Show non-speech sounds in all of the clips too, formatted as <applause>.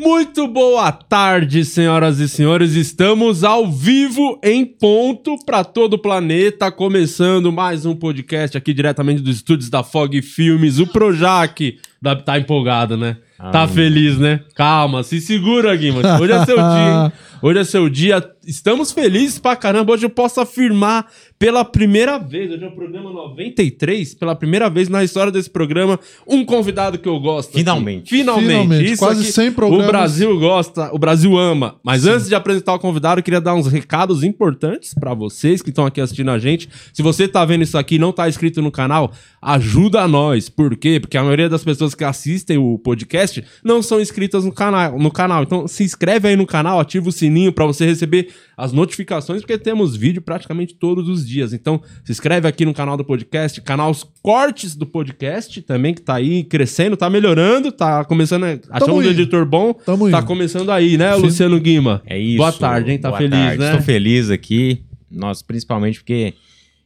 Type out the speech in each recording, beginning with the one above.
Muito boa tarde, senhoras e senhores. Estamos ao vivo em ponto para todo o planeta, começando mais um podcast aqui diretamente dos estúdios da Fog Filmes. O Projac tá empolgado, né? Tá feliz, né? Calma, se segura, Guima. Hoje é seu <laughs> dia, hein? Hoje é seu dia. Estamos felizes pra caramba. Hoje eu posso afirmar pela primeira vez, hoje é o programa 93, pela primeira vez na história desse programa, um convidado que eu gosto. aqui. Finalmente. Finalmente. Finalmente. Isso Quase 100 programas. O Brasil gosta, o Brasil ama. Mas antes de apresentar o convidado, eu queria dar uns recados importantes pra vocês que estão aqui assistindo a gente. Se você tá vendo isso aqui e não tá inscrito no canal, ajuda nós. Por quê? Porque a maioria das pessoas que assistem o podcast não são inscritas no canal. No canal. Então se inscreve aí no canal, ativa o sininho pra você receber as notificações, porque temos vídeo praticamente todos os dias. Então se inscreve aqui no canal do podcast, canal Os Cortes do Podcast também, que tá aí crescendo, tá melhorando, tá começando. A... Achamos um editor bom, Tamo tá indo. começando aí, né, Sim. Luciano Guima? É isso. Boa tarde, hein? Tá Boa feliz, tarde. né? Estou feliz aqui. Nós, principalmente porque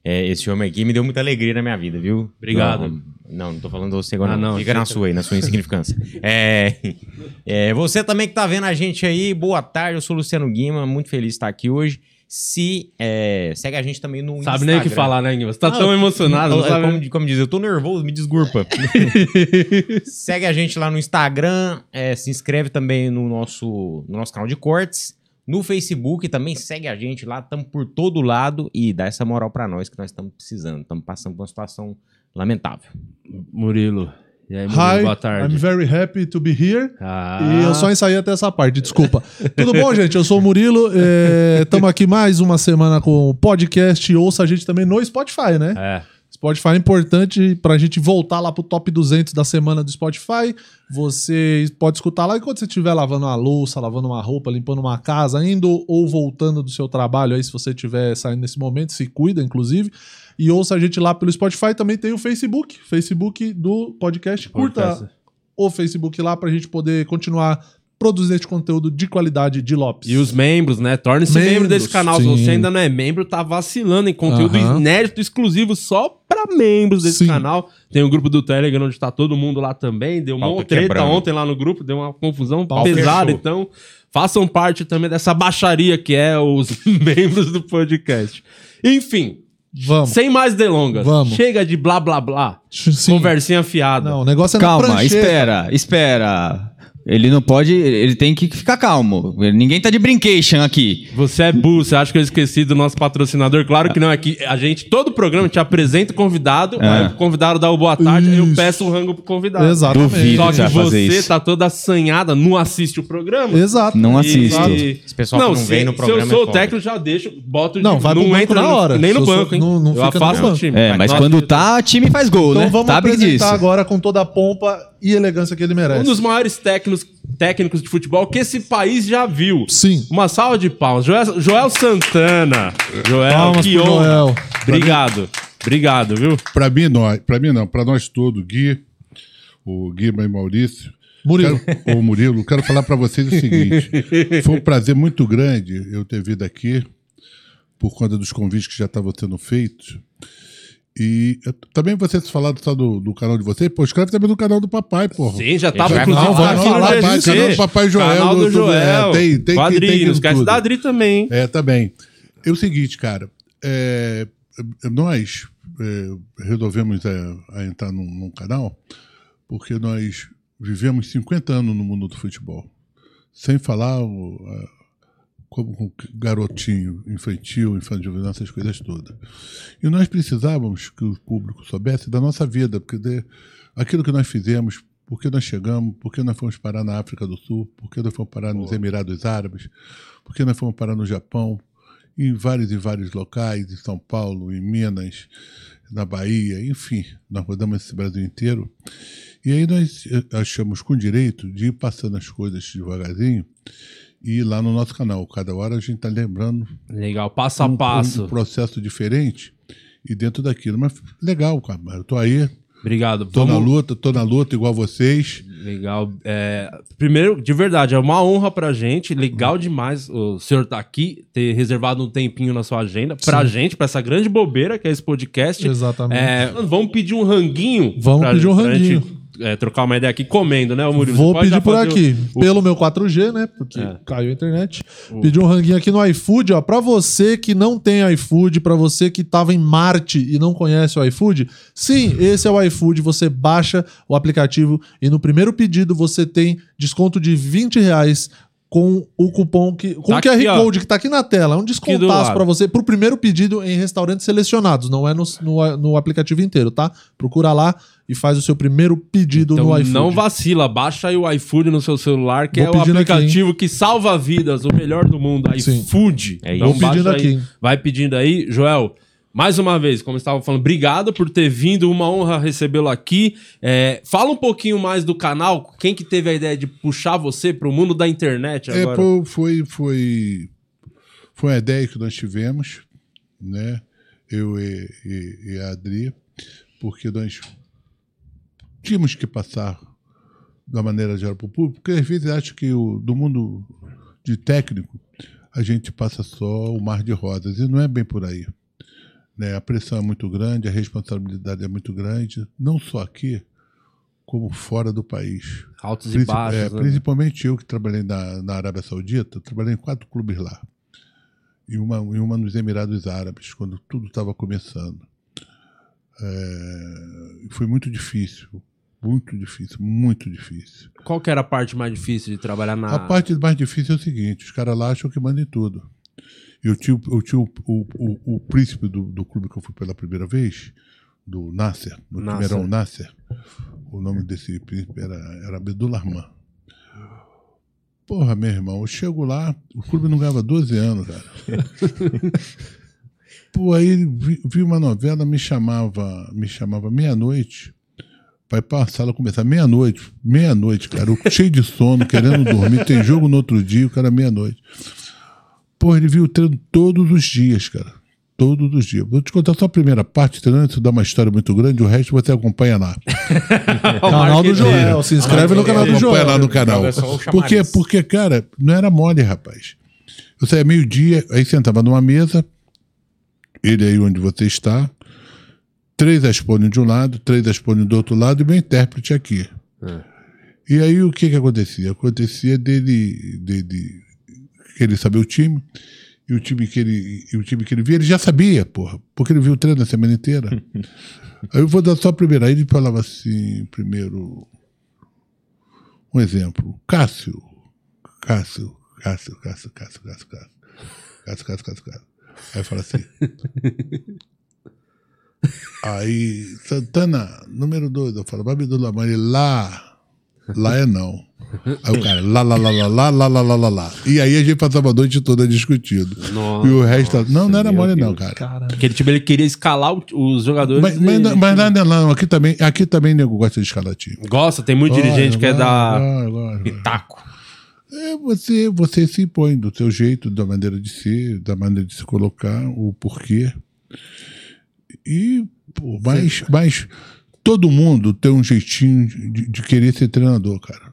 é, esse homem aqui me deu muita alegria na minha vida, viu? Obrigado. Não, não, não tô falando você agora, Ah, não. não, Fica na sua aí, na sua insignificância. <laughs> é, é, você também que tá vendo a gente aí, boa tarde. Eu sou o Luciano Guima, muito feliz de estar aqui hoje. Se é, segue a gente também no Sabe Instagram. nem o que falar, né, Guima? Você tá tão emocionado, eu- sabe? como, como diz, eu tô nervoso, me desculpa. <laughs> Segue a gente lá no Instagram, é, se inscreve também no nosso, no nosso canal de cortes. No Facebook também segue a gente lá, estamos por todo lado e dá essa moral pra nós que nós estamos precisando. Estamos passando por uma situação lamentável. Murilo. E aí, Murilo, Hi, boa tarde. I'm very happy to be here. Ah, E eu só ensaiei até essa parte, desculpa. Tudo bom, gente? Eu sou o Murilo. Estamos aqui mais uma semana com o podcast. Ouça a gente também no Spotify, né? É. Spotify é importante pra gente voltar lá pro top 200 da semana do Spotify. Você pode escutar lá enquanto você estiver lavando uma louça, lavando uma roupa, limpando uma casa, indo ou voltando do seu trabalho aí, se você estiver saindo nesse momento, se cuida, inclusive. E ouça a gente lá pelo Spotify. Também tem o Facebook, Facebook do podcast. Curta Podcast. o Facebook lá pra gente poder continuar produzindo esse conteúdo de qualidade de Lopes. E os membros, né? Torne-se membro Membros, desse canal. Se sim. você ainda não é membro, tá vacilando em conteúdo Aham. inédito, exclusivo, só pra membros desse Sim. canal. Tem o grupo do Telegram, onde tá todo mundo lá também. Deu uma treta quebrando. ontem lá no grupo, deu uma confusão Pau pesada. fechou. Então, façam parte também dessa baixaria que é os <laughs> membros do podcast. Enfim, Vamos. sem mais delongas. Vamos. Chega de blá blá blá. Sim. Conversinha fiada. Não, o negócio é Calma, espera, espera. Ele não pode, ele tem que ficar calmo. Ninguém tá de brincation aqui. Você é burro, você acha que eu esqueci do nosso patrocinador? Claro que não, é que a gente, todo programa, te apresenta o convidado, É. aí o convidado dá o boa tarde, aí eu Isso. peço o rango pro convidado. Exatamente. Duvido. Só que você isso. tá toda assanhada, não assiste o programa. Exato. Não E- assisto. Esse pessoal que não se, vem no se programa eu sou é o técnico, já deixo, boto de Não, vai pro banco entra na hora. Nem no Se sou- banco, hein? não- não eu fica no afasto o time. É, mas Nossa, quando tá, time faz gol, Então né? vamos Sabe apresentar disso. agora com toda a pompa e elegância que ele merece. Um dos maiores técnicos, técnicos de futebol que esse país já viu. Sim. Uma salva de palmas. Joel, Joel Santana. Joel, Palmas que honra. Joel. Obrigado. Obrigado, viu? Para mim, nós, para mim não, para nós todos, Gui, o Guima e Maurício, Murilo. quero, o Murilo, quero falar para vocês o seguinte: <laughs> foi um prazer muito grande eu ter vindo aqui por conta dos convites que já estavam sendo feitos. E eu- também vocês falaram só do, do canal de vocês, pô, escreve também no canal do papai, porra. Sim, já tá Ele vai inclusive, tá vamos aqui no canal do Papai Joel, Canal do do- Joel. é, tem- tem que- Quadrinho, tem que esquece tudo. da Adri também, hein? É, também. É o seguinte, cara. é, nós é, resolvemos é, entrar num, num canal porque nós vivemos 50 anos no mundo do futebol. Sem falar o, como com garotinho, infantil, infantil, essas coisas todas. E nós precisávamos que o público soubesse da nossa vida, porque de, aquilo que nós fizemos, por que nós chegamos, por que nós fomos parar na África do Sul, por que nós fomos parar nos Emirados Árabes, por que nós fomos parar no Japão, em vários e vários locais, em São Paulo, em Minas, na Bahia, enfim, nós rodamos esse Brasil inteiro. E aí nós eh, achamos com direito de ir passando as coisas devagarzinho e lá no nosso canal. Cada hora a gente está lembrando Legal, passo a um, passo. um processo diferente e dentro daquilo. Mas legal, cara. Eu tô aí, Obrigado. tô na luta, tô na luta igual vocês. Legal. É, primeiro, de verdade, é uma honra pra gente. Legal demais o senhor tá aqui, ter reservado um tempinho na sua agenda pra gente, pra essa grande bobeira que é esse podcast. Exatamente. É, vamos pedir um ranguinho. Vamos pedir um ranguinho. É, trocar uma ideia aqui comendo, né, Murilo? Vou pedir por aqui, o- o- pelo meu 4G, né? Porque É. caiu a internet. Pedi um ranguinho aqui no iFood, ó. Pra você que não tem iFood, pra você que tava em Marte e não conhece o iFood, sim, esse é o iFood. Você baixa o aplicativo e no primeiro pedido você tem desconto de 20 reais com o cupom que. Com Tá o QR aqui, ó. Code que tá aqui na tela. É um descontaço pra você pro primeiro pedido em restaurantes selecionados. Não é no, no, no aplicativo inteiro, tá? Procura lá e faz o seu primeiro pedido Então no iFood. não vacila, baixa aí o iFood no seu celular, que Vou é o pedindo aqui, aplicativo que salva vidas, o melhor do mundo, iFood. É então. Vou pedindo aí, aqui. vai pedindo aí. Joel, mais uma vez, como eu estava falando, obrigado por ter vindo, uma honra recebê-lo aqui. É, fala um pouquinho mais do canal, quem que teve a ideia de puxar você para o mundo da internet É, agora? pô, foi, foi, foi a ideia que nós tivemos, né? Eu e, e- e a Adri, porque nós tínhamos que passar da maneira geral para o público, porque às vezes acho que o, do mundo de técnico a gente passa só o mar de rosas, e não é bem por aí. Né? A pressão é muito grande, a responsabilidade é muito grande, não só aqui, como fora do país. Altos e Princi- baixos. é, né? Principalmente eu que trabalhei na, na Arábia Saudita, trabalhei em quatro clubes lá. E uma, e uma nos Emirados Árabes, quando tudo estava começando. É, foi muito difícil. Muito difícil, muito difícil. Qual que era a parte mais difícil de trabalhar na... A parte mais difícil é o seguinte: os caras lá acham que mandam em tudo. Eu tinha, eu tinha o, o, o, o príncipe do, do clube que eu fui pela primeira vez, do Nasser, do Nasser. Timerão Nasser. O nome desse príncipe era, era Abdul Arman. Porra, meu irmão, eu chego lá, o clube não ganhava 12 anos, cara. <laughs> Pô, aí vi, vi uma novela, me chamava, me chamava meia-noite. Vai pra sala começar meia-noite, meia-noite, cara. Eu cheio de sono, querendo dormir. Tem jogo no outro dia, o cara meia-noite. Pô, ele viu o treino todos os dias, cara. Todos os dias. Vou te contar só a primeira parte, treinando, isso dá uma história muito grande, o resto você acompanha lá. <laughs> Canal do Joel. Se inscreve no canal do Acompanha Joel. lá no canal. Porque, porque, cara, não era mole, rapaz. Eu saía meio-dia, aí sentava numa mesa, ele aí onde você está, três aspônios de um lado, três aspônios do outro lado e meu intérprete aqui. E aí o que que acontecia? Acontecia dele, dele querer saber o time, e o time que ele, e o time que ele via, ele já sabia, porra, porque ele viu o treino a semana inteira. <laughs> aí eu vou dar só a primeira. Aí ele falava assim, primeiro, um exemplo, Cássio, Cássio, Cássio, Cássio, Cássio, Cássio, Cássio, Cássio, Cássio, Cássio, Cássio. Aí fala assim. <laughs> Aí, Santana, número dois, eu falo, Babi do Lamar, ele lá. Lá é não. Aí o cara, lá, lá, lá, lá, lá, lá, lá, lá, lá, lá. E aí a gente passava a noite toda discutindo. Nossa, e o resto. Não, não era mole, não, cara. Cara, Aquele time ele queria escalar os jogadores. Mas, mas, e- mas nada, não, aqui também, aqui também nego gosta de escalar time. Gosta, tem muito dirigente que é da. da. Pitaco. É, você, você se impõe do seu jeito, da maneira de ser, da maneira de se colocar, o porquê. E, pô, mas, mas todo mundo tem um jeitinho de, de querer ser treinador, cara.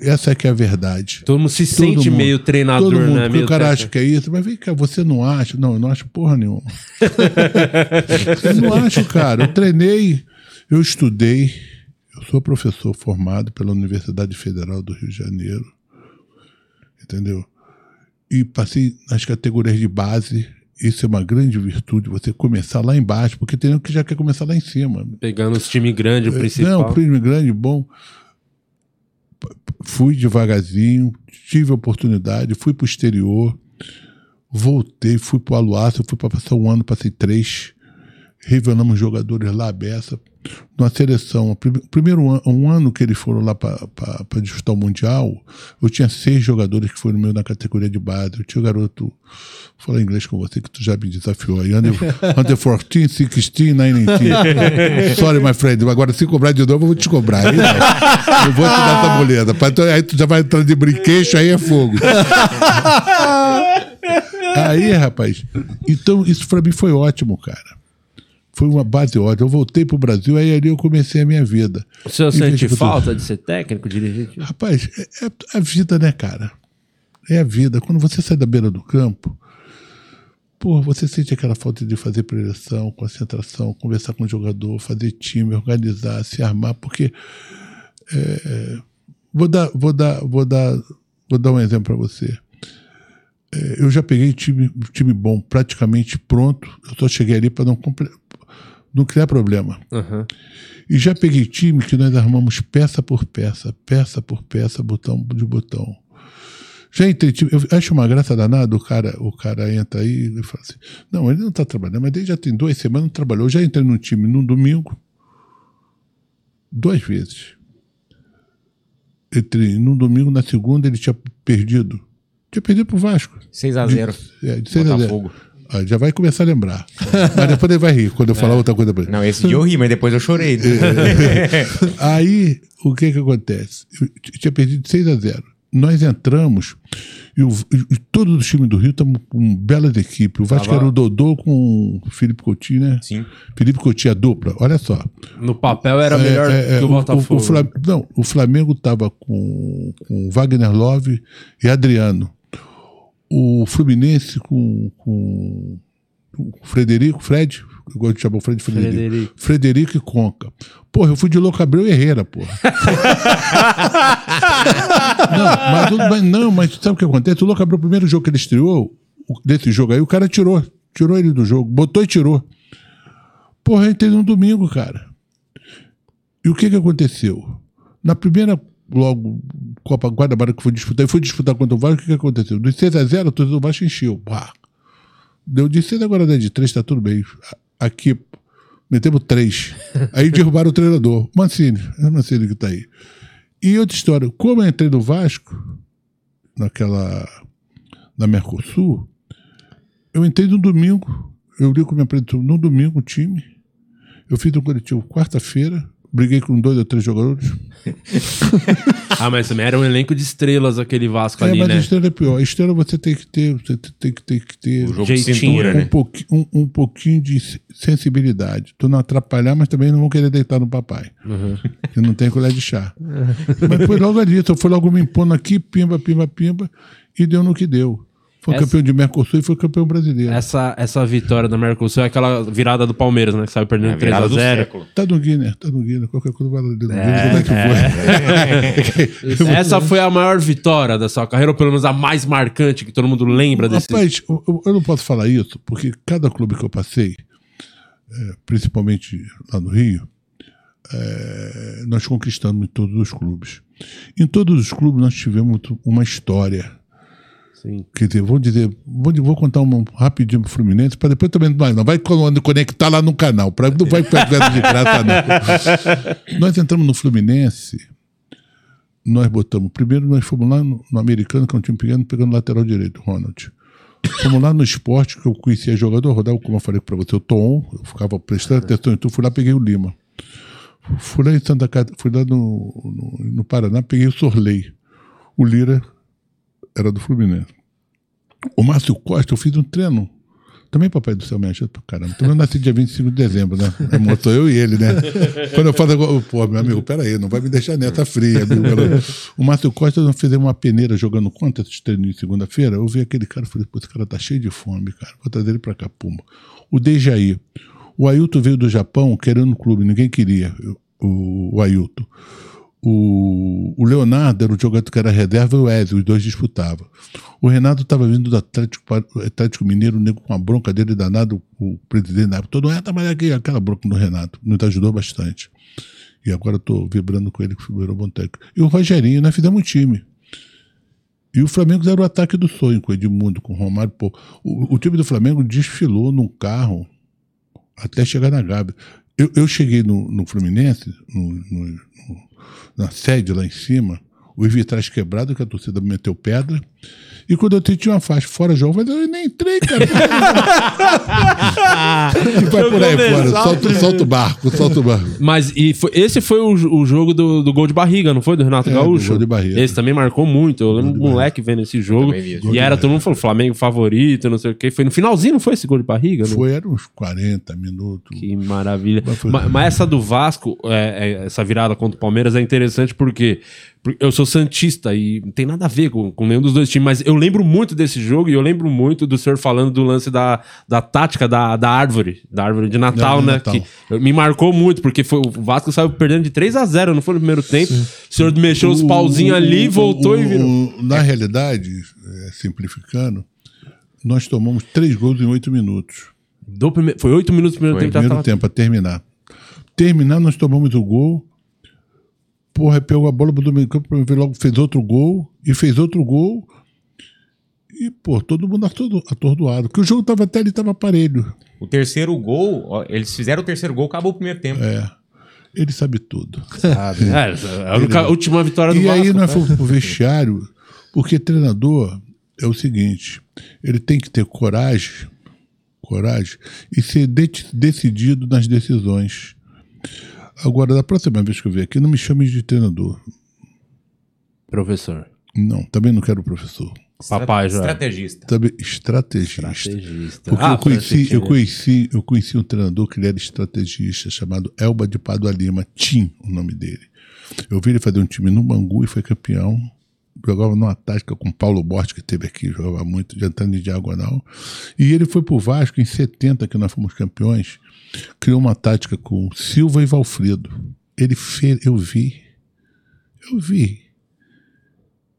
Essa é que é a verdade. Todo mundo se Todo sente mundo. meio treinador, Todo mundo, né? Meio o cara acha que é isso, mas vem cá, você não acha? Não, eu não acho porra nenhuma. <laughs> eu não acho, cara. Eu treinei, eu estudei, eu sou professor formado pela Universidade Federal do Rio de Janeiro, entendeu? E passei nas categorias de base. Isso é uma grande virtude, você começar lá embaixo, porque tem um que já quer começar lá em cima. Pegando os times grandes, o É, principal. Não, prêmio grande, bom. Fui devagarzinho, tive a oportunidade, fui pro exterior, voltei, fui pro Aluácio, fui para passar um ano, passei três. Revelamos jogadores lá beça. Na seleção, primeiro um ano que eles foram lá para disputar o Mundial, eu tinha seis jogadores que foram meu na categoria de base. Eu tinha o garoto, vou falar inglês com você, que tu já me desafiou aí. Under, under 14, 16, 19. Sorry, my friend. Agora, se cobrar de novo, eu vou te cobrar. Aí, não. eu vou te dar essa tu- Aí tu já vai entrar de brinquedo, aí é fogo. Aí, rapaz. Então, isso pra mim foi ótimo, cara. Foi uma base ótima. Eu voltei pro Brasil, aí ali eu comecei a minha vida. O senhor sente falta de ser técnico, dirigente? Rapaz, é, é a vida, né, cara? É a vida. Quando você sai da beira do campo, Pô, você sente aquela falta de fazer preleção, concentração, conversar com o jogador, fazer time, organizar, se armar, porque é, vou dar, vou dar, vou dar, vou dar um exemplo para você. É, eu já peguei time, time bom, praticamente pronto. Eu só cheguei ali para não, compre- não criar problema. Aham. E já peguei time que nós armamos peça por peça, peça por peça, botão de botão. Já entrei time, eu acho uma graça danada, o cara, o cara entra aí e fala assim, não, ele não está trabalhando, mas ele já tem duas semanas não trabalhou. Eu já entrei num time num domingo, duas vezes. Entrei num domingo, na segunda ele tinha perdido. Tinha perdido pro Vasco. 6x0. É, de 6 a 0. Ah, já vai começar a lembrar. <laughs> Mas depois ele vai rir quando eu falar outra coisa pra ele. Não, esse dia eu ri, mas depois eu chorei. <laughs> Aí, o que que acontece? Eu tinha perdido de 6 a 0. Nós entramos e, o- e todos os times do Rio estavam com belas equipes. O Vasco Tava- era o Dodô com o Felipe Coutinho, né? Sim. Felipe Coutinho, a dupla. Olha só. No papel era melhor É, é, que o Botafogo. O, Flam- não, o Flamengo estava com, com Wagner Love e Adriano. O Fluminense com, com o Frederico, Fred, eu gosto de chamar o Fred de Frederico. Frederico. Frederico e Conca. Porra, eu fui de Louco Abreu e Herrera, porra. <laughs> não, mas, mas não, mas sabe o que acontece? O Louco Abreu, o primeiro jogo que ele estreou, desse jogo aí, o cara tirou. Tirou ele do jogo, botou e tirou. Porra, eu entrei num domingo, cara. E o que que aconteceu? Na primeira, logo, Copa Guanabara que foi disputar, eu fui disputar contra o Vasco, o que que aconteceu? Dos 6 a 0 o torcedor do Vasco encheu. Pá. Deu de 6 agora deu de 3, tá tudo bem. A- Aqui, metemos 3. Aí <laughs> derrubaram o treinador. Mancini, é Mancini que tá aí. E outra história, como eu entrei no Vasco, naquela, na Mercosul, eu entrei no domingo, eu li com minha apresentação no domingo o time, eu fiz um coletivo quarta-feira, briguei com dois ou três jogadores. <laughs> Ah, mas também era um elenco de estrelas aquele Vasco é, ali, mas a né? estrela é pior. A estrela você tem que ter, você tem que ter, que ter O jogo Jeitinho, de cintura, um, né? pouqui- um, um pouquinho de se- sensibilidade. Tu não atrapalhar, mas também não vão querer deitar no papai. Que não tem colher de chá. <laughs> mas foi logo ali, então foi logo me impondo aqui, pimba, pimba, pimba, e deu no que deu. Foi Essa- campeão de Mercosul e foi campeão brasileiro. Essa, essa vitória da Mercosul é aquela virada do Palmeiras, né? Que saiu perdendo É a virada do 3x0. século. Tá no Guinness, tá no Guinness. Qualquer coisa vai lá dentro do Guinness, como é que foi. <laughs> Essa foi a maior vitória da sua carreira, ou pelo menos a mais marcante, que todo mundo lembra desse. Rapaz, eu, eu- eu não posso falar isso, porque cada clube que eu passei, é, principalmente lá no Rio, é, nós conquistamos em todos os clubes. Em todos os clubes nós tivemos uma história. Sim. Quer dizer, vou dizer, vou, vou contar um rapidinho pro Fluminense, para depois também não vai, não vai conectar lá no canal, pra, não vai pegar de graça, não. <laughs> nós entramos no Fluminense, nós botamos, primeiro nós fomos lá no, no americano, que é um time pequeno, pegando lateral direito, Ronald. Fomos lá no esporte, que eu conhecia jogador, rodava, como eu falei para você, o Tom, eu ficava prestando atenção, então fui lá, peguei o Lima. Fui lá em Santa Catarina, fui lá no, no, no Paraná, peguei o Sorley. O Lira era do Fluminense. O Márcio Costa, eu fiz um treino. Também Papai do Céu me ajuda pra caramba. Também eu nasci dia 25 de dezembro, né? É, eu e ele, né? Quando eu falo agora, pô, meu amigo, peraí, não vai me deixar nessa fria, amigo. O Márcio Costa, nós fizemos uma peneira jogando contra esses treinos de segunda-feira. Eu vi aquele cara e falei, pô, esse cara tá cheio de fome, cara. Vou trazer ele pra cá, Puma. O Dejaí. O Ailton veio do Japão querendo um clube, ninguém queria o, o Ailton. O, o Leonardo era o jogador que era reserva e o Ezio, os dois disputavam. O Renato estava vindo do Atlético, Atlético Mineiro, nego com uma bronca dele danado, o presidente na época. Todo mundo, mas aquela bronca do Renato, nos ajudou bastante. E agora estou vibrando com ele, que virou bom técnico. E o Rogerinho, nós fizemos um time. E o Flamengo era o ataque do sonho, com o Edmundo, com o Romário. Pô, o, o time do Flamengo desfilou num carro até chegar na Gávea. Eu, eu cheguei no, no Fluminense, no- no- na sede lá em cima, os vitrais quebrados, que a torcida me meteu pedra. E quando eu tinha uma faixa fora jogo, mas eu nem entrei, cara. <laughs> e vai por aí fora, solta, solta o barco, solta o barco. Mas e foi- esse foi o, o jogo do, do gol de barriga, não foi? Do Renato É, do Gaúcho? gol de barriga. Esse também marcou muito. Eu lembro do moleque vendo esse jogo. E era, todo mundo falou, Flamengo favorito, não sei o quê. Foi no finalzinho, não foi esse gol de barriga? não? Foi, eram uns 40 minutos. Que maravilha. Mas foi- Ma- Mas, essa do Vasco, é, é, essa virada contra o Palmeiras é interessante porque eu sou Santista e não tem nada a ver com, com nenhum dos dois times, mas eu lembro muito desse jogo e eu lembro muito do senhor falando do lance da, da tática da, da árvore, da árvore de Natal, né? Natal. Que me marcou muito, porque foi, o Vasco saiu perdendo de 3 a 0 não foi no primeiro tempo. O senhor mexeu os pauzinhos ali, o- voltou o- e virou. o- Na realidade, é, simplificando, nós tomamos três gols em oito minutos. Do prime- Foi 8 minutos do primeiro Foi. tempo, Primeiro tava... tempo, a terminar. Terminar, nós tomamos o gol. Porra, pegou a bola pro meio campo, logo fez outro gol. E fez outro gol. E, pô, todo mundo atordo- atordoado. Porque o jogo tava até ali, tava parelho. O terceiro gol, ó, eles fizeram o terceiro gol, acabou o primeiro tempo. É. Ele sabe tudo. <laughs> É, a única- última vitória do E aí Vasco. nós tá? fomos pro vestiário, porque treinador é o seguinte, ele tem que ter coragem, coragem, e ser de- decidido nas decisões. Agora, da próxima vez que eu vier aqui, não me chame de treinador. Professor. Não, também não quero professor. Papai já. Estrategista. Também estrategista. Estrategista. Porque Ah, eu, conheci, eu, né? conheci, eu conheci um treinador que ele era estrategista, chamado Elba de Padua Lima, Tim, o nome dele. Eu vi ele fazer um time no Bangu e foi campeão. Jogava numa tática com Paulo Borges, que teve aqui, jogava muito, adiantando de diagonal. E ele foi pro Vasco em 70, que nós fomos campeões. Criou uma tática com Silva e Valfredo. Ele fez, eu vi. Eu vi.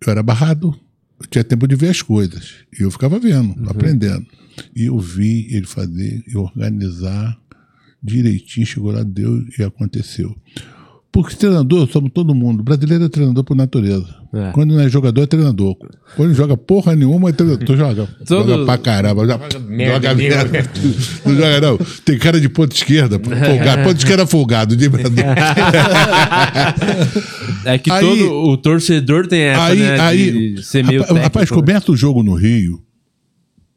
Eu era barrado, eu tinha tempo de ver as coisas. E eu ficava vendo, aprendendo. E eu vi ele fazer e organizar direitinho, chegou lá, deu e aconteceu. Porque treinador, somos todo mundo. Brasileiro é treinador por natureza. É. Quando não é jogador, é treinador. Quando joga porra nenhuma, é treinador. Tu joga. Todo- Joga pra caramba. Joga, merda joga mesmo. merda. Não joga, não. Tem cara de ponta esquerda. Folgado. Ponta esquerda folgado. De É que Aí- todo o torcedor tem essa, aí, né? aí, de, ser meio rapaz, rapaz, começa o jogo no Rio,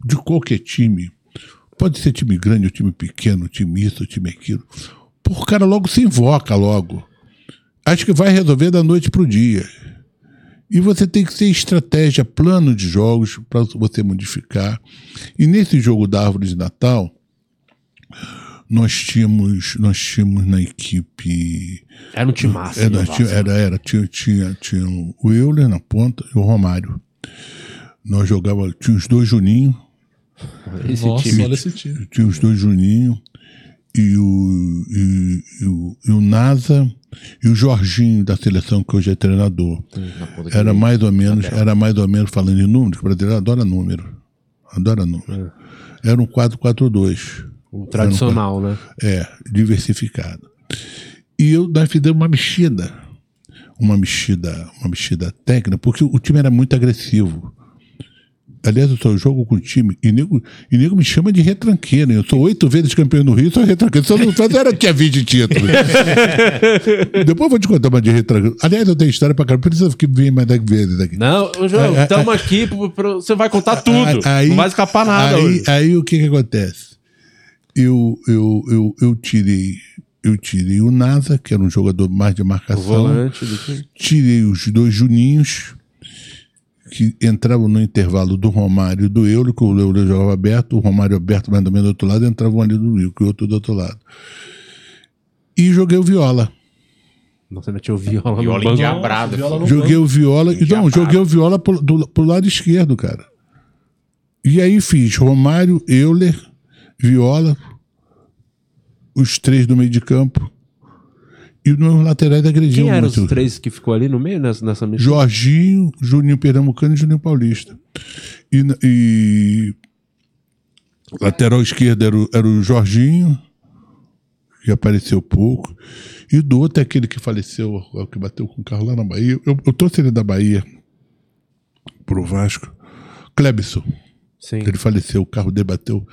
de qualquer time, pode ser time grande, ou time pequeno, time isso, ou time aquilo. Pô, o cara logo se invoca logo. Acho que vai resolver da noite pro dia. E você tem que ter estratégia, plano de jogos para você modificar. E nesse jogo da árvore de Natal, nós tínhamos, nós tínhamos na equipe Era um time massa. era, né, tinha, Vasco? era, era, tinha, tinha, tinha o Euler na ponta e o Romário. Nós jogávamos, tinha os dois Juninho, Esse Nossa, time. olha esse time. tinha os dois Juninho e o, e, e o, e o Nasa e o Jorginho da seleção, que hoje é treinador. Que Era mais ou menos, era mais ou menos falando em números, o brasileiro adora número. Adora número. Era um 4-4-2. O tradicional, né? É, diversificado. E eu, nós fizemos uma mexida. Uma mexida, uma mexida técnica, porque o time era muito agressivo. Aliás, eu só jogo com o time e nego, e nego me chama de retranqueiro. Eu sou oito vezes campeão no Rio, sou retranqueiro. Só não faz era que é 20 títulos. <laughs> Depois eu vou te contar uma de retranqueiro. Aliás, eu tenho história pra caramba, por isso eu fiquei bem mais vezes aqui. Não, João, É, é, estamos aqui, pro- pro- você vai contar tudo. Aí- não vai escapar nada aí, hoje. aí o que que acontece? Eu, eu, eu, eu tirei eu tirei o Nasa, que era um jogador mais de O marcação. volante do time. Tirei os dois Juninhos, que entravam no intervalo do Romário e do Euro, que o Euro jogava aberto, o Romário aberto mais ou menos do outro lado, entravam ali do Rio, que o outro do outro lado. E joguei o Viola. Nossa, ainda tinha o viola, Viola no banco. endiabrado. Viola no Joguei o viola. Para. joguei o viola pro, do, pro lado esquerdo, cara. E aí fiz Romário, Euler, Viola, os três do meio de campo. E os meus laterais agrediam Quem eram os três que ficou ali no meio nessa, nessa? Jorginho, Juninho Pernambucano e Juninho Paulista. E, e lateral esquerdo era o, era o Jorginho, que apareceu pouco. E do outro é aquele que faleceu, o que bateu com o carro lá na Bahia. Eu, eu trouxe ele da Bahia pro Vasco. Klebson. Sim. Ele faleceu, o carro dele bateu.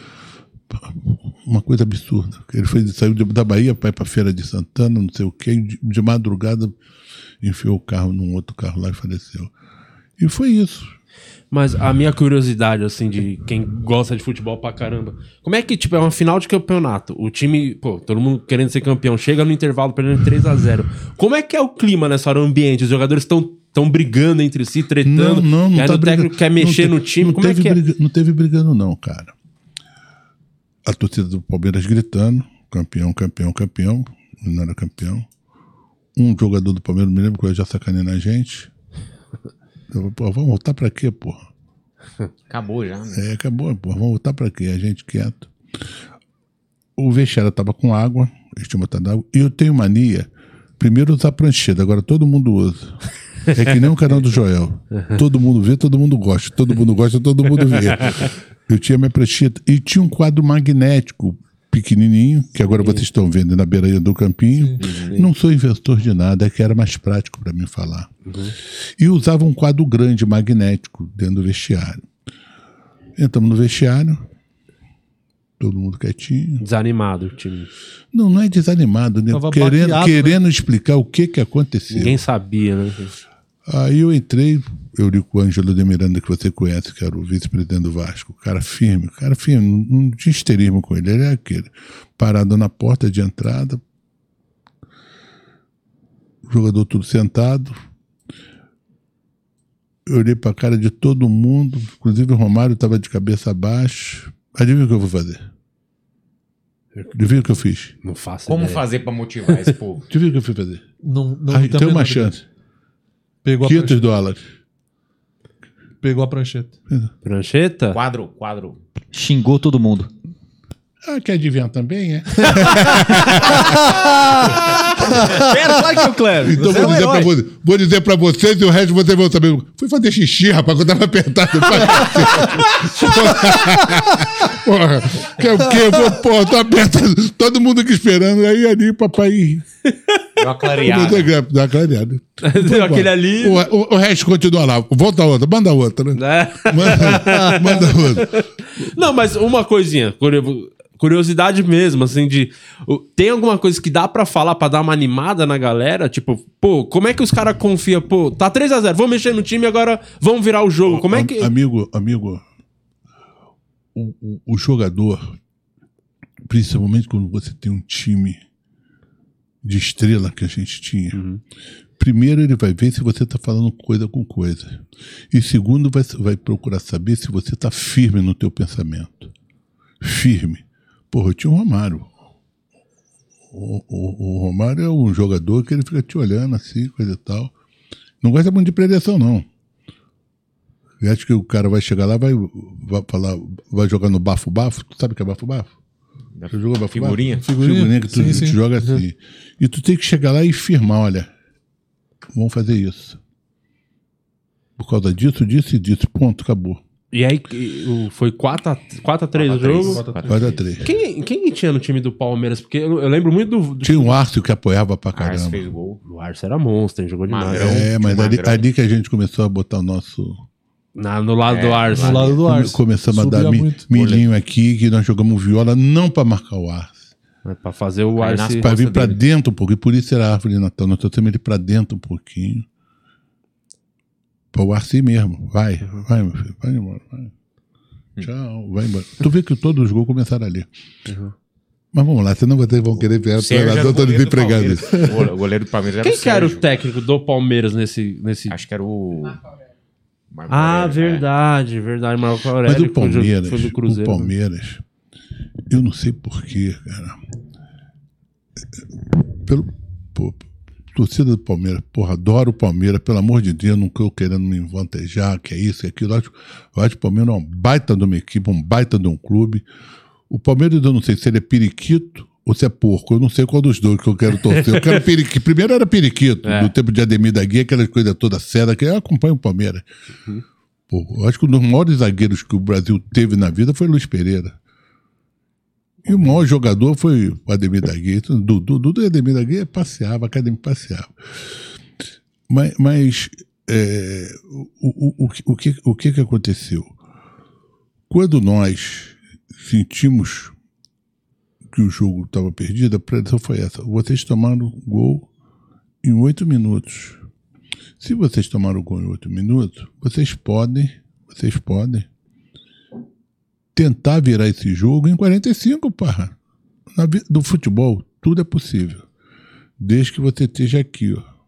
Uma coisa absurda. Ele foi, saiu da Bahia para ir para Feira de Santana, não sei o quê, de, de madrugada enfiou o carro num outro carro lá e faleceu. E foi isso. Mas a minha curiosidade, assim, de quem gosta de futebol pra caramba. Como é que, tipo, é uma final de campeonato? O time, pô, todo mundo querendo ser campeão, chega no intervalo perdendo 3 a 0 Como é que é o clima nessa hora, o ambiente? Os jogadores estão tão brigando entre si, tretando. Não, não, não e aí tá o técnico brigando. quer mexer te- no time. não Como é que é? briga- Não teve brigando, não, cara. A torcida do Palmeiras gritando: campeão, campeão, campeão. Não era campeão. Um jogador do Palmeiras, me lembro que já sacaneando a gente. Eu, pô, vamos voltar pra quê, porra? Acabou já, né? É, acabou, pô. Vamos voltar pra quê? A gente quieto. O vestiário tava com água, eles tinham botado água. E eu tenho mania, primeiro usar prancheta, agora todo mundo usa. É que nem o canal do Joel. Todo mundo vê, todo mundo gosta. Todo mundo gosta, todo mundo vê. Eu tinha minha prancheta. E tinha um quadro magnético pequenininho, que agora vocês estão vendo na beira do campinho. Não sou inventor de nada, é que era mais prático para mim falar. E usava um quadro grande magnético dentro do vestiário. Entramos no vestiário, todo mundo quietinho. Desanimado o time. Não, não é desanimado, né? Tava Querendo, baqueado, querendo explicar o que que aconteceu. Ninguém sabia, né? Aí eu entrei, eu li com o Ângelo de Miranda, que você conhece, que era o vice-presidente do Vasco, cara firme, cara firme, não, não tinha histerismo com ele, ele é aquele. Parado na porta de entrada, jogador tudo sentado. Eu olhei pra cara de todo mundo, inclusive o Romário estava de cabeça abaixo. Adivinha o que eu vou fazer? Adivinha o que eu fiz? Não faço Como ideia. fazer pra motivar esse <laughs> povo? Adivinha o que eu fui fazer? Não, não Aí, tem tem uma menor chance. Pegou a, 500 prancheta, dólares. pegou a prancheta. Prancheta? Quadro, quadro. Xingou todo mundo. Ah, quer adivinhar também, é? Era, claro que é o. Então é vou um dizer, pra você, vou dizer pra vocês e o resto vocês vão saber. Fui fazer xixi, rapaz, eu tava apertado. <laughs> <laughs> porra, quer o quê? Eu vou, porra, tô apertado. Todo mundo aqui esperando. Aí ali, papai. Deu uma Dá clareada. uma clareada. <laughs> Deu aquele ali. O, o- o resto continua lá. Volta a outra, manda outra, né? né? Manda, manda outra. Não, mas uma coisinha, curio- curiosidade mesmo, assim, de. Tem alguma coisa que dá pra falar pra dar uma animada na galera? Tipo, pô, como é que os caras confiam? Pô, tá 3x0, vamos mexer no time agora vamos virar o jogo. Como é que. Am- Amigo, amigo, o, o- o jogador, principalmente quando você tem um time de estrela que a gente tinha, primeiro ele vai ver se você está falando coisa com coisa. E segundo, vai, vai procurar saber se você está firme no teu pensamento. Firme. Porra, eu tinha o Romário. O, o- o Romário é um jogador que ele fica te olhando assim, coisa e tal. Não gosta muito de predição, não. Eu acho que o cara vai chegar lá, vai, vai falar, vai jogar no bafo-bafo. Tu sabe o que é bafo-bafo? Você jogou bafo-bafo? Figurinha? Figurinha? que tu, Sim, tu sim. joga assim. E tu tem que chegar lá e firmar, olha, vamos fazer isso. Por causa disso, disso e disso. Ponto, acabou. E aí, foi 4x3 o jogo. 4 a 3 Quem, quem tinha no time do Palmeiras? Porque eu, eu lembro muito do. do Tinha um Arce que apoiava pra Arce caramba. fez gol. O Arce era monstro, hein? jogou demais. Magrão. É, mas ali, ali que a gente começou a botar o nosso. Na- no lado É, do Arce. Do lado do Come- Arce. Começamos a Subia dar mi- milhinho aqui, que nós jogamos viola, não pra marcar o Arce. É, Pra fazer o Aí Arce. Pra vir dele. dentro um pouco. E por isso era a árvore de Natal. Nós trouxemos ele pra dentro um pouquinho. Pra o Arce mesmo. Vai, vai, meu filho. Vai embora. Vai. Tchau, vai embora. Tu vê que todos os gols começaram ali. Mas vamos lá, senão vocês vão querer ver o o todo goleiro do desempregado. Palmeiras. O gole- O goleiro do Palmeiras era Quem o que era o técnico do Palmeiras nesse. nesse... Acho que era o... Marco Ah, Aurélio, verdade, verdade. Marco Aurélio. Mas o Palmeiras, Foi do o Cruzeiro. né? Palmeiras, eu não sei porquê, cara. Pelo, pô, torcida do Palmeiras, porra, adoro o Palmeiras, pelo amor de Deus, não estou querendo me vantejar, que é isso, que é aquilo. Eu acho, eu acho que o Palmeiras é uma baita de uma equipe, um baita de um clube. O Palmeiras, eu não sei se ele é periquito ou se é porco. Eu não sei qual dos dois que eu quero torcer. Eu quero periquito. <laughs> Primeiro era periquito, É. do tempo de Ademir da Guia, aquelas coisas toda seda, que eu acompanho o Palmeiras. Pô, eu acho que um dos maiores zagueiros que o Brasil teve na vida foi Luiz Pereira. E o maior jogador foi o Ademir da Guia. Então, Dudu, Dudu e Ademir da Guia passeava, a academia passeava. Mas, mas é, o, o, o, o, que, o que que aconteceu? Quando nós sentimos que o jogo estava perdido, a predição foi essa. Vocês tomaram gol em oito minutos. Se vocês tomaram gol em oito minutos, vocês podem, vocês podem tentar virar esse jogo em 45, parra. Na do futebol, tudo é possível. Desde que você esteja aqui, ó.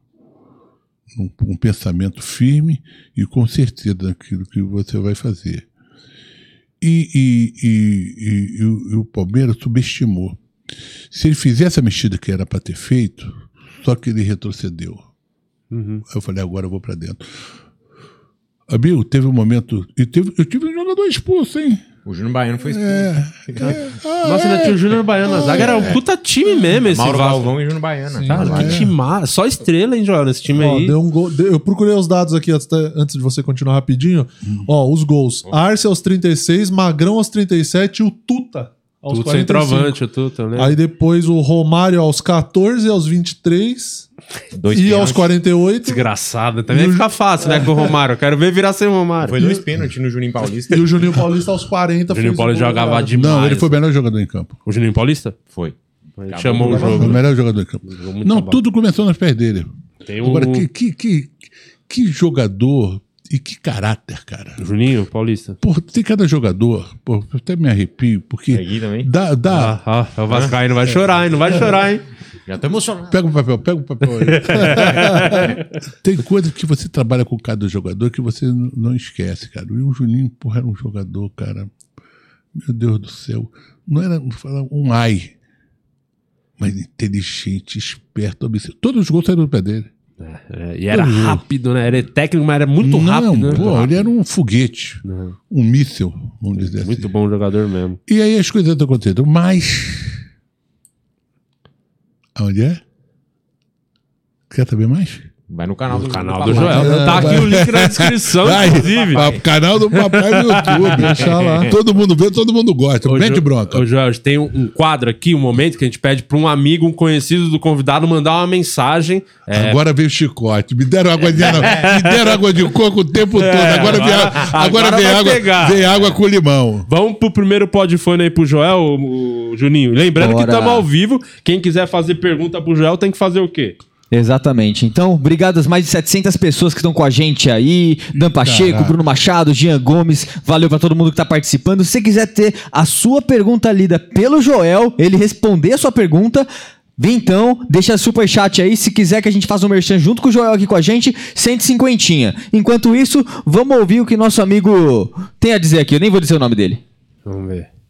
Um, um pensamento firme e com certeza daquilo que você vai fazer. E, e- e- e- o- Palmeiras subestimou. Se ele fizesse a mexida que era para ter feito, só que ele retrocedeu. Uhum. Eu falei, agora eu vou para dentro. Amigo, teve um momento. E teve, eu tive um jogador expulso, hein? O Júnior Baiano foi expulso. É. <laughs> Nossa, ainda tinha o Júnior Baiano na zaga. Era um puta time mesmo esse Mauro Vasco. Galvão e Júnior Baiano. Cara, Tá que time Só estrela, hein, Joel, nesse time Ó, aí. deu um gol- eu procurei os dados aqui antes, antes de você continuar rapidinho. Ó, os gols. Arce aos 36, Magrão aos 37 e o Tuta aos Tudo 45. centroavante, o Tuta, né? Aí depois o Romário aos 14, aos 23 Dois e pênaltis. aos 48. Desgraçado. Também fica fácil, né, com o Romário. Eu quero ver virar sem o Romário. Foi dois pênaltis no Juninho Paulista. E o Juninho Paulista aos 40. O Juninho Paulista jogava cara. demais. Não, ele foi o melhor jogador em campo. O Juninho Paulista? Foi. Ele chamou o Foi o jogo. melhor jogador em campo. Não, bola. tudo começou nas pés dele. Tem o Agora, que, que, que, que jogador e que caráter, cara. Juninho Paulista. Porra, tem cada jogador. Pô, eu até me arrepio, porque Aqui também. dá. dá Ah, ah, o Vascaíno vai chorar, hein? Não vai chorar, hein? <laughs> Já tô emocionado. Pega o papel, pega o papel aí. <laughs> Tem coisas que você trabalha com cada jogador que você não esquece, cara. E o Juninho, porra, era um jogador, cara. Meu Deus do céu. Não era vou falar, um ai, mas inteligente, esperto, obsessivo. Todos os gols saíram do pé dele. É, e era rápido, né? Era técnico, mas era muito não, rápido, né? pô, ele era um foguete, Não. um míssil, vamos dizer Muito assim. bom jogador mesmo. E aí as coisas estão acontecendo. Mas. Aonde é? Quer saber mais? Vai no canal do, Canal do do. Joel. Tá aqui o link na descrição, Vai, inclusive. pa- canal do papai no YouTube. Deixa lá. <laughs> Todo mundo vê, todo mundo gosta. Ô, Mete Jo- bronca. Ô, Joel, tem um, um quadro aqui, um momento que a gente pede pra um amigo, um conhecido do convidado mandar uma mensagem. É, Agora veio o chicote. Me deram água de, <laughs> me deram água de coco o tempo todo. Agora, vem, agora- agora vem, vai água, pegar. vem água com limão. Vamos pro primeiro podfone aí pro Joel, o, o Juninho. Lembrando que Bora. estamos ao vivo. Quem quiser fazer pergunta pro Joel tem que fazer o quê? Exatamente. Então, obrigado às mais de 700 pessoas que estão com a gente aí. Dan Pacheco, Caraca. Bruno Machado, Jean Gomes. Valeu pra todo mundo que tá participando. Se você quiser ter a sua pergunta lida pelo Joel, ele responder a sua pergunta, vem então, deixa super chat aí. Se quiser que a gente faça um merchan junto com o Joel aqui com a gente, 150. Enquanto isso, vamos ouvir o que nosso amigo tem a dizer aqui. Eu nem vou dizer o nome dele. Vamos ver.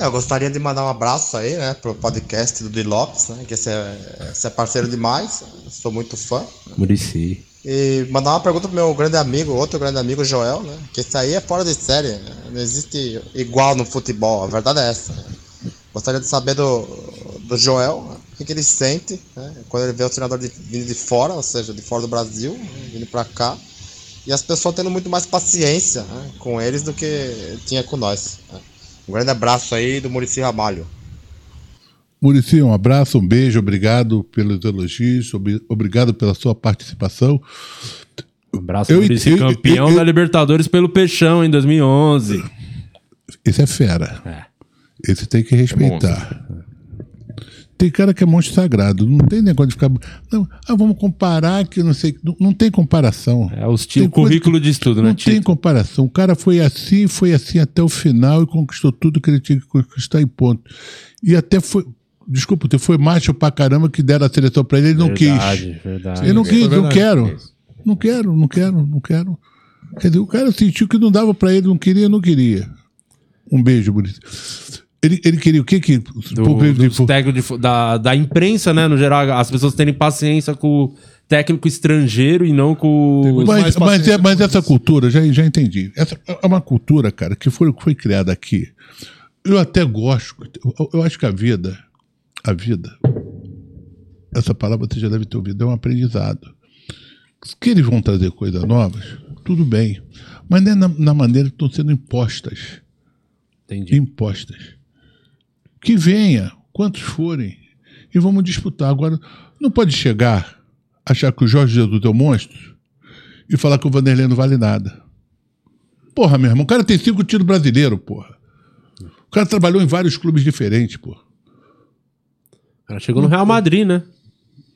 É, eu gostaria de mandar um abraço aí, né, pro podcast do Dilopes, né, que esse é, esse é parceiro demais, sou muito fã. Murici. E mandar uma pergunta pro meu grande amigo, outro grande amigo, Joel, né, que esse aí é fora de série, né, não existe igual no futebol, a verdade é essa. Gostaria de saber do, do Joel, né, o que, que ele sente, né, quando ele vê o treinador de, vindo de fora, ou seja, de fora do Brasil, né, vindo pra cá, e as pessoas tendo muito mais paciência né, com eles do que tinha com nós. né. Um grande abraço aí do Murici Ramalho. Murici, um abraço, um beijo, obrigado pelos elogios, ob- obrigado pela sua participação. Um abraço, Eu- Murici, eu- campeão eu- da Libertadores pelo Peixão em 2011. Esse é fera. É. Esse tem que respeitar. Tem cara que é monstro sagrado. Não tem negócio de ficar. Não, ah, vamos comparar que não sei. Não, não tem comparação. É o Tem estilo, coisa currículo de estudo, né, Não tem comparação. O cara foi assim, foi assim até o final e conquistou tudo que ele tinha que conquistar e ponto. E até foi. Desculpa, foi macho pra caramba que deram a seleção pra ele, ele não Verdade, quis. verdade. Ele não é quis, não quero. Não quero, não quero, não quero. Quer dizer, o cara sentiu que não dava pra ele, não queria, não queria. Um beijo, bonito. Ele, ele queria o quê? Que, Do, Pô, de fu- da, da imprensa, né? No geral, as pessoas terem paciência com o técnico estrangeiro e não com mas, mas, é, mas essa cultura, já, já entendi. Essa é uma cultura, cara, que foi, foi criada aqui. Eu até gosto. Eu, eu acho que a vida, a vida, essa palavra você já deve ter ouvido, é um aprendizado. Que eles vão trazer coisas novas, tudo bem. Mas não é na, na maneira que estão sendo impostas. Entendi. Impostas. Que venha, quantos forem, e vamos disputar. Agora, não pode chegar, achar que o Jorge Jesus é um monstro e falar que o Vanderlei não vale nada. Porra, meu irmão, o cara tem cinco títulos brasileiros, porra. O cara trabalhou em vários clubes diferentes, porra. O cara chegou no Real Madrid, né?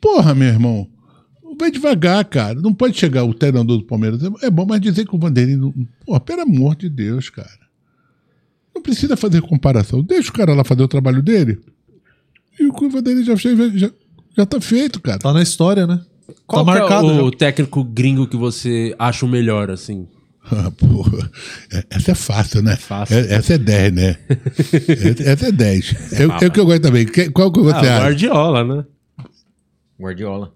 Porra, meu irmão. Vai devagar, cara. Não pode chegar o treinador do Palmeiras. É bom, mas dizer que o Vanderlei. Não... Porra, pelo amor de Deus, cara. Não precisa fazer comparação. Deixa o cara lá fazer o trabalho dele. E o que o Vanderlei já já, já tá feito, cara. Tá na história, né? Qual tá que marcado. é o já. técnico gringo que você acha o melhor, assim? Ah, <laughs> porra. É- Essa é fácil, né? Fácil. É- Essa é 10, né? <laughs> Essa- é 10. É, é o que eu gosto também. Qual que Ah, você o acha? Guardiola, né? Guardiola.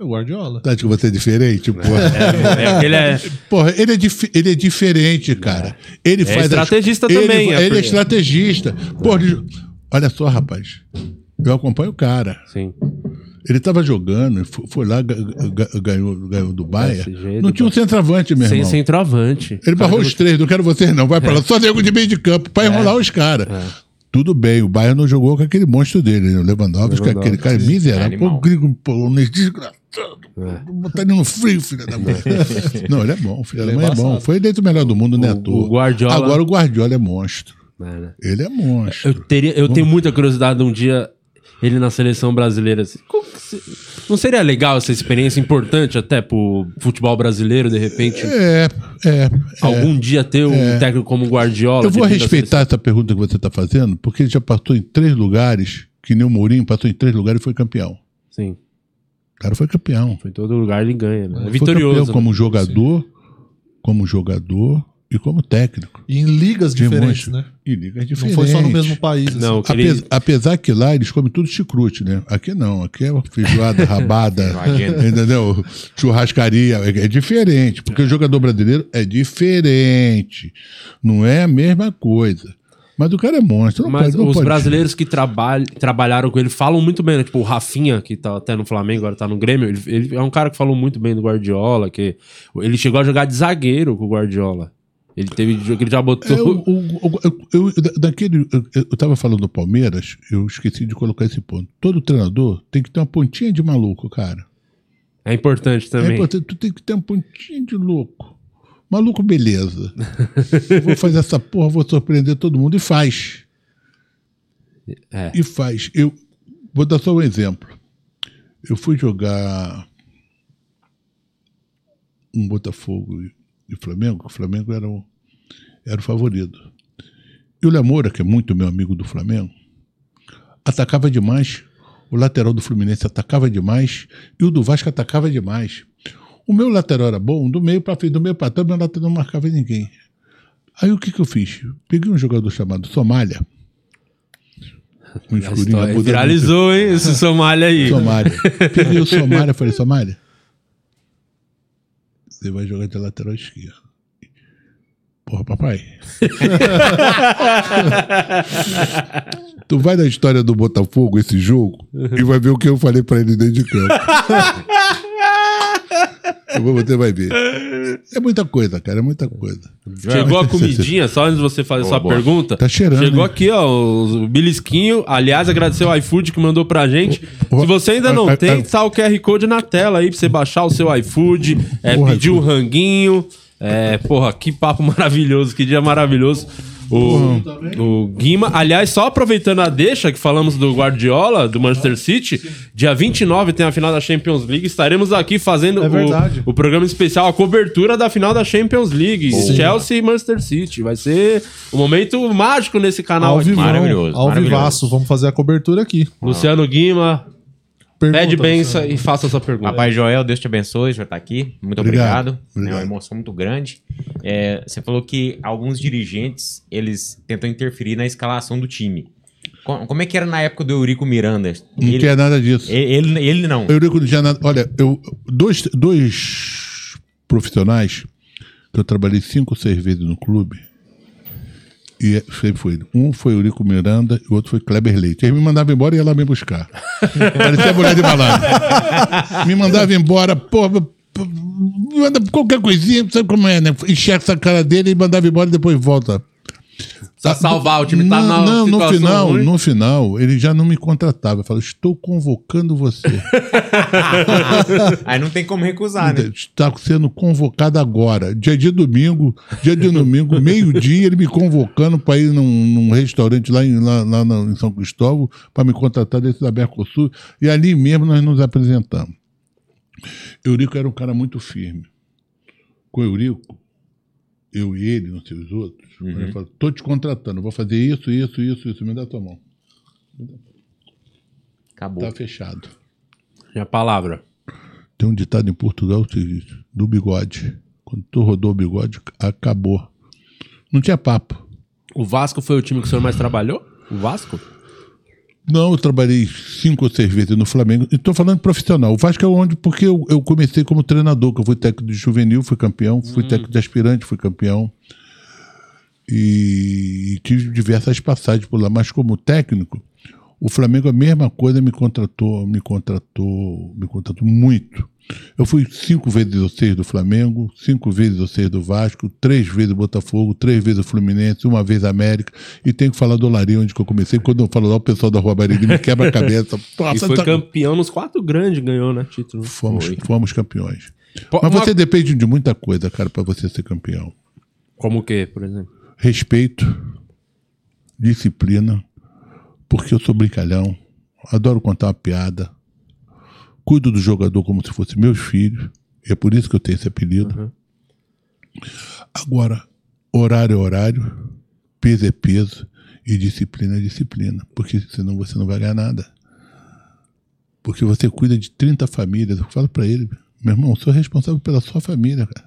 O Guardiola. Tá, que você é diferente, porra. É aquele é. Porra, ele é, dif- ele é diferente, cara. Ele faz as- estrategista ele- também, é Ele, é estrategista. Porra, ele- olha só, rapaz. Eu acompanho o cara. Sim. Ele tava jogando, foi, lá, ga- ga- ganhou, ganhou do Bahia. Não tinha um centroavante, meu Sem irmão. centroavante. Ele barrou os três, não quero vocês não, vai pra lá. Só nego de meio de campo, pra enrolar os caras. Tudo bem, o Bayern não jogou com aquele monstro dele, né? o Lewandowski, é aquele cara miserável. Pô, gringo polonês desgraçado. Botar ele no frio, filho da mãe. <laughs> não, ele é bom, filho da Ele é mãe é bom. embaçado. Foi eleito o melhor do mundo, né? O- Guardiola- Agora o Guardiola é monstro. É, né? Ele é monstro. Eu, teria, eu tenho muita curiosidade de um dia ele na seleção brasileira. assim. Como que se- Não seria legal essa experiência importante até pro futebol brasileiro, de repente? É, é. Algum dia ter um técnico como o Guardiola? Eu vou respeitar essa pergunta que você está fazendo, porque ele já passou em três lugares, que nem o Mourinho passou em três lugares e foi campeão. Sim. O cara foi campeão. Foi em todo lugar ele ganha, né? É Foi vitorioso. campeão como né? jogador, como jogador e como técnico. E em ligas Tem diferentes, monte. né? E ligas Não diferentes. foi só no mesmo país. assim. Não, que ele- Apes- Apesar que lá eles comem tudo chicrute, né? Aqui não, aqui é feijoada, <laughs> rabada, Não entendeu? Churrascaria, é é diferente, porque o jogador brasileiro é diferente, não é a mesma coisa. Mas o cara é monstro, Mas pode, os pode- brasileiros que trabalham, trabalharam com ele falam muito bem, né? Tipo, o Rafinha, que tá até no Flamengo, agora tá no Grêmio, ele, ele é um cara que falou muito bem do Guardiola, que ele chegou a jogar de zagueiro com o Guardiola. Ele teve jogo que ele já botou. É, eu, eu- da- daquele, eu, eu tava falando do Palmeiras, eu esqueci de colocar esse ponto. Todo treinador tem que ter uma pontinha de maluco, cara. É importante É também. importante, tu tem que ter uma pontinha de louco. Maluco, beleza. <laughs> Vou fazer essa porra, vou surpreender todo mundo. E faz. É. E faz. Eu vou dar só um exemplo. Eu fui jogar um Botafogo e Flamengo. O Flamengo era o, era o favorito. E o Lemoura, que é muito meu amigo do Flamengo, atacava demais. O lateral do Fluminense atacava demais. E o do Vasco atacava demais. O meu lateral era bom, do meio para frente, do meio para trás, meu lateral não marcava ninguém. Aí o que, que eu fiz? Peguei um jogador chamado Somália. Um escurinho, viralizou, hein? Esse <laughs> Somália aí. Somália. Peguei o Somália <laughs> falei, Somália, você vai jogar de lateral esquerdo. Porra, papai. <laughs> tu vai na história do Botafogo, esse jogo, e vai ver o que eu falei pra ele dentro de campo. Eu vou- Você vai ver. É muita coisa, cara, é muita coisa. Chegou a <laughs> comidinha, só antes de você fazer sua boa. pergunta. Tá cheirando, Chegou hein? aqui, ó, o belisquinho. Aliás, agradecer o iFood que mandou pra gente. Porra. Se você ainda não ah, tem, ah. tá o QR Code na tela aí pra você baixar o seu iFood, é, pedir um iFood. ranguinho. É, porra, que papo <laughs> maravilhoso, que dia maravilhoso. O, o Guima, aliás, só aproveitando a deixa que falamos do Guardiola, do Manchester City, dia 29 tem a final da Champions League. Estaremos aqui fazendo É o, o programa especial, a cobertura da final da Champions League. Chelsea e Manchester City. Vai ser um momento mágico nesse canal Ao aqui. vivão, Maravilhoso, Ao maravilhoso. vivaço. Vamos fazer a cobertura aqui. Luciano Guima, Pergunta, pede benção Luciano. e faça a sua pergunta. Papai Joel, Deus te abençoe, já tá aqui. Muito Obrigado. obrigado. É Obrigado. uma emoção muito grande. É, você falou que alguns dirigentes, eles tentam interferir na escalação do time. Co- Como é que era na época do Eurico Miranda? Não Ele, quer nada disso. ele, ele, ele não. Eurico não tinha nada. Olha, eu, dois, dois profissionais que eu trabalhei cinco, seis vezes no clube. E sempre foi. Um foi Eurico Miranda e o outro foi Kleber Leite. Eles me mandavam embora e ia lá me buscar. <laughs> Parecia mulher de malandro. me mandava embora, porra. p- Me manda qualquer coisinha, sabe como é, né? Enxerga essa cara dele e mandava embora e depois volta. Pra salvar, o time tá não, na não, no final, ruim. no final, ele já não me contratava. Eu falo, estou convocando você. <laughs> Aí não tem como recusar, né? Está sendo convocado agora. Dia de domingo, dia de domingo, meio-dia, ele me convocando para ir num, num restaurante lá em, lá, lá em São Cristóvão para me contratar desse da Mercosul. E ali mesmo nós nos apresentamos. Eurico era um cara muito firme. Com o Eurico, eu e ele, não sei os outros, ele falou, tô te contratando, vou fazer isso, isso, isso, isso, me dá tua mão. Acabou. Tá fechado. E a palavra. Tem um ditado em Portugal que diz, do bigode. Quando tu rodou o bigode, acabou. Não tinha papo. O Vasco foi o time que o senhor mais trabalhou? O Vasco? Não, eu trabalhei cinco ou seis vezes no Flamengo. E tô falando profissional. O Vasco é onde, porque eu, eu comecei como treinador, que eu fui técnico de juvenil, fui campeão, fui técnico de aspirante, fui campeão. E, tive diversas passagens por lá. Mas como técnico, o Flamengo a mesma coisa me contratou, me contratou, me contratou muito. Eu fui cinco vezes ou seis do Flamengo, cinco vezes ou seis do Vasco, três vezes do Botafogo, três vezes do Fluminense, uma vez América. E tenho que falar do Olaria, onde que eu comecei. Quando eu falo lá, o pessoal da Rua Barigui me quebra a cabeça. <laughs> E Nossa, foi tá- campeão nos quatro grandes, ganhou, né? Título. fomos, Foi. fomos campeões. Po- Mas uma- você depende de muita coisa, cara, para você ser campeão. Como o quê, por exemplo? Respeito, disciplina, porque eu sou brincalhão, adoro contar uma piada, cuido do jogador como se fosse meus filhos, e é por isso que eu tenho esse apelido. Agora, horário é horário, peso é peso, e disciplina é disciplina, porque senão você não vai ganhar nada. Porque você cuida de 30 famílias. Eu falo pra ele, meu irmão, eu sou responsável pela sua família, cara.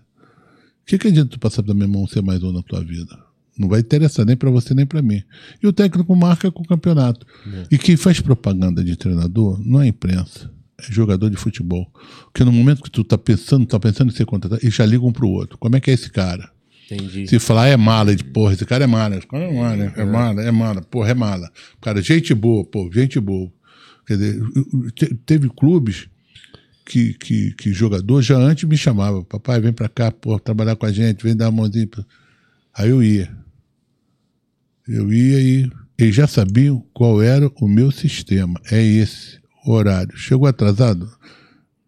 O que, que adianta tu passar pra meu irmão ser mais um na tua vida? Não vai interessar nem pra você nem pra mim. E o técnico marca com o campeonato. E quem faz propaganda de treinador não é a imprensa, é jogador de futebol. Porque no momento que tu tá pensando, tá pensando em ser contratado, eles já ligam pro outro. Como é que é esse cara? Entendi. Se falar é mala, de porra, esse cara é mala. Esse cara é mala, é mala, é mala, porra, é mala. Cara, gente boa, pô, gente boa. Quer dizer, te- teve clubes que, que, que jogador já antes me chamava, papai, vem pra cá, pô, trabalhar com a gente, vem dar uma mãozinha. pra-" Aí eu ia. Eu ia e eles já sabiam qual era o meu sistema. É esse, horário. Chegou atrasado?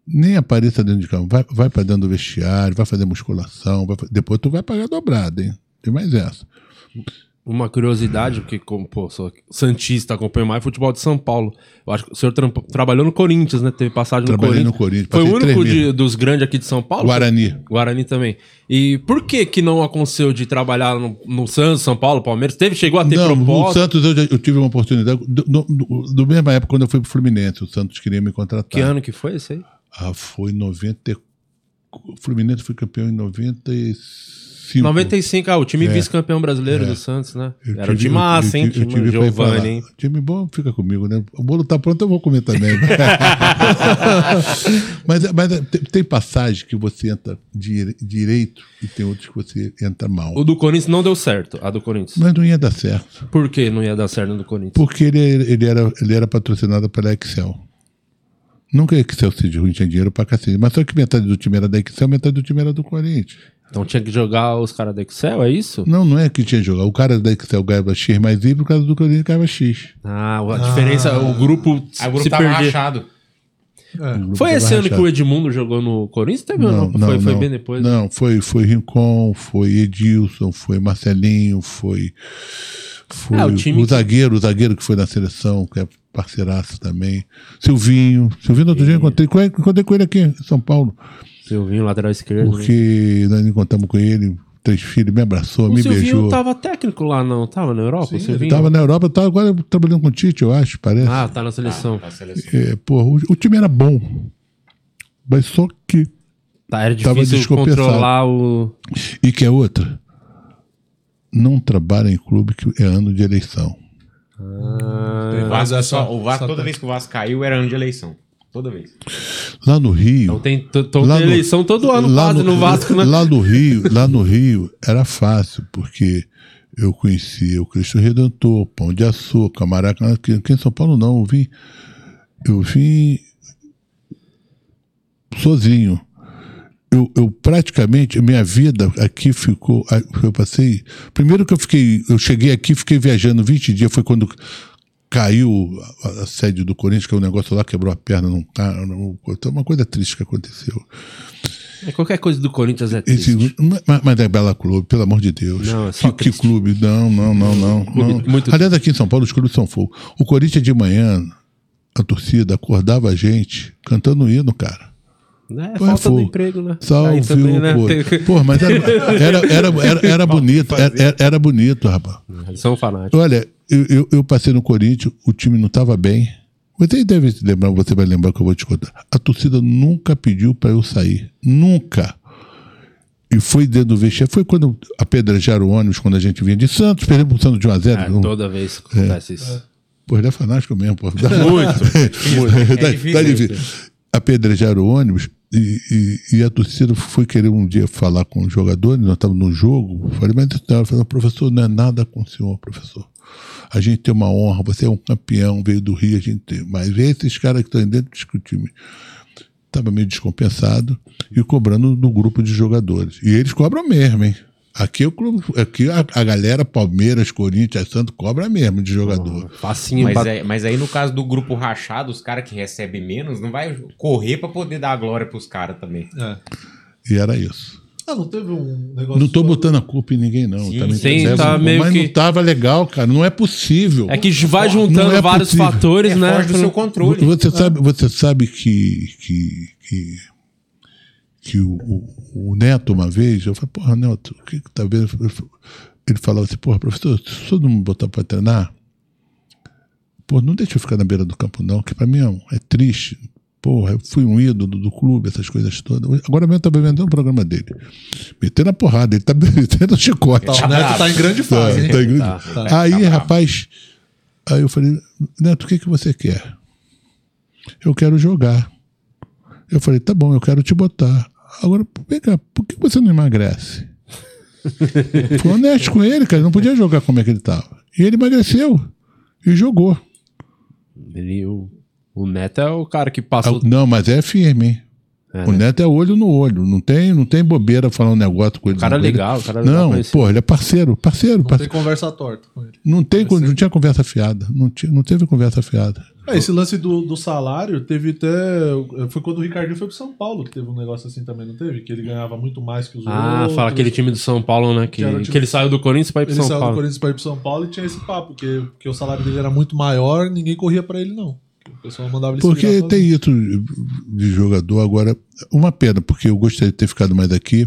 Nem apareça dentro de campo. Vai, vai para dentro do vestiário, vai fazer musculação. vai depois tu vai pagar dobrado, hein? Tem mais essa. Uma curiosidade, porque como, pô, sou Santista, acompanho mais futebol de São Paulo. Eu acho que o senhor tram- trabalhou no Corinthians, né? Teve passagem Trabalhei no no Corinthians. Corinthians, Foi o único de- dos grandes aqui de São Paulo? Guarani. Guarani também. E por que que não aconteceu de trabalhar no, no Santos, São Paulo, Palmeiras? Teve, chegou a ter Não, no proposta? Santos eu, já- eu tive uma oportunidade. Do, do, do- do mesma época, quando eu fui pro Fluminense, o Santos queria me contratar. Que ano que foi esse aí? Ah, foi 90. O Fluminense foi campeão em 95. 95, ah, o time vice-campeão brasileiro do Santos, né? É. Eu Era o tive- time massa, hein? eu Time. Giovanni, hein? Time bom fica comigo, né? O bolo tá pronto, eu vou comer também. <laughs> mas mas tem, tem passagem que você entra dire- direito e tem outros que você entra mal. O do Corinthians não deu certo, a do Corinthians. Mas não ia dar certo. Por que não ia dar certo no do Corinthians? Porque ele, ele, era, ele era patrocinado pela Excel. Nunca a Excel seja ruim, tinha dinheiro pra cacete. Mas só que metade do time era da Excel, metade do time era do Corinthians. Então tinha que jogar os caras da Excel, é isso? Não, não é que tinha que jogar. O cara da Excel ganhava X mais Y, por causa do Corinthians ganhava X. Ah, a diferença, o grupo Aí o grupo se tava perder. rachado. Grupo Foi esse ano que o Edmundo jogou no Corinthians? Teve ou não? foi, foi bem depois. né? Não, foi, foi Rincon, foi Edilson, foi Marcelinho, foi. Foi Ah, o o, time que- zagueiro, o zagueiro que foi na seleção, que é parceiraço também. Silvinho. Silvinho, no outro dia eu encontrei, encontrei com ele aqui em São Paulo. Silvinho, lateral esquerdo. né? Porque nós encontramos com ele, três filhos, me abraçou, O me Silvinho beijou. tava técnico lá, não? Tava na Europa? o Ele Silvinho? tava na Europa, tava agora trabalhando com o Tite, eu acho, parece. Ah, tá na seleção. A seleção. É, porra, o, o time era bom. Mas só que. Tá, era Tava difícil controlar o. E que é outra. Não trabalha em clube que é ano de eleição. O Vasco, essa- só, o Vasco, toda vez que o Vasco caiu, era ano de eleição. Toda vez. Lá no Rio. Então tem, então no- eleição todo ano lá quase no, Vasco, né? Lá no Rio, lá no Rio era fácil, porque eu conhecia o Cristo Redentor, Pão de Açúcar, Maracanã, aqui, aqui em São Paulo não, eu vim, eu vim sozinho. Eu, eu praticamente, minha vida aqui ficou, eu passei, primeiro que eu fiquei, eu cheguei aqui, fiquei viajando 20 dias, foi quando caiu a, a sede do Corinthians, que é um negócio lá, quebrou a perna num carro, num- uma coisa triste que aconteceu. É, Qualquer coisa do Corinthians é Esse, triste. mas, mas é Bela Clube, pelo amor de Deus. Não, é que, que clube? Não, não, não, não. Não. muito Aliás, aqui em São Paulo, os clubes são fogo. O Corinthians de manhã, a torcida acordava a gente cantando hino, cara. É, Pô, é falta do emprego, né? Salve também, o né? Pô, mas era, era, era, era, <laughs> bonito, era bonito, rapaz. Eles são fanáticos. Olha, eu, eu, eu passei no Corinthians, o time não estava bem. Você deve se lembrar, você vai lembrar que eu vou te contar. A torcida nunca pediu para eu sair. Nunca. E foi dentro do vestiário. Foi quando apedrejaram o ônibus, quando a gente vinha de Santos, perdemos o Santos de 1 a 0 É, não- toda vez que acontece isso. Pô, ele é fanático mesmo, pô. <laughs> <laughs> Dá- Muito. tá, É difícil, tá difícil. Apedrejaram o ônibus e, e- e a torcida foi querer um dia falar com os jogadores, nós estávamos no jogo. Falei, mas ela falou, professor, não é nada com o senhor, professor. A gente tem uma honra, você é um campeão, veio do Rio, a gente tem. Mas esses caras que estão dentro do time estava meio descompensado e cobrando do grupo de jogadores. E eles cobram mesmo, hein? Aqui, o clube, aqui a, a galera, Palmeiras, Corinthians, Santos, cobra mesmo de jogador. Facinho Mas, é- mas aí no caso do grupo rachado, os caras que recebem menos, não vai correr pra poder dar a glória pros caras também. É. E era isso. Ah, não teve um negócio. Não tô botando a culpa em ninguém, não. Sim, Também sim, deve- tá meio mas que- não tava legal, cara. Não é possível. É que vai juntando é vários possível. fatores, É né? foge do seu controle. Você sabe, você sabe que, que, que, que o, o- o Neto, uma vez, eu falei, porra, Neto, o que que tá vendo? Ele falava assim, porra, professor, se o senhor não me botar pra treinar, pô, não deixa eu ficar na beira do campo, não, que pra mim é, é triste. Porra, eu fui um ídolo do clube, essas coisas todas. Agora mesmo eu tava vendo um programa dele. Metendo a porrada, ele tá <laughs> metendo o chicote. Tá, o Neto tá em grande Tá, fase, hein? tá em grande- Tá. Aí, rapaz, aí eu falei, Neto, o que, que você quer? Eu quero jogar. Eu falei, tá bom, eu quero te botar. Agora, vem cá, por que você não emagrece? <laughs> Fui honesto com ele, cara, não podia jogar como é que ele tava. E ele emagreceu e jogou. Ele, o, o Neto é o cara que passou. Não, mas é firme, hein? É, o né? Neto é olho no olho, não tem, não tem bobeira falar um negócio com ele. O cara é. Ele- legal, o cara é legal. Não, pô, ele é parceiro, parceiro, Não tem parceiro. conversa torta com ele. Não, tem, não tinha conversa fiada. Não, tinha, não teve conversa fiada. É, esse lance do, do salário teve até. Foi quando o Ricardinho foi pro São Paulo que teve um negócio assim também, não teve? Que ele ganhava muito mais que os Ah, outros. fala aquele time do São Paulo, né? Que, Que time- que ele saiu do Corinthians pra ir pro Ele São saiu do Paulo. Corinthians pra ir pro São Paulo e tinha esse papo, que, que o salário dele era muito maior ninguém corria pra ele, não. O pessoal mandava ele Porque tem isso de jogador agora. Uma pena, porque eu gostaria de ter ficado mais aqui.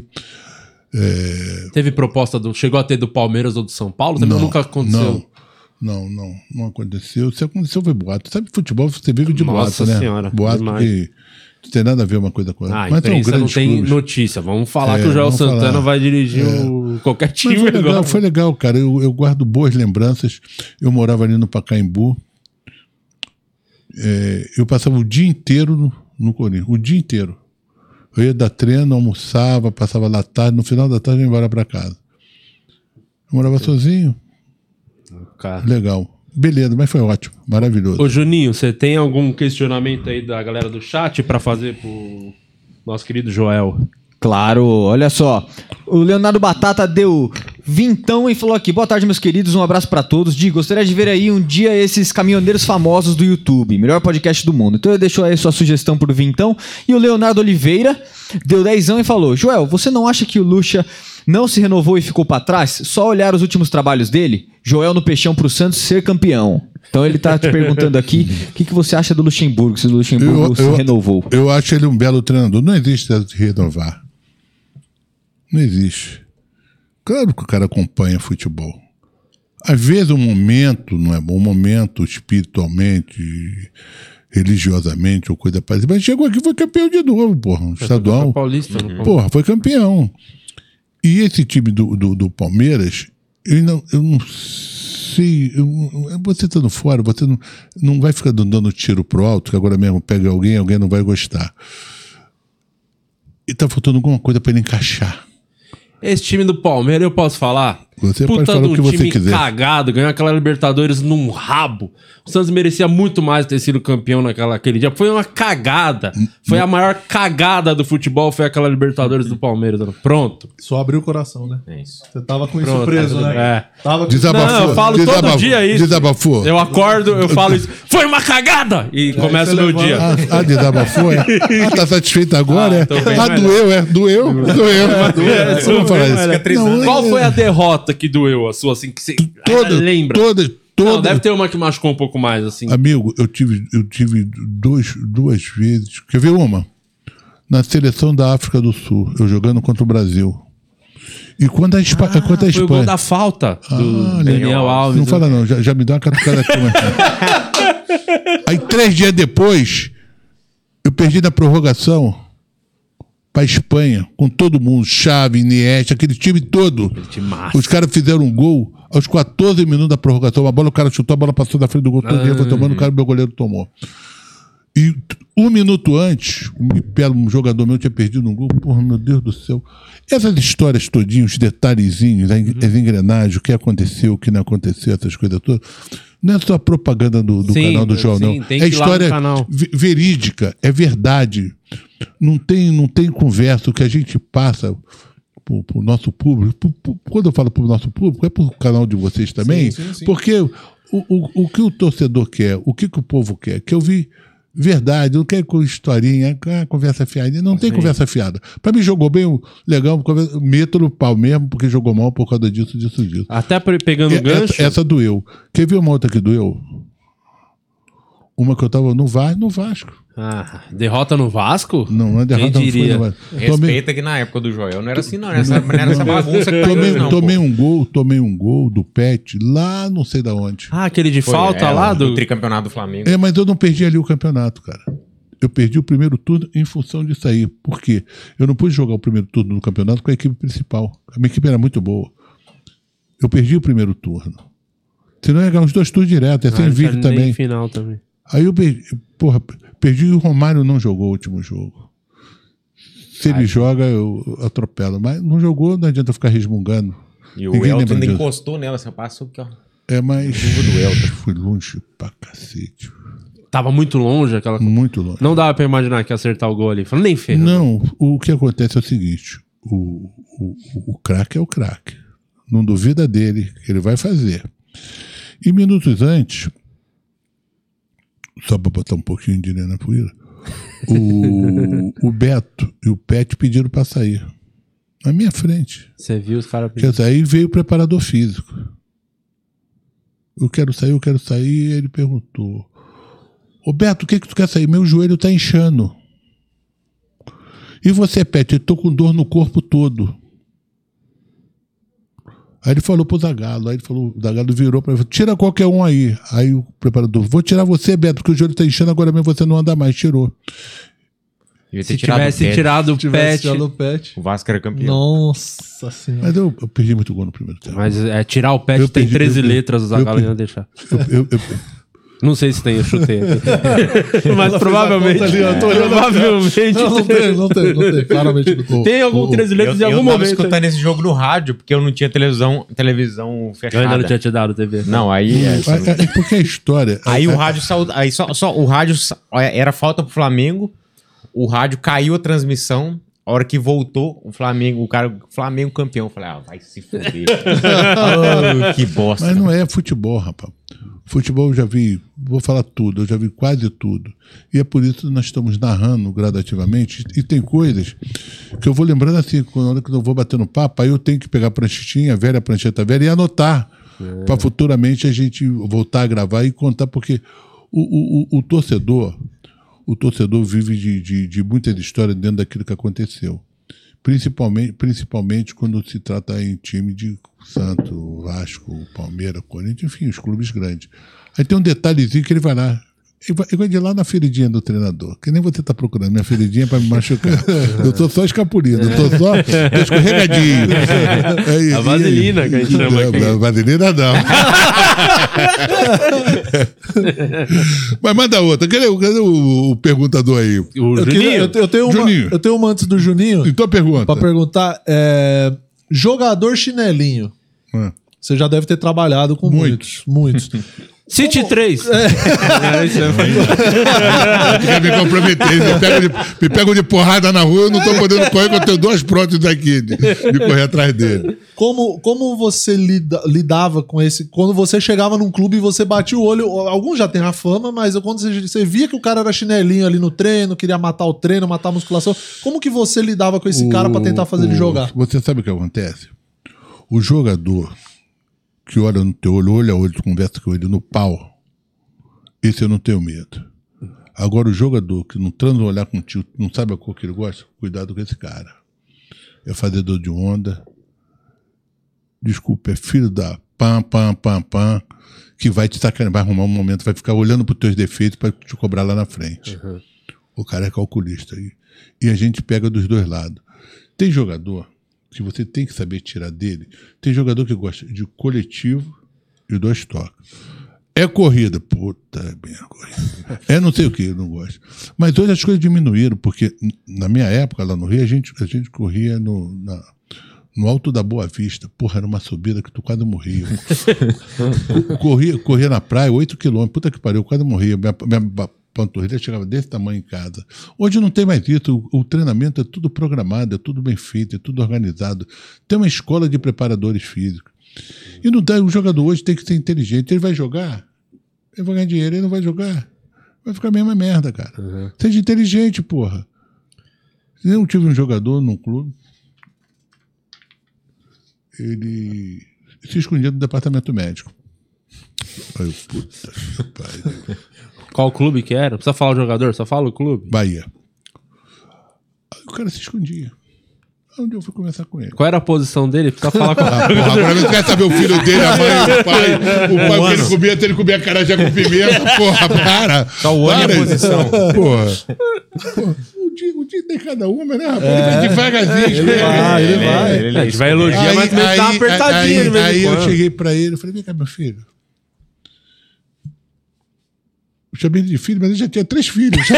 Teve proposta do. Chegou a ter do Palmeiras ou do São Paulo? Também nunca aconteceu. Não, não, não, não aconteceu. Se aconteceu foi boato. Sabe, futebol você vive de Nossa boato, né? Senhora, boato demais. que não tem nada a ver uma coisa com a Ah, outra. então isso não tem clubes. notícia. Vamos falar É, que o Joel Santana falar. vai dirigir o, qualquer Mas time foi legal, agora. foi legal, cara. Eu, eu guardo boas lembranças. Eu morava ali no Pacaembu. É, eu passava o dia inteiro no, no Corinthians, o dia inteiro. Eu ia dar treino, almoçava, passava lá tarde, no final da tarde eu ia embora para casa. Eu morava sozinho, Cara. legal. Beleza, mas foi ótimo, maravilhoso. Ô Juninho, você tem algum questionamento aí da galera do chat pra fazer pro nosso querido Joel? Claro, olha só. O Leonardo Batata deu vintão e falou aqui: boa tarde, meus queridos, um abraço pra todos. Di, gostaria de ver aí um dia esses caminhoneiros famosos do YouTube, melhor podcast do mundo. Então ele deixou aí sua sugestão por vintão. E o Leonardo Oliveira deu dezão e falou: Joel, você não acha que o Lucha não se renovou e ficou pra trás? Só olhar os últimos trabalhos dele? Joel no peixão pro Santos ser campeão. Então ele tá te perguntando aqui o que, que você acha do Luxemburgo, se o Luxemburgo Eu- se eu- renovou. Eu acho ele um belo treinador. Não existe renovar. Não existe. Claro que o cara acompanha futebol. Às vezes o momento não é bom, o momento espiritualmente, religiosamente ou coisa parecida. Mas chegou aqui e foi campeão de novo, porra. Um estadual. Paulista, não Porra, foi campeão. E esse time do, do, do Palmeiras, eu não, eu não sei. eu- você estando fora, você não, não vai ficar dando, dando tiro pro alto, que agora mesmo pega alguém, alguém não vai gostar. E tá faltando alguma coisa para ele encaixar. Esse time do Palmeiras, eu posso falar? Você pode Puta falar de o que você time quiser. cagado, ganhou aquela Libertadores num rabo. O Santos merecia muito mais ter sido campeão naquela, aquele dia. Foi uma cagada. Foi a maior cagada do futebol, foi aquela Libertadores do Palmeiras. Pronto. Só abriu o coração, né? É isso. Você tava com isso Pronto, preso, tá né? bem. Tava com Desabafou. Não, eu falo todo desabafou, dia isso. Desabafou. Eu acordo, eu falo isso. <laughs> Foi uma cagada! E começa o meu dia. Ah, ah, desabafou, é? Ah, tá satisfeito agora, Ah, é? Ah, melhor. doeu, é? Doeu? Doeu. É, bem isso. melhor. Cicatrizando. Não, Qual é- foi a derrota que doeu a sua, assim, que você Toda, lembra? toda, Não, toda. deve ter uma que machucou um pouco mais, assim. Amigo, eu tive, eu tive dois, duas vezes. Quer ver uma? Na seleção da África do Sul, eu jogando contra o Brasil. E quando a, Espa Ah, quando a foi o gol Espanha. da falta do Ah, Daniel Alves. Não fala não, já, já me dá uma catucada aqui. mas- <laughs> Aí três dias depois, eu perdi na prorrogação pra Espanha, com todo mundo, Xavi, Iniesta, aquele time todo. time. Os caras fizeram um gol aos 14 minutos da prorrogação. A bola, o cara chutou, a bola passou da frente do gol, todo dia foi tomando, o cara, meu goleiro tomou. E um minuto antes, um jogador meu tinha perdido um gol. Porra, meu Deus do céu. Essas histórias todinhas, os detalhezinhos, en- as engrenagens, o que aconteceu, o que não aconteceu, essas coisas todas. Não é só propaganda do, do Sim, canal do João, sim, não. tem É história verídica, é verdade. Não tem, não tem conversa. O que a gente passa pro, pro nosso público, pro- pro- quando eu falo pro nosso público, é pro canal de vocês também, sim. porque o, o, o que o torcedor quer, o que, que o povo quer, que eu vi verdade, não quer com historinha, ah, conversa fiada. Não tem conversa fiada. Pra mim jogou bem, legal, meto no pau mesmo, porque jogou mal por causa disso, disso, disso. Até pegando o gancho. Essa, essa doeu. Quer ver uma outra que doeu? Uma que eu tava no Vasco, no Vasco. Ah, derrota no Vasco? Não, a derrota Quem não foi diria? no Vasco. Tomei, Respeita que na época do Joel não era assim, não. Não era essa, não era essa bagunça que tomei, hoje, não. tomei um gol, tomei um gol do Pet lá não sei da onde. Ah, aquele de Foi, falta é, lá do. do tricampeonato do Flamengo. É, mas eu não perdi ali o campeonato, cara. Eu perdi o primeiro turno em função disso aí. Por quê? Eu não pude jogar o primeiro turno no campeonato com a equipe principal. A minha equipe era muito boa. Eu perdi o primeiro turno. Senão ia ganhar os dois turnos direto, é Ah, sem não tinha vídeo nem também. final também. Aí eu perdi, porra, perdi e o Romário não jogou o último jogo. Se ele joga, eu atropelo. Mas não jogou, não adianta ficar resmungando. E o Ninguém Elton ainda disso. encostou nela, você passou aqui, ó. É, mas. do Elton. <laughs> Fui longe pra cacete. Tava muito longe aquela. Muito longe. Não dava pra imaginar que ia acertar o gol ali. Falando nem ferro. Não, o que acontece é o seguinte: o, o, o craque é o craque. Não duvida dele, que ele vai fazer. E minutos antes, só para botar um pouquinho de linha na poeira, o, o Beto e o Pet pediram para sair. Na minha frente. Você viu os caras. Quer dizer, aí veio o preparador físico. Eu quero sair, eu quero sair. E ele perguntou: Ô Beto, o que, que tu quer sair? Meu joelho tá inchando. E você, Pet? Eu tô com dor no corpo todo. Aí ele falou pro Zagalo, aí ele falou, o Zagalo virou pra ele, falou, tira qualquer um aí. Aí o preparador, vou tirar você, Beto, porque o joelho tá inchando, agora mesmo você não anda mais. Tirou. Se tirado tivesse tirado o pet. tirado o pet. O Vasco era campeão. Nossa senhora. Mas eu, eu perdi muito gol no primeiro tempo. Mas é, tirar o pet Eu tem perdi- 13 eu- letras, o Zagallo eu- ia deixar. Eu, eu- eu- Não sei se tem, eu chutei aqui. <laughs> Mas provavelmente. ali, eu tô olhando provavelmente. Não, não tem, não tem, não tem. Claramente não tem. Tem algum 13 Eu, letras em eu algum tava momento. escutando esse jogo no rádio, porque eu não tinha televisão, televisão Eu fechada. ainda não tinha te dado TV. Não, aí... é, É, é porque a história. Aí é- o rádio saiu. Aí só, só o rádio sa- era falta pro Flamengo. O rádio caiu a transmissão. A hora que voltou, o Flamengo, o cara, Flamengo campeão. Eu falei, ah, vai se fuder. Ah, <laughs> que bosta. Mas não é futebol, rapaz. Futebol eu já vi, vou falar tudo, eu já vi quase tudo. E é por isso que nós estamos narrando gradativamente. E tem coisas que eu vou lembrando assim, quando hora que eu vou batendo papo, aí eu tenho que pegar a pranchetinha, a velha prancheta velha, e anotar. Para futuramente a gente voltar a gravar e contar, porque o, o, o, o torcedor, o torcedor vive de, de, de muitas histórias dentro daquilo que aconteceu. Principalmente, principalmente quando se trata em time de Santo, Vasco, Palmeiras, Corinthians, enfim, os clubes grandes. Aí tem um detalhezinho que ele vai lá. Ele vai de lá na feridinha do treinador, que nem você está procurando minha feridinha para me machucar. eu tô só escapulido, eu tô só tô escorregadinho. É, A vaselina que a gente chama É, aqui. a vaselina não. Mas manda outra. Cadê, o- cadê o, o perguntador aí? O Eu, queria- Juninho. eu eu tenho uma, Juninho. eu tenho uma antes do Juninho Então pergunta. pra perguntar. é, jogador chinelinho. Ah. Você já deve ter trabalhado com muitos. Muitos. <laughs> City 3. É, isso é- Quer me comprometer? Me pegam, de, me pegam de porrada na rua, eu não tô podendo correr, que eu tenho duas próteses aqui de, de correr atrás dele. Como, como você lida- lidava com esse. Quando você chegava num clube e você batia o olho. Alguns já têm a fama, mas quando você, você via que o cara era chinelinho ali no treino, queria matar o treino, matar a musculação. Como que você lidava com esse cara pra tentar fazer ele O- jogar? Você sabe o que acontece? O jogador que olha no teu olho, olho a olho, tu conversa com ele no pau, esse eu não tenho medo. Agora, o jogador que não transa um olhar contigo, não sabe a cor que ele gosta, cuidado com esse cara. É fazedor de onda. Desculpa, é filho da pam, pam, pam, pam, que vai te sacanear, vai arrumar um momento, vai ficar olhando para os teus defeitos para te cobrar lá na frente. O cara é calculista. E, e a gente pega dos dois lados. Tem jogador que você tem que saber tirar dele. Tem jogador que gosta de coletivo e dois toques. É corrida. Puta, é bem a corrida. É não sei o que, eu não gosto. Mas hoje as coisas diminuíram, porque na minha época, lá no Rio, a gente, a gente corria no, na- no alto da Boa Vista. Porra, era uma subida que tu quase morria. <laughs> Co- corria, corria na praia, 8 quilômetros. Puta que pariu, eu quase morria. Minha, minha panturrilha chegava desse tamanho em casa. Hoje não tem mais isso. O, o treinamento é tudo programado, é tudo bem feito, é tudo organizado. Tem uma escola de preparadores físicos. E não dá, o jogador hoje tem que ser inteligente. Ele vai jogar, ele vai ganhar dinheiro, ele não vai jogar. Vai ficar a mesma merda, cara. Seja inteligente, porra. Eu tive um jogador num clube. Ele se escondia do departamento médico. Aí eu, puta pariu. Qual clube que era? Não precisa falar o jogador, só fala o clube. Bahia. Aí o cara se escondia. Aí onde eu fui conversar com ele? Qual era a posição dele? Precisa falar qual. Ah, porra, agora você quer saber o filho dele, a mãe, o <laughs> pai. O pai, o que ele comia, ele comia carajé com pimenta, porra, para. Só o ano e a Para. posição. Porra. Porra, O dia, o dia tem cada uma, né, rapaz? Ele vai devagarzinho. Ele vai, ele vai. ele- a gente vai elogiar, mas também dá uma apertadinha aí, em aí eu cheguei pra ele, eu falei, vem cá, meu filho. Eu chamei ele de filho, mas ele já tinha três filhos. <laughs>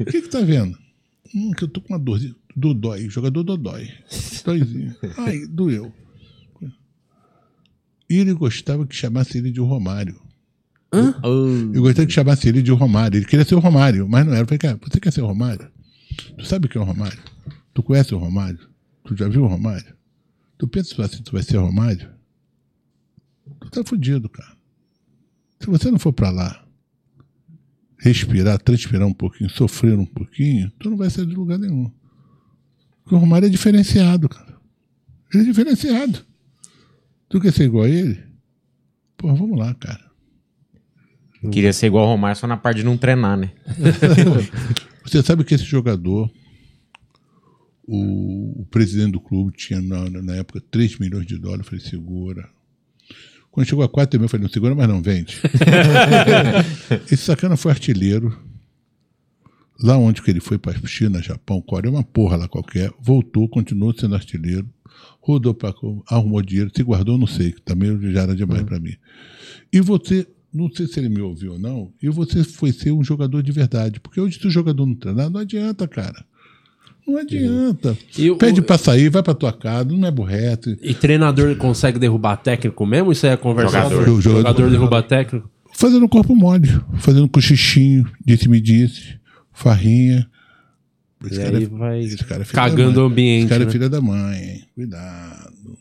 O que que tá vendo? Hum, que eu tô com uma dorzinha. Dodói, jogador Dodói. Dóizinho. Ai, doeu. E ele gostava que chamasse ele de Romário. Eu gostava que chamasse ele de Romário. Ele queria ser o Romário, mas não era. Eu falei, cara, você quer ser o Romário? Tu sabe o que é o Romário? Tu conhece o Romário? Tu já viu o Romário? Tu pensa assim, tu vai ser o Romário? Tu tá fudido, cara. Se você não for pra lá, respirar, transpirar um pouquinho, sofrer um pouquinho, tu não vai sair de lugar nenhum. Porque o Romário é diferenciado, cara. Ele é diferenciado. Tu quer ser igual a ele? Pô, vamos lá, cara. Queria ser igual o Romário só na parte de não treinar, né? <laughs> Você sabe que esse jogador, o, o presidente do clube tinha na, na época 3 milhões de dólares. Eu falei, segura. Quando chegou a 4 mil, eu falei, não segura, mas não vende. <laughs> esse sacana foi artilheiro. Lá onde que ele foi para China, Japão, Coreia, uma porra lá qualquer. Voltou, continuou sendo artilheiro. Rodou para arrumou dinheiro, se guardou, não sei, que também já era demais para mim. E você, não sei se ele me ouviu ou não, e você foi ser um jogador de verdade. Porque hoje, se o jogador não treinar, não adianta, cara. Não adianta. E o- Pede pra sair, vai pra tua casa, não me aborrece. E treinador consegue derrubar técnico mesmo? Isso aí é conversação? Jogador. Jogador. Jogador derruba técnico? Fazendo corpo mole, fazendo cochichinho, disse-me-disse, farrinha. Esse E cara, aí é- vai esse cara é cagando o ambiente. Esse cara né? é filha da mãe, hein? Cuidado.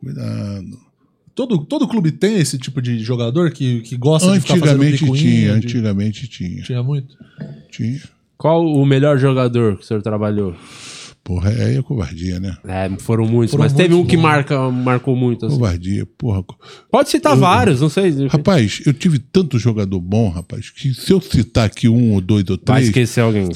Cuidado. Todo, todo clube tem esse tipo de jogador que, que gosta de ficar fazendo Antigamente tinha, de- antigamente tinha. Tinha muito. Tinha. Qual o melhor jogador que o senhor trabalhou? Porra, aí é covardia, né? É, foram muitos, Foram mas teve muitos, um que marca, marcou muito. assim. Covardia, porra. Pode citar vários, não sei. Rapaz, eu tive tanto jogador bom, rapaz, que se eu citar aqui um ou dois ou Vai três, esquecer alguém.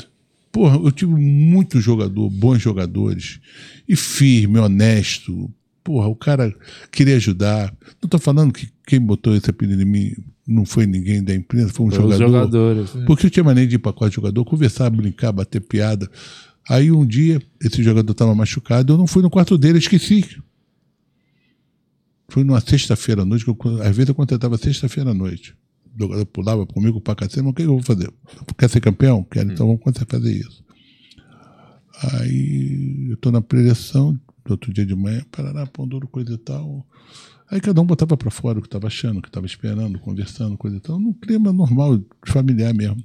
porra, eu tive muito jogador, bons jogadores, e firme, honesto. Porra, o cara queria ajudar. Não tô falando que quem botou esse apelido em mim não foi ninguém da imprensa, foi um Foi jogador. jogadores. Porque eu tinha maneira de ir para quatro jogador, conversar, brincar, bater piada. Aí um dia, esse jogador estava machucado, eu não fui no quarto dele, esqueci. Foi numa sexta-feira à noite, que eu, às vezes eu contratava sexta-feira à noite. O jogador pulava comigo pra cacete, mas o que eu vou fazer? Quer ser campeão? Quero, então vamos começar a fazer isso. Aí eu tô na preleção, outro dia de manhã, parará, pão duro, coisa e tal. Aí cada um botava pra fora o que estava achando, o que estava esperando, conversando, coisa e tal. Num clima normal, familiar mesmo.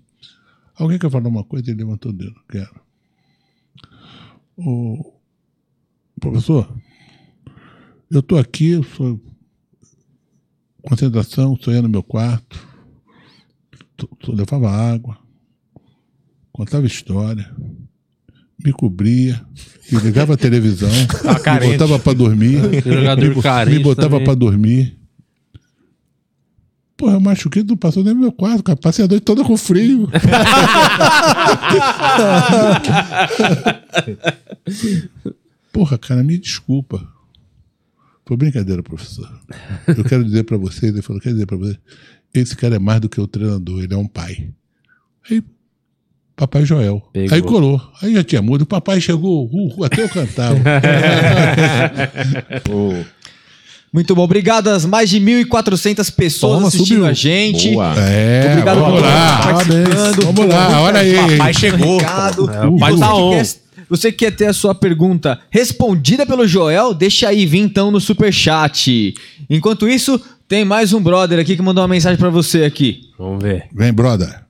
Alguém quer falar uma coisa? Ele levantou o dedo. Quero. Ô, professor, eu estou aqui, sou concentração, eu no meu quarto, tô- tô- levava água, contava história, me cobria, me ligava a televisão, <laughs> me botava para dormir, me, carente <laughs> me botava para dormir. Porra, eu machuquei, não passou nem no meu quarto, cara. Passei a noite toda com frio. <laughs> Porra, cara, me desculpa. Foi brincadeira, professor. Eu quero dizer pra vocês, ele falou, quero dizer pra vocês, esse cara é mais do que o treinador, ele é um pai. Aí, Papai Joel. Pegou. Aí colou. Aí já tinha mudo. O papai chegou, uh, uh, até eu cantava. <laughs> Muito bom. Obrigado às mais de 1.400 pessoas Toma, assistindo subiu. a gente. Boa. É, Obrigado vamos por lá. participando. Vamos lá, olha aí. Papai chegou. Obrigado. o pai você, tá on. quer, você que quer ter a sua pergunta respondida pelo Joel, deixa aí vir então no superchat. Enquanto isso, tem mais um brother aqui que mandou uma mensagem pra você aqui. Vamos ver. Vem, brother.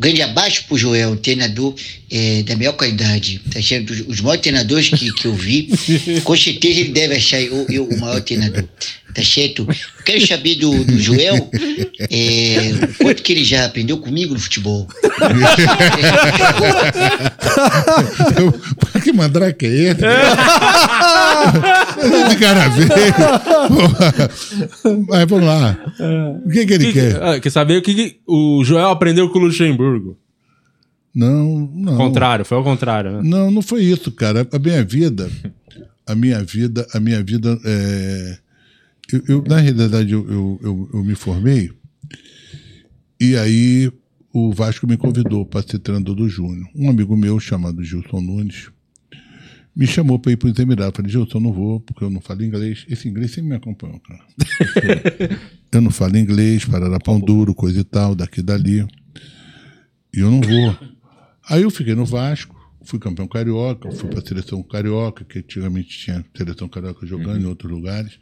Grande abaixo pro Joel, um treinador eh, da melhor qualidade. Tá achando os maiores treinadores que, que eu vi, <laughs> com certeza ele deve achar eu, eu o maior treinador. Tá certo? Quero saber do, do Joel o <laughs> quanto que ele já aprendeu comigo no futebol. Pô, <laughs> que mandrake é esse? Esse cara Mas vamos lá. O que, que ele Que- quer? ah, quer saber o que, que o Joel aprendeu com o Luxemburgo? Não, não. Contrário, foi ao contrário, né? Não, não foi isso, cara. A minha vida, a minha vida, a minha vida. é, Eu, eu, na realidade, eu, eu, eu, me formei e aí o Vasco me convidou para ser treinador do Júnior. Um amigo meu chamado Gilson Nunes me chamou para ir para os Emirados. Falei, Gilson, eu não vou porque eu não falo inglês. Esse inglês sempre me acompanhou, cara. <laughs> eu não falo inglês, parará pão duro, coisa e tal, daqui e dali. E eu não vou. Aí eu fiquei no Vasco, fui campeão carioca, fui para a seleção carioca, que antigamente tinha seleção carioca jogando em outros lugares.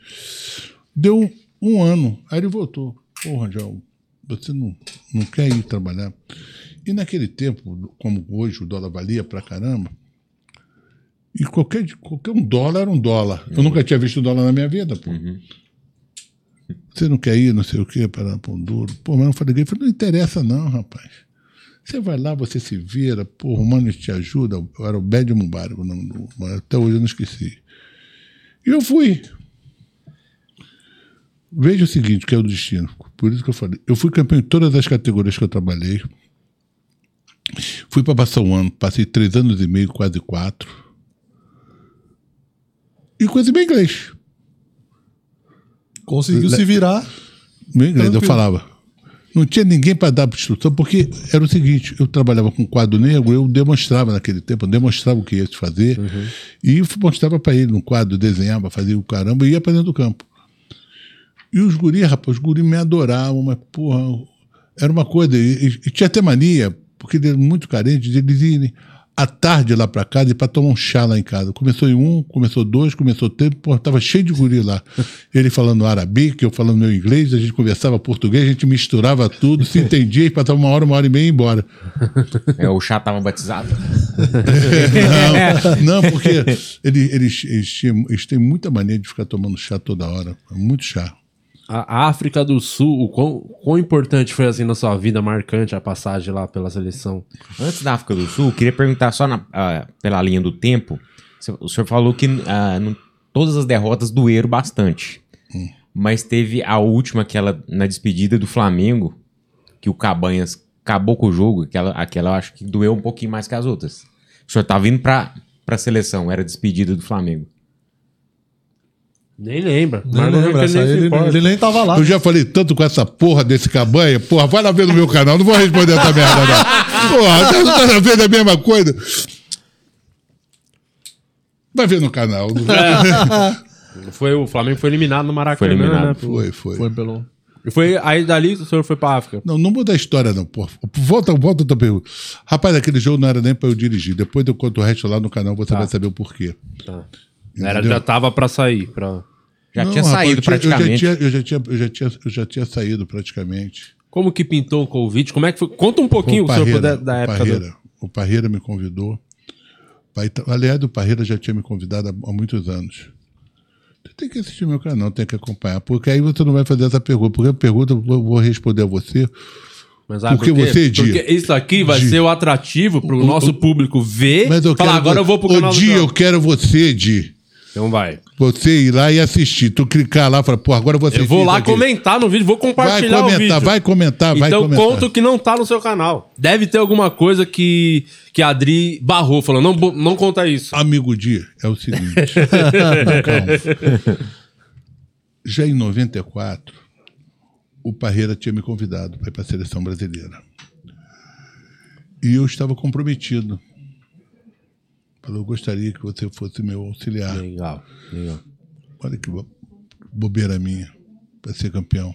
Deu um ano, aí ele voltou. Pô, Rangel, você não, não quer ir trabalhar? E naquele tempo, como hoje o dólar valia pra caramba, e qualquer, qualquer um dólar era um dólar. Eu nunca tinha visto dólar na minha vida, pô. Você não quer ir, não sei o quê, para pão duro. Pô, mas eu falei, eu falei, não interessa não, rapaz. Você vai lá, você se vira, pô, o Mano te ajuda. Eu era o Bédio Mubarak, até hoje eu não esqueci. E eu fui. Veja o seguinte, que é o destino. Por isso que eu falei. Eu fui campeão em todas as categorias que eu trabalhei. Fui para passar um ano, passei três anos e meio, quase quatro. E conheci bem inglês. Conseguiu se virar. Meu inglês, eu falava. Não tinha ninguém para dar instrução, porque era o seguinte: eu trabalhava com quadro negro, eu demonstrava naquele tempo, eu demonstrava o que ia se fazer, e mostrava para ele no quadro, desenhava, fazia o caramba e ia para dentro do campo. E os guris, rapaz, os guris me adoravam, mas, porra, era uma coisa. E, e- tinha até mania, porque ele era muito carente, de eles irem à tarde lá para casa e para tomar um chá lá em casa. Começou em um, começou dois, começou três, pô, tava cheio de guri lá. <laughs> Ele falando arabique, eu falando meu inglês, a gente conversava português, a gente misturava tudo, se entendia e passava uma hora, uma hora e meia e embora. É, o chá tava batizado. <laughs> Não, não, porque <laughs> eles, eles, eles, eles têm muita mania de ficar tomando chá toda hora. Muito chá. A África do Sul, o quão, quão importante foi assim na sua vida, marcante a passagem lá pela seleção? Antes da África do Sul, queria perguntar só na- ah, pela linha do tempo. O senhor falou que ah, não- todas as derrotas doeram bastante. Mas teve a última, aquela na despedida do Flamengo, que o Cabanhas acabou com o jogo. Aquela, aquela eu acho que doeu um pouquinho mais que as outras. O senhor tá vindo pra, pra seleção, era a despedida do Flamengo. Nem lembra. Nem Mas não lembra, é essa ele ele, ele nem tava lá. Eu já falei tanto com essa porra desse cabanha. Porra, vai lá ver no meu canal. Não vou responder essa merda, não. <laughs> Porra, tá, tá vendo a mesma coisa? Vai ver no canal. Não vai? <laughs> Foi, o Flamengo foi eliminado no Maracanã, Foi eliminado. né? Foi, foi. Foi pelo. E foi, aí dali o senhor foi pra África. Não, não muda a história, não, porra. Volta, volta a tua pergunta. Rapaz, aquele jogo não era nem pra eu dirigir. Depois eu conto o resto lá no canal, você vai saber o porquê. Tá. Era, já tava pra sair. Pra... Já Não, tinha rapaz, saído eu tinha- praticamente. Eu já, tinha, eu, já tinha, eu, já tinha, eu já tinha saído praticamente. Como que pintou o convite? Como é que foi? Conta um pouquinho, o se o senhor Parreira, da o época. Parreira, Do... o Parreira me convidou. Pai- Aliás, o Parreira já tinha me convidado há, muitos anos. Você tem que assistir meu canal, tem que acompanhar. Porque aí você não vai fazer essa pergunta. Porque a pergunta eu vou responder a você. Mas sabe Porque por quê? você, Porque isso aqui vai Di- ser o atrativo pro O- nosso o- público ver. Mas eu falar, quero. agora eu vou pro canal Di, do eu quero você, Di. Então vai. Você ir lá e assistir. Tu clicar lá e falar, pô, agora eu vou assistir. Eu vou lá comentar no vídeo, vou Vai compartilhar o comentar, vídeo. vai comentar, vai então comentar. conta o que não tá no seu canal. Deve ter alguma coisa que, que a Adri barrou, falou, não, não conta isso. Amigo Di, é o seguinte. <laughs> Calma. Já em 94, o Parreira tinha me convidado para ir para a seleção brasileira. E eu estava comprometido. Falou, eu gostaria que você fosse meu auxiliar. Legal, legal. Olha que bo- bobeira minha para ser campeão.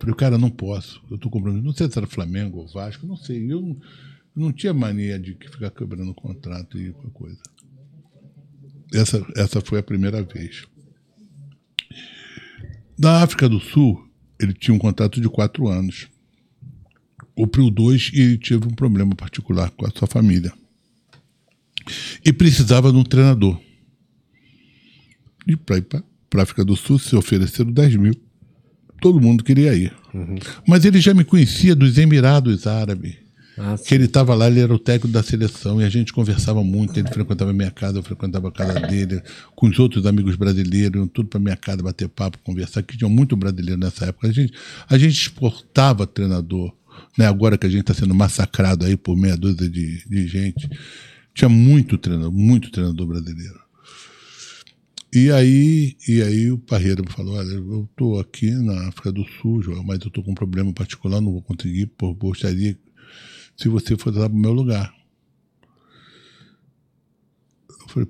Falei, cara, não posso. Eu estou comprometido. Não sei se era Flamengo ou Vasco, não sei. Eu não, tinha mania de ficar quebrando contrato e coisa. Essa, essa foi a primeira vez. Da África do Sul, ele tinha um contrato de quatro anos. Cumpriu dois e ele teve um problema particular com a sua família. E precisava de um treinador. E para ir para a África do Sul se ofereceram 10 mil. Todo mundo queria ir. Mas ele já me conhecia dos Emirados Árabes. Ah, Que ele estava lá, ele era o técnico da seleção e a gente conversava muito. Ele frequentava a minha casa, eu frequentava a casa dele, com os outros amigos brasileiros, iam tudo para minha casa bater papo, conversar. Que tinha muito brasileiro nessa época. A gente, a gente exportava treinador. Né? Agora que a gente está sendo massacrado aí por meia dúzia de, de gente, tinha muito treinador, muito treinador brasileiro. E aí, e aí o Parreira me falou, olha, eu estou aqui na África do Sul, mas eu estou com um problema particular, não vou conseguir, pô, gostaria se você fosse lá pro meu lugar. Eu falei,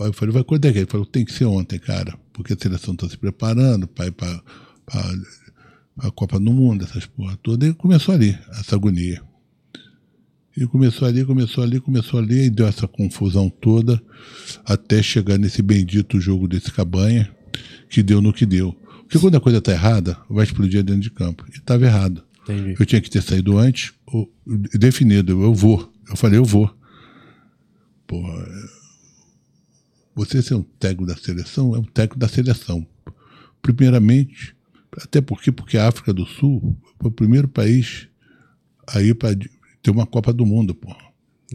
eu falei, vai quando é que é? Ele falou, tem que ser ontem, cara, porque a seleção está se preparando para ir para a Copa do Mundo, essas porra todas. E começou ali, essa agonia. E começou ali, começou ali, começou ali, e deu essa confusão toda, até chegar nesse bendito jogo desse cabanha, que deu no que deu. Porque quando a coisa está errada, vai explodir dentro de campo. E estava errado. Entendi. Eu tinha que ter saído antes, ou- definido, eu vou. Eu falei, eu vou. Porra, é- você ser um técnico da seleção é um técnico da seleção. Primeiramente, até porque, porque a África do Sul foi o primeiro país a ir para ter uma Copa do Mundo, porra.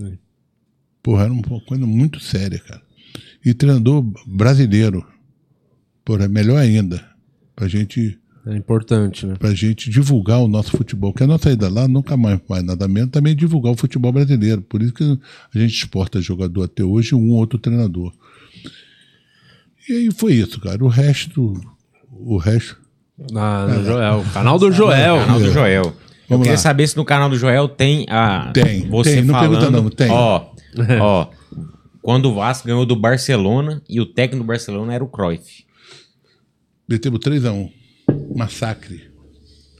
É. Porra, era uma coisa muito séria, cara. E treinador brasileiro, porra, melhor ainda, pra gente É importante, né? para a gente divulgar o nosso futebol. Porque a nossa ida lá nunca mais vai nada menos também divulgar o futebol brasileiro. Por isso que a gente exporta jogador até hoje um ou outro treinador. E aí foi isso, cara. O resto. O resto. Na, no Joel. Canal do Joel. Canal do Joel. Eu Vamos queria lá. saber se no canal do Joel tem a. Tem, Você tem, não falando. pergunta não, tem. Ó, ó. Quando o Vasco ganhou do Barcelona e o técnico do Barcelona era o Cruyff. Metemos 3x1. Massacre.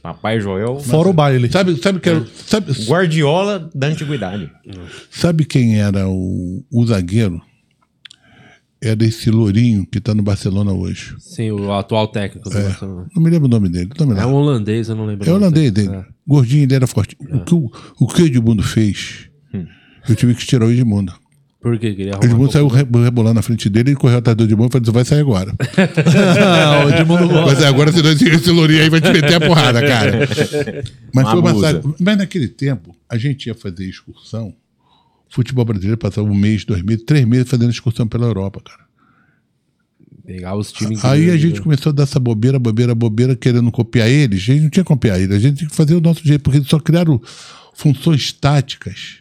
Papai Joel. Fora o baile. Sabe, sabe, que era, sabe, Guardiola da antiguidade. sabe quem era o, o zagueiro? Era esse Lourinho que está no Barcelona hoje. Sim, o atual técnico do Barcelona. Não me lembro o nome dele. Não me É um holandês, eu não lembro. É o holandês dele. É. Gordinho, ele era forte. O, que o, o que o Edmundo fez, eu tive que tirar o Edmundo. Por quê? Queria O arrumar Edmundo um saiu re- rebolando na frente dele, ele correu atrás do Edmundo e falou: "Você vai sair agora. <laughs> o Edmundo Vai gosta. sair agora, senão esse, esse lourinho aí vai te meter a porrada, cara. <laughs> Mas Uma foi uma. Mas naquele tempo, a gente ia fazer excursão. Futebol brasileiro passava um mês, dois meses, três meses fazendo excursão pela Europa, cara. Pegar os times. Aí a gente né? começou a dar essa bobeira, bobeira, bobeira, querendo copiar eles. A gente não tinha que copiar eles, a gente tinha que fazer o nosso jeito, porque eles só criaram funções táticas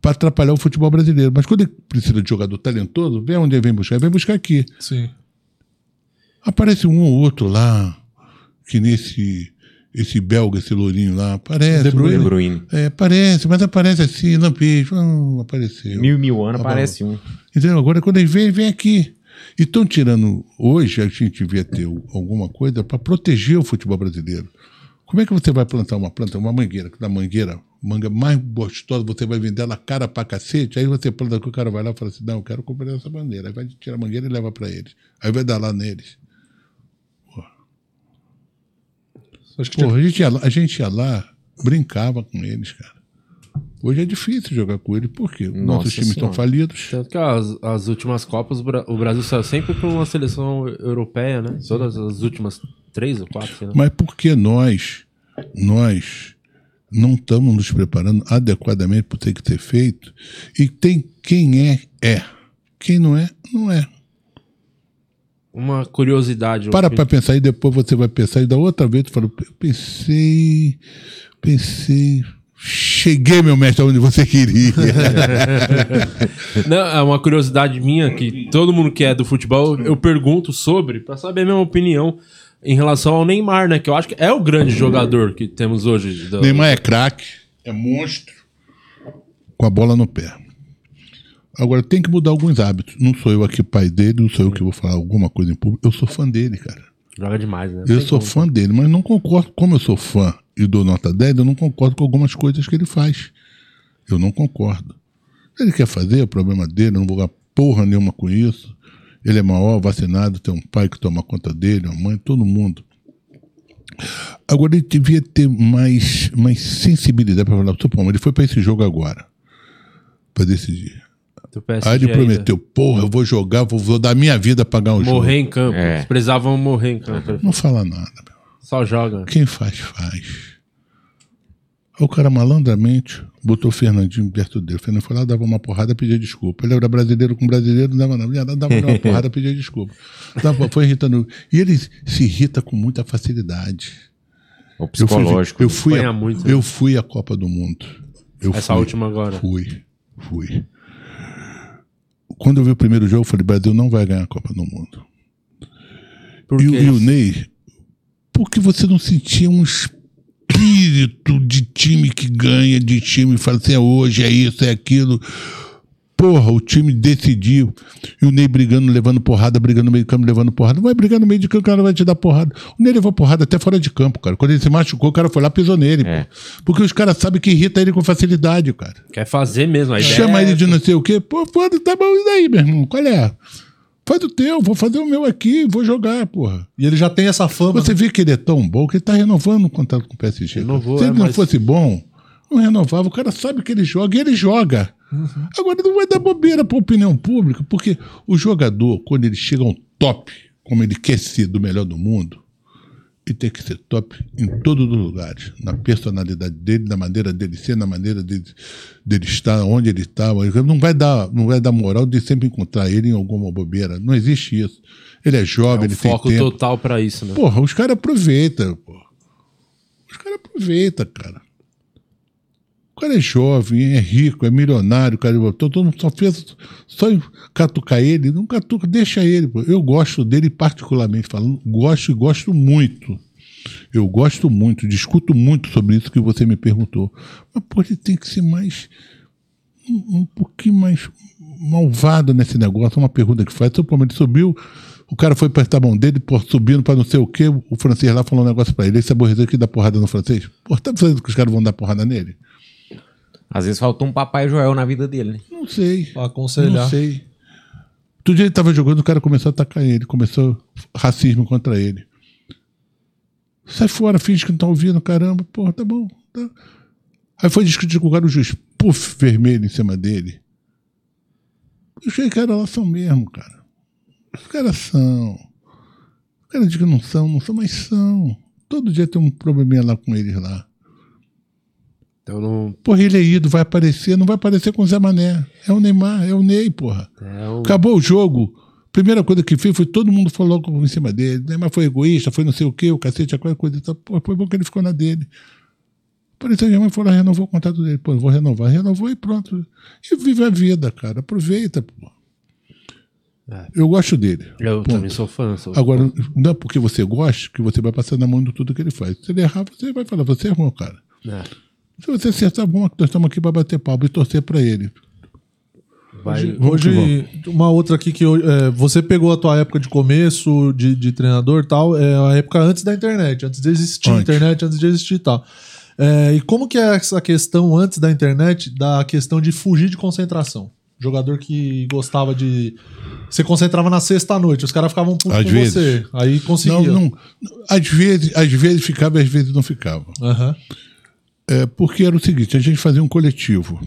para atrapalhar o futebol brasileiro. Mas quando ele precisa de jogador talentoso, vem onde ele vem buscar, ele vem buscar aqui. Sim. Aparece um ou outro lá, que nesse esse belga, esse lourinho lá, aparece. De Bruyne. De Bruyne. É, aparece, mas aparece assim, lampejo. Ah, apareceu. Mil, mil anos Tá aparece um. Entendeu? Agora, quando eles vêm, vem aqui. E estão tirando. Hoje, a gente devia ter alguma coisa para proteger o futebol brasileiro. Como é que você vai plantar uma planta, uma mangueira, que da mangueira, manga mais gostosa, você vai vender ela cara pra cacete, aí você planta que o cara vai lá e fala assim: não, eu quero comprar essa bandeira. Aí vai tirar a mangueira e leva para eles. Aí vai dar lá neles. Acho que tinha- a gente, ia lá, a gente ia lá, brincava com eles, cara. Hoje é difícil jogar com eles, por quê? Nossos Nossa times estão falidos. Tanto que as, as últimas Copas, o Bra- o Brasil saiu sempre para uma seleção europeia, né? Todas as últimas três ou quatro, sei lá. Mas porque nós, nós não estamos nos preparando adequadamente para o que ser feito, e tem quem é, é. Quem não é, não é. Uma curiosidade. Para para pensar e depois você vai pensar e da outra vez tu fala, eu pensei, pensei, cheguei meu mestre aonde você queria. <laughs> Não, é uma curiosidade minha que todo mundo que é do futebol eu pergunto sobre, pra saber a minha opinião. em relação ao Neymar, né? Que eu acho que é o grande jogador que temos hoje. do- Neymar é craque, é monstro, com a bola no pé. Agora tem que mudar alguns hábitos. Não sou eu aqui pai dele, não sou eu que vou falar alguma coisa em público. Eu sou fã dele, cara. Joga demais, né? Eu Tem sou como. fã dele, mas não concordo. Como eu sou fã e dou nota 10, eu não concordo com algumas coisas que ele faz. Eu não concordo. Se ele quer fazer, é o problema dele, eu não vou ganhar porra nenhuma com isso. Ele é maior, vacinado, tem um pai que toma conta dele, uma mãe, todo mundo. Agora ele devia ter mais, mais sensibilidade para falar, pô, mas ele foi para esse jogo agora, para decidir. Do PSG Aí ele ainda. prometeu, porra, eu vou jogar, vou, vou dar minha vida para ganhar um jogo. Morrer em campo. É. Eles precisavam morrer em campo. Não fala nada, meu. Só joga. Quem faz, faz. O cara malandramente botou o Fernandinho perto dele. O Fernandinho foi lá, dava uma porrada, pedia desculpa. Ele era brasileiro com brasileiro, não dava lá, Dava uma <laughs> porrada, pedia desculpa. Dava, foi irritando. E ele se irrita com muita facilidade. O Eu fui, psicológico. eu fui, a, muito, né? eu fui à Copa do Mundo. Eu Essa fui, última agora. Fui, fui. Quando eu vi o primeiro jogo, eu falei, Brasil não vai ganhar a Copa do Mundo. Por E, o- e o Ney, porque você não sentia um espírito de time que ganha, de time fala assim, é hoje, é isso, é aquilo. Porra, o time decidiu. E o Ney brigando, levando porrada, brigando no meio de campo, levando porrada. Vai brigar no meio de campo, o cara vai te dar porrada. O Ney levou porrada até fora de campo, cara. Quando ele se machucou, o cara foi lá e pisou nele. É. pô. Porque os caras sabem que irrita ele com facilidade, cara. Quer fazer mesmo. A ideia Chama é ele de não sei o quê. Pô, foda, tá bom, e daí, meu irmão? Qual é? Faz o teu, vou fazer o meu aqui, vou jogar, porra. E ele já tem essa fama. Você vê que ele é tão bom que ele tá renovando o contrato com o PSG. Renovou, Se ele é, não mas- fosse bom, não renovava. O cara sabe que ele joga e ele joga. Agora não vai dar bobeira pra opinião pública, porque o jogador, quando ele chega ao top, como ele quer ser do melhor do mundo, ele tem que ser top em todos os lugares. Na personalidade dele, na maneira dele ser, na maneira dele, dele estar, onde ele está. Não vai, dar, não vai dar moral de sempre encontrar ele em alguma bobeira. Não existe isso. Ele é É jovem, um ele tem foco tempo. total pra isso, né? Porra, os caras aproveitam, porra. Os caras aproveitam, cara. O cara é jovem, é rico, é milionário, cara. Todo mundo só fez só catucar ele, não catuca, deixa ele. pô. Eu gosto dele particularmente falando, gosto e gosto muito. Eu gosto muito, discuto muito sobre isso que você me perguntou. Mas, pô, ele tem que ser mais. um, um pouquinho mais malvado nesse negócio. Uma pergunta que faz. Seu Palmeiras subiu, o cara foi apertar a mão dele, pô, subindo pra não sei o quê. O francês lá falou um negócio pra ele. Ele se aborreceu que dá porrada no francês. Pô, tá dizendo que os caras vão dar porrada nele? Às vezes faltou um Papai Joel na vida dele, né? Não sei. Pra aconselhar. Não sei. Outro dia ele tava jogando, o cara começou a atacar ele, começou racismo contra ele. Sai fora, finge que não tá ouvindo, caramba, porra, tá bom. tá. Aí foi discutir com o cara, o juiz, puf, vermelho em cima dele. Os caras lá são mesmo, cara. Os caras são. Os caras dizem que não são, não são, mas são. Todo dia tem um probleminha lá com eles lá. Então não. Porra, ele é ido, vai aparecer, não vai aparecer com o Zé Mané. É o Neymar, é o Ney, porra. É um... Acabou o jogo. Primeira coisa que fez foi todo mundo falou em cima dele. Neymar foi egoísta, foi não sei o quê, o cacete, aquela coisa. Pô, foi bom que ele ficou na dele. Por isso a minha mãe falou, renovou o contrato dele. Pô, vou renovar. Renovou e pronto. E vive a vida, cara. Aproveita, pô. É. Eu gosto dele. Eu Ponto. também sou fã. Sou Agora, não é porque você gosta que você vai passar na mão de tudo que ele faz. Se ele errar, você vai falar, você errou, cara. É. Se você acertar, bom, nós estamos aqui para bater palma e torcer para ele. Vai... Que Hoje, uma outra aqui que hoje, é, você pegou a tua época de começo de, de treinador e tal, é a época antes da internet, antes de existir a Antes. internet, antes de existir e tal. É, e como que é essa questão antes da internet, da questão de fugir de concentração? Jogador que gostava de. Você concentrava na sexta à noite, os caras ficavam putos Às com vezes. você. Aí conseguia. Não, não. Às vezes, às vezes ficava e às vezes não ficava. Aham. É, porque era o seguinte, a gente fazia um coletivo.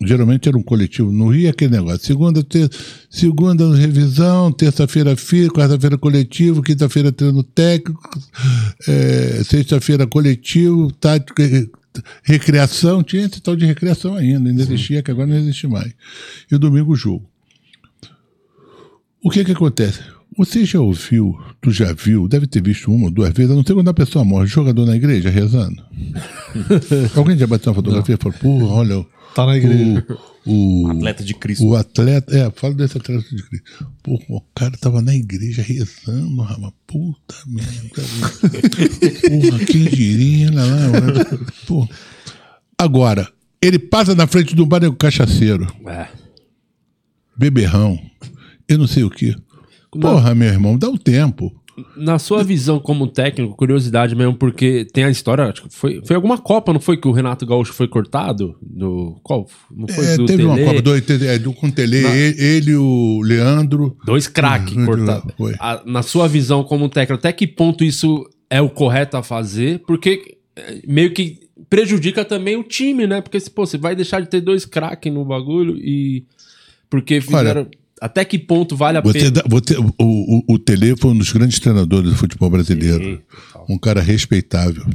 Geralmente era um coletivo. No Rio aquele negócio. Segunda, ter, segunda revisão, terça-feira FIA, quarta-feira coletivo, quinta-feira treino técnico, é, sexta-feira coletivo, tático, re- recreação. Tinha esse tal de recreação ainda, ainda existia, que agora não existe mais. E domingo jogo. O que que acontece? Você já ouviu, tu já viu, deve ter visto uma ou duas vezes, a não ser quando a pessoa morre, jogador na igreja rezando. <laughs> Alguém já bateu uma fotografia e falou, pô, olha, Tá na igreja. o, o, Atleta de Cristo. o atleta, é, fala desse atleta de Cristo. Pô, o cara tava na igreja rezando, rapaz. Puta merda. Porra, quem diria, lá, lá, Pô. Agora, ele passa na frente do bar e o cachaceiro, É. beberrão, eu não sei o quê. Porra, meu irmão, dá o tempo. Na sua visão como técnico, curiosidade mesmo, porque tem a história, acho que foi, foi alguma Copa, não foi que o Renato Gaúcho foi cortado? Do, qual? Não foi É, do teve uma Tele? Copa do, é, do com o Tele, ele, ele, o Leandro. Dois craques Uhum, cortados. Na sua visão como técnico, até que ponto isso é o correto a fazer? Porque é, meio que prejudica também o time, né? Porque se, pô, você vai deixar de ter dois craques no bagulho e. Porque fizeram. Até que ponto vale a pena? você- o, o, o Tele foi um dos grandes treinadores do futebol brasileiro. Sim. Um cara respeitável.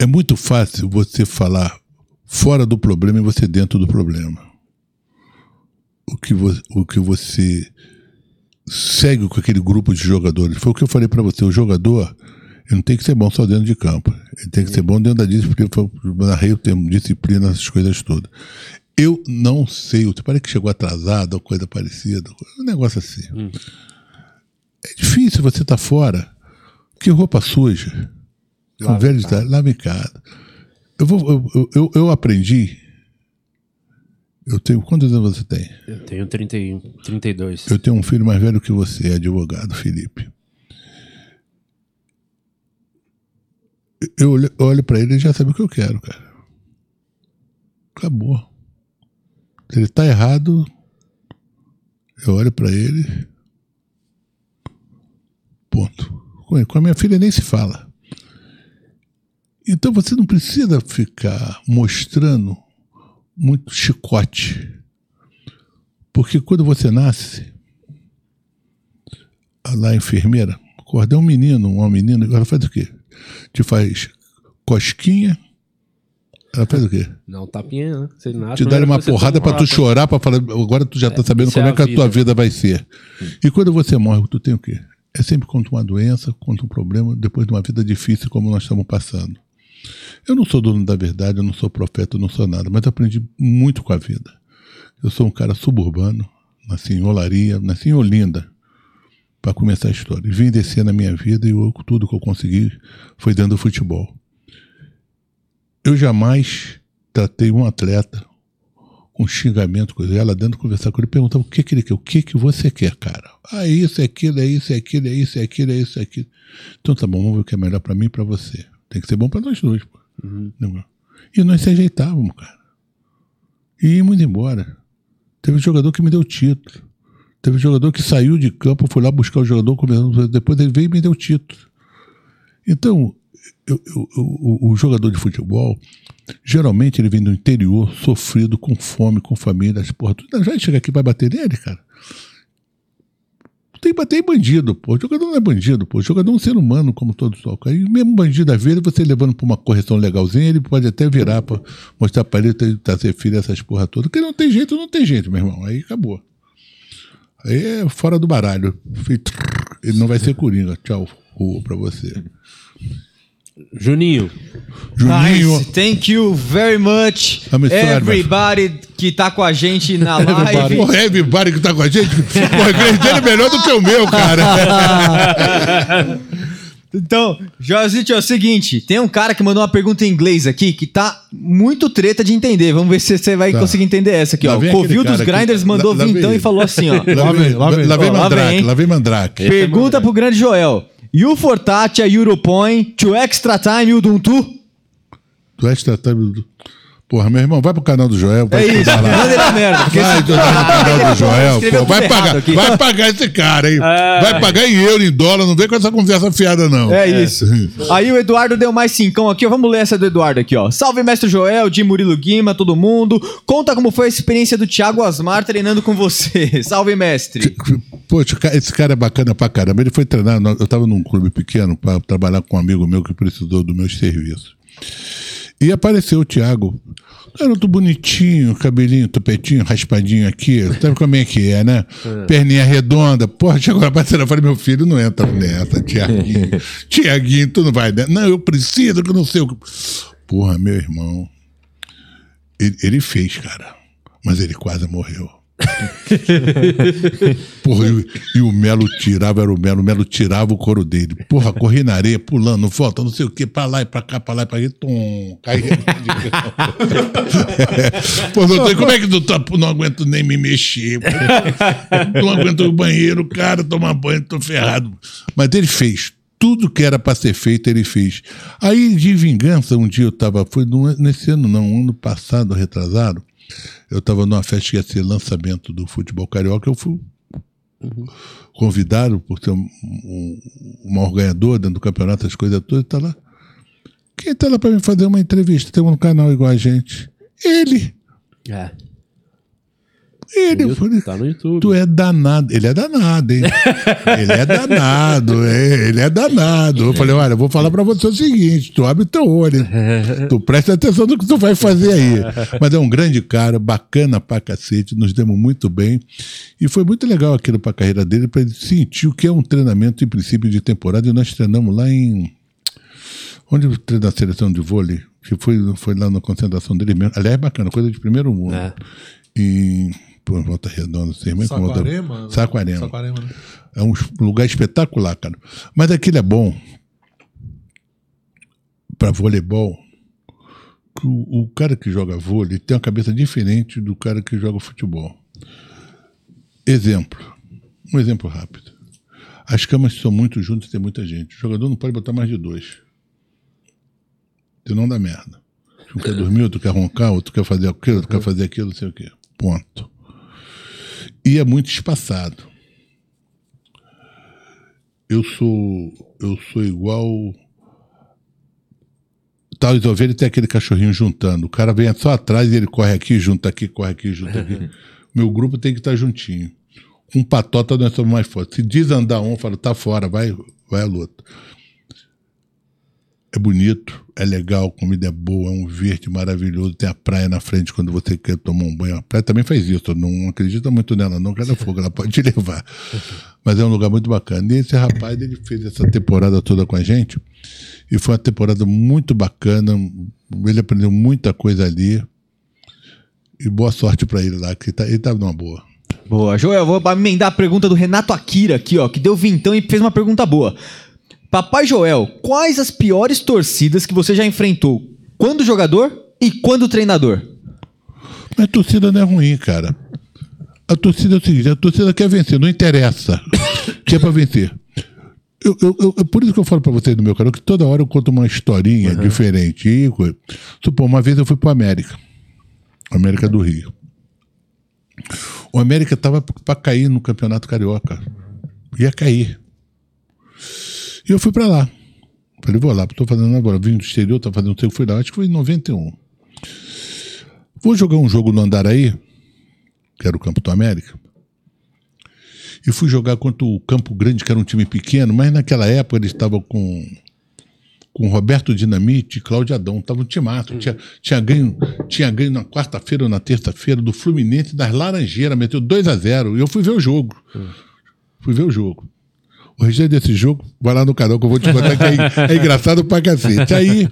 É muito fácil você falar fora do problema e você dentro do problema. O que, vo, o que você segue com aquele grupo de jogadores. Foi o que eu falei pra você. O jogador ele não tem que ser bom só dentro de campo. Ele tem que ser bom dentro da disciplina. Narrei o termo disciplina, essas coisas todas. Eu não sei. Você parece que chegou atrasado ou coisa parecida. Um negócio assim. É difícil você estar fora. Que roupa suja. É um velho ditado, lava em casa. Eu, vou, eu, eu, eu, aprendi. Eu tenho. Quantos anos você tem? Eu tenho 31, 32. Eu tenho um filho mais velho que você, é advogado, Felipe. Eu olho, olho pra ele e já sabe o que eu quero, cara. Acabou. Ele tá errado, eu olho pra ele. Ponto. Com a minha filha nem se fala. Então você não precisa ficar mostrando muito chicote. Porque quando você nasce, lá a enfermeira, acorda é um menino, uma menina, ela faz o quê? Te faz cosquinha, ela faz o quê? Não, tapinha, né? Você nasce, Te dá primeira uma porrada pra tu chorar, pra falar, agora tu já tá sabendo isso como é é que a tua vida. vai ser. E quando você morre, tu tem o quê? É sempre contra uma doença, contra um problema, depois de uma vida difícil como nós estamos passando. Eu não sou dono da verdade, eu não sou profeta, eu não sou nada, mas aprendi muito com a vida. Eu sou um cara suburbano, nasci em Olaria, nasci em Olinda, para começar a história. Vim descer na minha vida e eu- tudo que eu consegui foi dentro do futebol. Eu jamais tratei um atleta com xingamento, coisa. Ela dentro conversar com ele, perguntava o que, que ele quer, o que, que você quer, cara? Ah, é isso, é aquilo, é isso, é aquilo, é isso, é aquilo, é isso, é aquilo. Então tá bom, vamos ver o que é melhor pra mim e pra você. Tem que ser bom pra nós dois, pô. Não- E nós se ajeitávamos, cara. E íamos embora. Teve um jogador que me deu título. Teve um jogador que saiu de campo, foi lá buscar o jogador, depois ele veio e me deu título. Então, eu- eu- o, o jogador de futebol, geralmente ele vem do interior, sofrido, com fome, com família, as porra, tudo. Vai chegar aqui vai bater nele, cara. Tem que bater em bandido, pô. O jogador não é bandido, pô. O jogador é um ser humano, como todos tocam. Aí mesmo bandido, às vezes, você levando pra uma correção legalzinha, ele pode até virar pra mostrar pra ele ter- trazer filho, essas porra todas. Porque não tem jeito, não tem jeito, meu irmão. Aí acabou. Aí é fora do baralho. Ele não vai ser coringa. Tchau, rua pra você. Juninho, Juninho. Nice. Thank you very much. Everybody que tá com a gente na <laughs> live. Porra, é everybody que tá com a gente. O inglês dele é melhor do que o meu, cara. <laughs> Então, Joelzito, é o seguinte: tem um cara que mandou uma pergunta em inglês aqui que tá muito treta de entender. Vamos ver se você vai Tá. conseguir entender essa aqui, Lá ó. O Covil dos. Grinders mandou Lá- lá vem vintão e ele. falou assim, ó. <laughs> Lá vem, lá vem. Lá vem Ó, lá Mandrake, vem, lá vem Mandrake. Pergunta pro grande Joel. You for Tatia, Europoint, to extra time, Uduntu? Tu és tratado do... Porra, meu irmão, vai pro canal do Joel. Vai É isso, manda ele a merda. porque Vai esse- canal do Joel. escreveu Pô, vai pagar, aqui. vai pagar esse cara, hein? Vai pagar em euro, em dólar. Não vem com essa conversa fiada, não. É isso. Aí o Eduardo deu mais cincão aqui, ó. Vamos ler essa do Eduardo aqui, ó. Salve, mestre Joel, de Murilo Guima, todo mundo. Conta como foi a experiência do Thiago Asmar treinando com você. <laughs> Salve, mestre. Poxa, esse cara é bacana pra caramba. Ele foi treinar. Eu tava num clube pequeno para trabalhar com um amigo meu que precisou dos meus serviços. E apareceu o Thiago. Garoto bonitinho, cabelinho, topetinho, raspadinho aqui. Sabe como é que é, né? Perninha redonda. Porra, chegou na parceira. Eu falei, meu filho, não entra nessa, Tiaguinho. <laughs> Tiaguinho, tu não vai nessa. Não, eu preciso que não sei o que. Porra, meu irmão. Ele, ele fez, cara. Mas ele quase morreu. <laughs> Porra, e, e o Melo tirava, era o Melo, o Melo tirava o couro dele. Porra, corri na areia, pulando, volta, não sei o que, pra lá e pra cá, pra lá e pra cá, tom, caí. <laughs> Pô, doutor, como é que tu tá? Não aguento nem me mexer. Não aguento o banheiro, cara, tomar banho, tô ferrado. Mas ele fez. Tudo que era pra ser feito, ele fez. Aí, de vingança, um dia eu tava, foi nesse ano não, ano passado, retrasado, eu estava numa festa que ia ser lançamento do futebol carioca, eu fui convidado por ser um, um, o maior ganhador dentro do campeonato, as coisas todas, tá lá. Quem tá lá para me fazer uma entrevista? Tem um canal igual a gente. Ele. É. Ele. Eu falei, Tá no YouTube. Tu é danado. Ele é danado, hein? <laughs> ele é danado, é, ele é danado. Eu falei, olha, eu vou falar pra você o seguinte: tu abre teu olho, <laughs> tu presta atenção no que tu vai fazer aí. Mas é um grande cara, bacana pra cacete, nos demos muito bem. E foi muito legal aquilo pra carreira dele, pra ele sentir o que é um treinamento em princípio de temporada. E nós treinamos lá em. Onde eu treino a seleção de vôlei? Que foi, foi lá na concentração dele mesmo. Aliás, bacana, coisa de primeiro mundo. É. Em. Pô, Volta Redonda, sei mesmo como outra- Saquarema? Saquarema. Saquarema, né? É um lugar espetacular, cara. Mas aquilo é bom para voleibol. que O, o cara que joga vôlei tem uma cabeça diferente do cara que joga futebol. Exemplo. Um exemplo rápido. As camas são muito juntas e tem muita gente. O jogador não pode botar mais de dois. Senão dá merda. Um quer dormir, outro quer roncar, outro quer fazer aquilo, outro quer fazer aquilo, não sei o quê. Ponto. E é muito espaçado eu sou eu sou igual tal de ovelha tem aquele cachorrinho juntando. O cara vem só atrás e ele corre aqui, junta aqui, corre aqui, junta aqui. <laughs> Meu grupo tem que estar juntinho. Com patota nós somos mais fortes. Se desandar um, eu falo, tá fora, vai, vai a luta. É bonito, é legal, comida é boa, é um verde maravilhoso, tem a praia na frente quando você quer tomar um banho. A praia também faz isso, não acredita muito nela, não, é fogo, ela pode te <laughs> levar. Mas é um lugar muito bacana. E esse rapaz, ele fez essa temporada toda com a gente, e foi uma temporada muito bacana, ele aprendeu muita coisa ali, e boa sorte pra ele lá, que ele tá, ele tá numa boa. Boa, Joel, vou emendar a pergunta do Renato Akira aqui, ó, que deu vintão e fez uma pergunta boa. Papai Joel, quais as piores torcidas que você já enfrentou? Quando jogador e quando treinador? Mas a torcida não é ruim, cara. A torcida é o seguinte, a torcida quer vencer, não interessa. <laughs> que é pra vencer. Eu, eu, eu- é por isso que eu falo pra vocês do meu canal, que toda hora eu conto uma historinha diferente. E, supor, uma vez eu fui pro América. América do Rio. O América tava pra cair no Campeonato Carioca. Ia cair. E eu fui pra lá. Falei, vou lá, tô fazendo agora. Vim do exterior, tô fazendo não sei o que, fui lá. Acho que foi em 91. Vou jogar um jogo no Andaraí, que era o campo do América. E fui jogar contra o Campo Grande, que era um time pequeno, mas naquela época eles estavam com com Roberto Dinamite e Cláudio Adão. Tava um timaço. Tinha, tinha, ganho, tinha ganho na quarta-feira ou na terça-feira do Fluminense das Laranjeiras, meteu 2 a 0 E eu fui ver o jogo. Fui ver o jogo. O desse jogo, vai lá no canal que eu vou te contar que é, é engraçado pra cacete. Aí,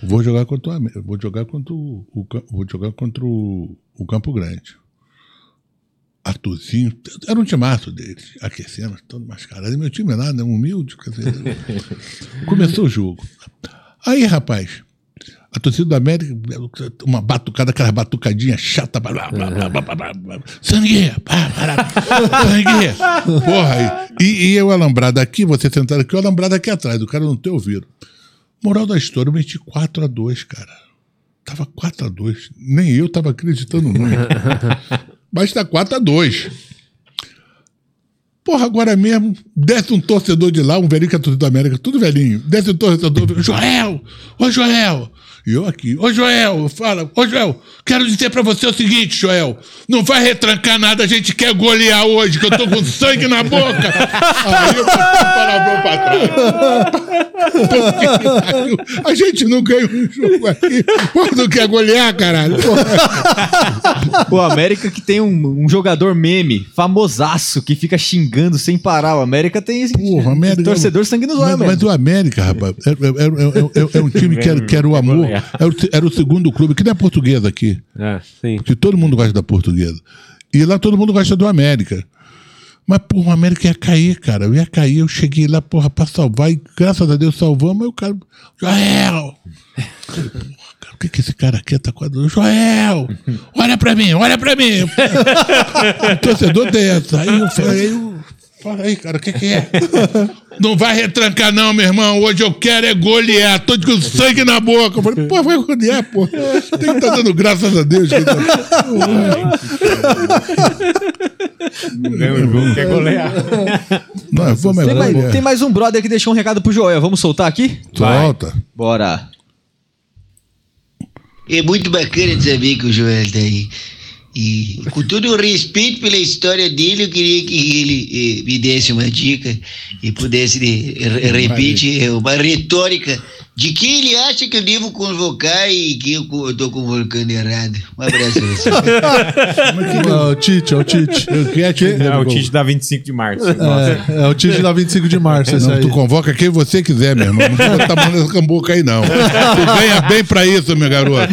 vou jogar contra o vou jogar contra o, o vou jogar contra o, o Campo Grande. Arthurzinho, era um timaço deles, aquecendo, todo mascarado. E meu time lá, né, humilde. quer dizer, <laughs> Começou o jogo. Aí, rapaz, a torcida do América, uma batucada, aquela batucadinha chata. Blá, blá, blá, blá, blá, blá, blá. Sangue! pá, pá, pá, Sangue! Porra! E, e eu alambrado aqui, você sentado aqui, eu alambrado aqui atrás, o cara não ter ouvido. Moral da história, eu meti 4 a 2 cara. Tava 4 a 2 Nem eu tava acreditando muito. <laughs> Mas tá 4 a 2 Porra, agora mesmo, desce um torcedor de lá, um velhinho que é torcedor da América, tudo velhinho. Desce um torcedor, Joel! Ô Joel! E eu aqui, ô Joel, fala, ô Joel, quero dizer pra você o seguinte, Joel, não vai retrancar nada, a gente quer golear hoje, que eu tô com <laughs> sangue na boca. Aí eu palavrão pra trás. Porque <laughs> a gente não ganha um jogo aqui. Não quer golear, caralho. Pô, O América que tem um, um jogador meme, famosaço, que fica xingando sem parar. O América tem esse Porra, América- torcedor sangue nos olhos Mas, mas o América, rapaz, é, é- é- é- é um time que era, que era o amor. Era o, era o segundo clube, que não é português aqui. É, sim. Que todo mundo gosta da portuguesa. E lá todo mundo gosta do América. Mas, porra, o América ia cair, cara. Eu ia cair, eu cheguei lá, porra, pra salvar. E graças a Deus salvamos. Aí o cara. Joel! O que, que esse cara quer? Tá quadrando? Joel! Olha pra mim, olha pra mim! <laughs> o torcedor dessa. Aí eu falei, eu, fala aí, cara, o que, que é? <laughs> Não vai retrancar, não, meu irmão. Hoje eu quero é golear. Tô com sangue na boca. Eu falei, pô, vai golear, pô. <laughs> Tem que estar dando graças a Deus. que tá- Ganha o jogo, quer golear. Nós vamos Tem mais, tem mais um brother que deixou um recado pro Joel. Vamos soltar aqui? Solta. Bora. É muito bacana de saber que o Joel tá aí. E com todo o respeito pela história dele, eu queria que ele eh, me desse uma dica e pudesse de, re- repetir uma retórica de quem ele acha que eu devo convocar e que eu eu tô convocando errado. Um abraço a você. <laughs> É o Tite, é o Tite. Quero te É o Tite da 25 de março. É, é o Tite da 25 de março, Não, aí. tu convoca quem você quiser, meu irmão. Não botar mão nessa cambuca aí, não. Tu ganha bem pra isso, meu garoto.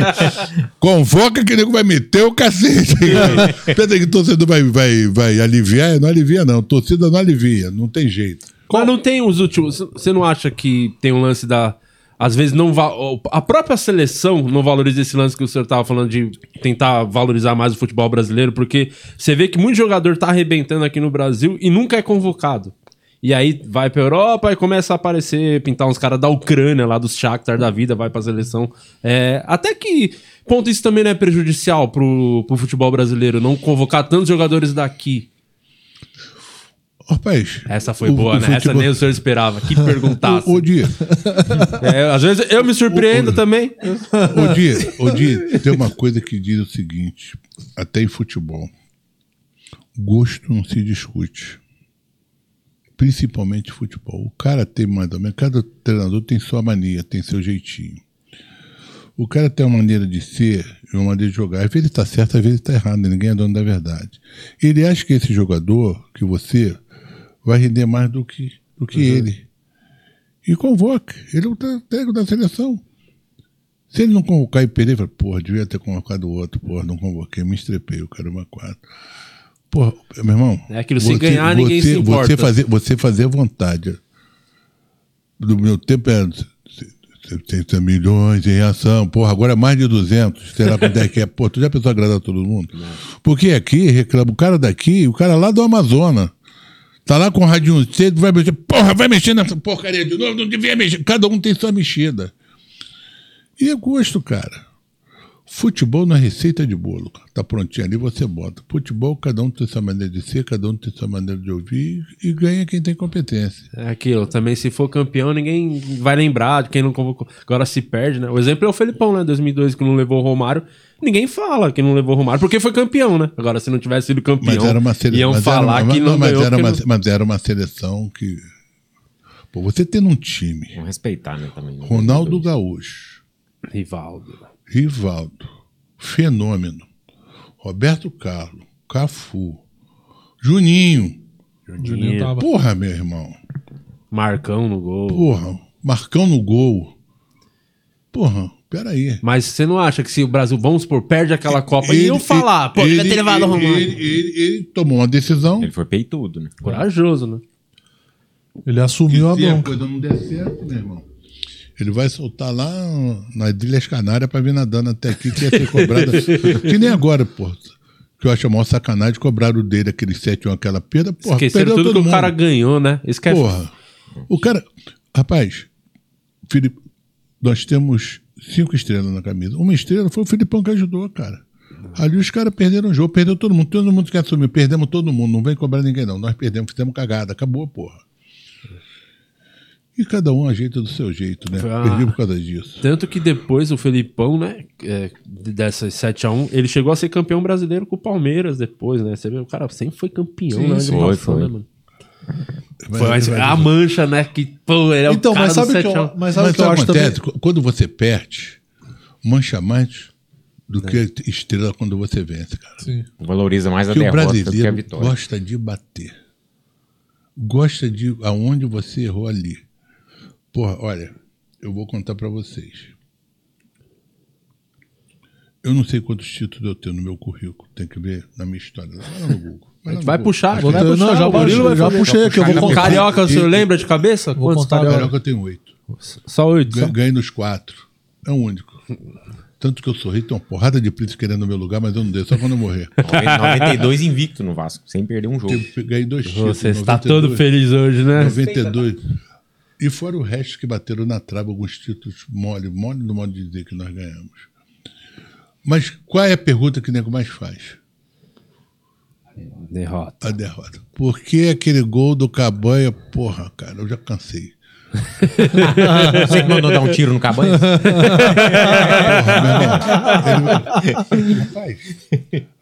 Convoca que o nego vai meter o cacete. Pensa que o torcedor vai, vai, vai aliviar? Não alivia, não. Torcida não alivia. Não tem jeito. Mas não tem os últimos. Você não acha que tem um lance da. Às vezes não a própria seleção não valoriza esse lance que o senhor tava falando de tentar valorizar mais o futebol brasileiro, porque você vê que muito jogador tá arrebentando aqui no Brasil e nunca é convocado. E aí vai pra Europa e começa a aparecer, pintar uns caras da Ucrânia, lá dos Shakhtar da vida, vai pra seleção. É, até que ponto isso também não é prejudicial pro, pro futebol brasileiro, não convocar tantos jogadores daqui. Rapaz. Essa foi o- boa, o né? Essa futebol- nem o senhor esperava. Que perguntasse. <laughs> Ô, Dia, É, às vezes eu me surpreendo também. ô, Dia, ô, Dia, tem uma coisa que diz o seguinte, até em futebol. Gosto não se discute. Principalmente futebol. O cara tem mais ou menos, cada treinador tem sua mania, tem seu jeitinho. O cara tem uma maneira de ser e uma maneira de jogar. Às vezes está certo, às vezes está errado, ninguém é dono da verdade. Ele acha que esse jogador, que você, vai render mais do que, do que ele. E convoca. Ele é o técnico da seleção. Se ele não convocar e perder, fala, porra, devia ter convocado o outro, porra, não convoquei, me estrepei, o cara uma quatro. Porra, meu irmão. É aquilo, se ganhar, ninguém se importa. Você fazer, você fazer vontade. Do meu tempo era 70 milhões em ação. Porra, agora é mais de 200. Será quanto é que é? Pô, tu já pensou agradar todo mundo? <laughs> Porque aqui, reclama, o cara daqui, o cara lá do Amazonas. Tá lá com o radinho cedo, vai mexer. Porra, vai mexer nessa porcaria de novo, não devia mexer. Cada um tem sua mexida. E é gosto, cara. Futebol não é receita de bolo. Tá prontinho ali, você bota. Futebol, cada um tem sua maneira de ser, cada um tem sua maneira de ouvir e ganha quem tem competência. É aquilo, também se for campeão, ninguém vai lembrar de quem não convocou. Agora se perde, né? O exemplo é o Felipão, né? 2002, que não levou o Romário. Ninguém fala que não levou o Romário, porque foi campeão, né? Agora, se não tivesse sido campeão, Mas era uma seleção. iam mas falar era, uma- que não, mas, ganhou. era uma, não- mas era uma seleção que. Pô, você tendo um time, Vamos respeitar, né, também. né? Ronaldo Gaúcho, Rivaldo. Rivaldo, Fenômeno, Roberto Carlos, Cafu, Juninho. Juninho tava. Porra, meu irmão. Marcão no gol. Porra, Marcão no gol. Porra, peraí. Mas você não acha que se o Brasil, vamos supor, perde aquela Copa, Ele- iam falar, pô, ele- devia ter levado o ele- Romário. Ele, ele- ele tomou uma decisão. Ele foi peitudo, né? Corajoso, né? Ele assumiu a se a coisa não der certo, meu irmão, ele vai soltar lá nas Ilhas Canárias pra vir nadando até aqui, que ia ser cobrada. <laughs> que nem agora, pô. Que eu acho a maior sacanagem, cobraram dele aqueles 7 1 aquela perda. Porra, Esqueceram tudo todo que o mundo. cara ganhou, né? Que é Porra. O cara. Rapaz, Felipe, nós temos cinco estrelas na camisa. Uma estrela foi o Filipão que ajudou, cara. Ali os caras perderam o jogo, perdeu todo mundo. Todo mundo que assumiu, perdemos todo mundo. Não vem cobrar ninguém, não. Nós perdemos, fizemos cagada. Acabou, porra. E cada um ajeita do seu jeito, né? Ah. Perdi por causa disso. Tanto que depois o Felipão, né, é, dessas 7x1, ele chegou a ser campeão brasileiro com o Palmeiras depois, né? Você vê, o cara sempre foi campeão, Sim, né? sim, foi, foi. né, mano? Foi vai- a mancha, né? Que, pô, ele é Então, o cara mas sabe do o que eu, 7 mas sabe o Mas que eu acho que também? acontece? Quando você perde, mancha mais do que estrela quando você vence, cara. Sim. Valoriza mais a Porque o derrota do que a brasileiro vitória. gosta de bater. Gosta de aonde você errou ali. Porra, olha, eu vou contar pra vocês. Eu não sei quantos títulos eu tenho no meu currículo. Tem que ver na minha história. Lá no Google. A gente vai puxar, Vou vai puxar. não, já o Murilo vai já puxei aqui, eu vou contar. Carioca, o senhor lembra de cabeça? Vou Quantos contar carioca? Eu tenho oito. Só oito. Ganhei, nos quatro. É o único. Tanto que eu sorri, tem uma porrada de príncipe querendo o meu lugar, mas eu não dei, só quando eu morrer. <laughs> 92 invicto no Vasco, sem perder um jogo. Eu ganhei dois títulos. Você está 92, todo feliz hoje, né? 92. E fora o resto que bateram na trave, alguns títulos mole, mole no modo de dizer que nós ganhamos. Mas qual é a pergunta que o nego mais faz? Derrota. A derrota. Por que aquele gol do Cabanha? Porra, cara, eu já cansei. <laughs> Você que mandou dar um tiro no cabanho? Porra, meu irmão. Ele- Rapaz,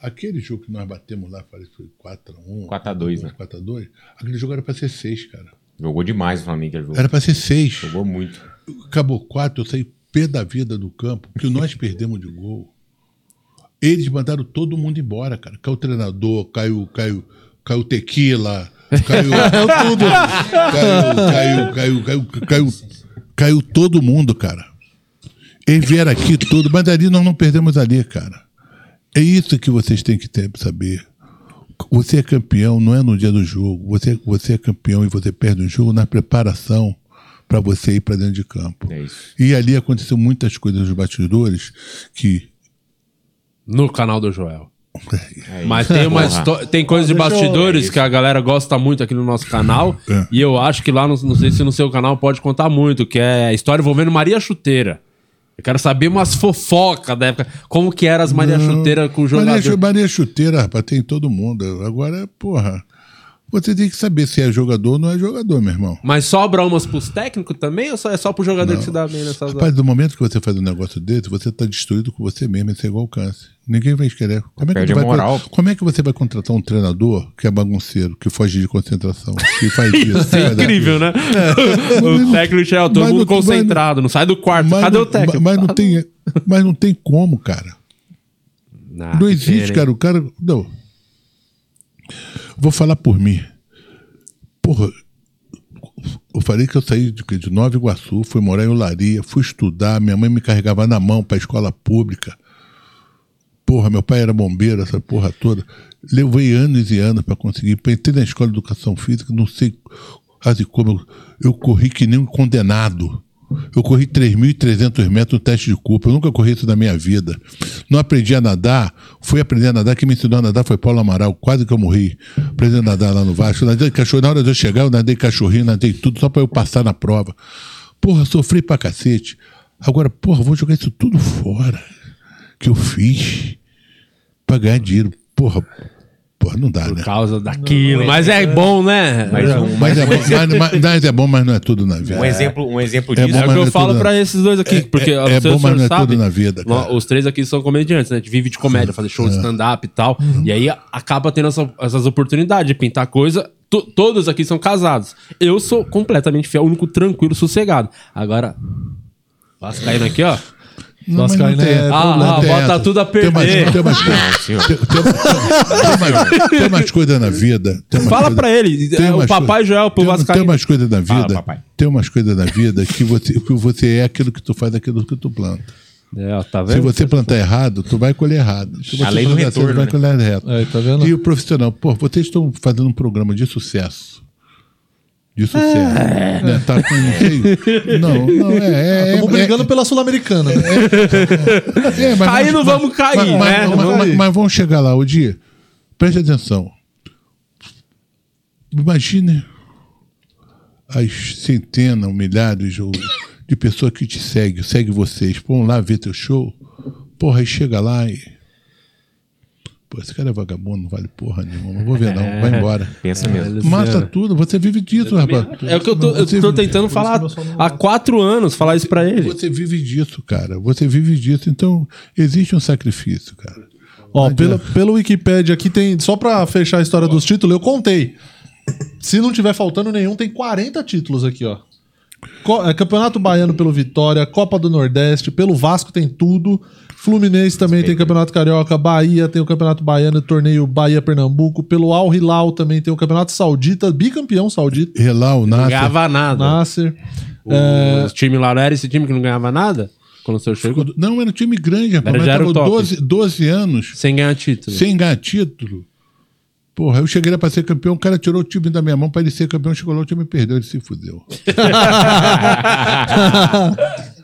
aquele jogo que nós batemos lá, parece que foi 4x1. 4x2, né? 4x2. Aquele jogo era pra ser 6, cara. Jogou demais o Flamengo aquele jogo. Era pra ser 6. Jogou muito. Acabou 4, eu saí pé da vida do campo, que nós perdemos de gol. Eles mandaram todo mundo embora, cara. Caiu o treinador, caiu, caiu, caiu o tequila, <laughs> caiu tudo. Caiu, caiu, caiu, caiu, caiu, caiu todo mundo, cara. Eles vieram aqui todo, mas ali nós não perdemos ali, cara. É isso que vocês têm que ter, saber. Você é campeão, não é no dia do jogo. Você, você é campeão e você perde o jogo na preparação para você ir para dentro de campo. É. E ali aconteceu muitas coisas nos bastidores que No canal do Joel. É Mas tem, uma histó- tem coisas de bastidores que a galera gosta muito aqui no nosso canal. É. E eu acho que lá, no, não sei se no seu canal pode contar muito, que é a história envolvendo Maria Chuteira. Eu quero saber umas fofocas da época. Como que eram as Maria Chuteira com o jogador. Maria, Chu- Maria Chuteira, rapaz, tem em todo mundo. Agora, porra, você tem que saber se é jogador ou não é jogador, meu irmão. Mas sobra umas pros técnicos também ou só é só pro jogador Não. que se dá bem nessas Rapaz, do momento que você faz um negócio desse, você tá destruído com você mesmo, isso é igual câncer. Ninguém vai querer. Como é, que Perde vai, moral. como é que você vai contratar um treinador que é bagunceiro, que foge de concentração, que faz <laughs> isso? Isso é faz incrível, né? <laughs> o técnico já todo Mas mundo não- concentrado, não sai do quarto. Mas Cadê não- o técnico? Mas não, <laughs> tem, mas não tem como, cara. Ah, Não existe, cara. O cara. Não. Vou falar por mim. Porra, eu falei que eu saí de, de Nova Iguaçu, fui morar em Olaria, fui estudar, minha mãe me carregava na mão pra escola pública. Porra, meu pai era bombeiro, essa porra toda. Levei anos e anos pra conseguir. Entrei na escola de educação física, não sei quase como. Eu, eu corri que nem um condenado. Eu corri 3.300 metros no teste de culpa. Eu nunca corri isso na minha vida. Não aprendi a nadar. Fui aprender a nadar. Quem me ensinou a nadar foi Paulo Amaral. Quase que eu morri. Aprendi a nadar lá no Vasco. Nadei cachorro. Na hora de eu chegar, eu nadei cachorrinho, nadei tudo só pra eu passar na prova. Porra, sofri pra cacete. Agora, porra, vou jogar isso tudo fora. Que eu fiz pra ganhar dinheiro. Porra, porra, não dá, Por né? causa daquilo. Mas é bom, né? Mas um, Mas é, bom, <laughs> mas, mas- mas é bom, mas não é tudo na vida. um exemplo, um exemplo É disso. É o mas que não eu é falo tudo, pra não. esses dois aqui, porque é- não é bom, o mas não é sabe, tudo na vida, cara. Os três aqui são comediantes, né? A gente vive de comédia, fazer show de É. stand-up e tal. Uhum. E aí acaba tendo essa- essas oportunidades de pintar coisa. To- todos aqui são casados. Eu sou completamente fiel, único, tranquilo, sossegado. Agora, Vascaíno aqui, ó. Não, mas Vascaíno não tem- é tem Ah, bota tudo a perder. Tem umas, Não, senhor. tem- tem- tem umas- coisas na vida. Fala coisas- pra ele, tem é, o papai Joel pro tem, tem Vascaíno. umas coisas na vida. tem umas coisas na vida que você, que você é aquilo que tu faz, aquilo que tu planta. É, tá Se você plantar errado, tu vai colher errado. Se você A lei do plantar retorno, certo, vai né? colher reto. Aí, tá vendo? E o profissional, pô, vocês estão fazendo um programa de sucesso. De sucesso. Né? Tá com, não, sei, <laughs> não, não, é. é Estamos é- brigando pela Sul-Americana. né? É, mas <laughs> Cair não vamos cair, mas, né? Mas, Vamos mas- cair. mas vamos chegar lá o dia. Preste atenção. Imagine as centenas, milhares ou de pessoas que te seguem, segue vocês, vão lá ver teu show. Porra, aí chega lá e. Pô, esse cara é vagabundo, não vale porra nenhuma. Não vou ver, não. Vai embora. Pensa mesmo. Mata tudo, você vive disso, rapaz. É o que eu tô, eu tô tentando falar há quatro anos, falar isso pra ele. Você vive disso, cara. Você vive disso. Então, existe um sacrifício, cara. Ó, pelo, pelo Wikipedia aqui tem. Só pra fechar a história dos títulos, eu contei. Se não tiver faltando nenhum, tem 40 títulos aqui, ó. É, Campeonato Baiano pelo Vitória, Copa do Nordeste, pelo Vasco tem tudo. Fluminense também tem Campeonato Carioca, Bahia tem o Campeonato Baiano, torneio Bahia-Pernambuco. Pelo Al Hilal também tem o Campeonato Saudita, bicampeão saudita, Relau, Não Nasser. ganhava nada. Nasser. O time lá não era esse time que não ganhava nada? Quando o senhor chegou? Não, era um time grande, rapaz. Era- Mas já era o tava top. 12, 12 anos Sem ganhar título. sem ganhar título. Porra, eu cheguei lá pra ser campeão, o cara tirou o time da minha mão pra ele ser campeão, chegou lá, o time perdeu, ele se fudeu. <laughs> <laughs>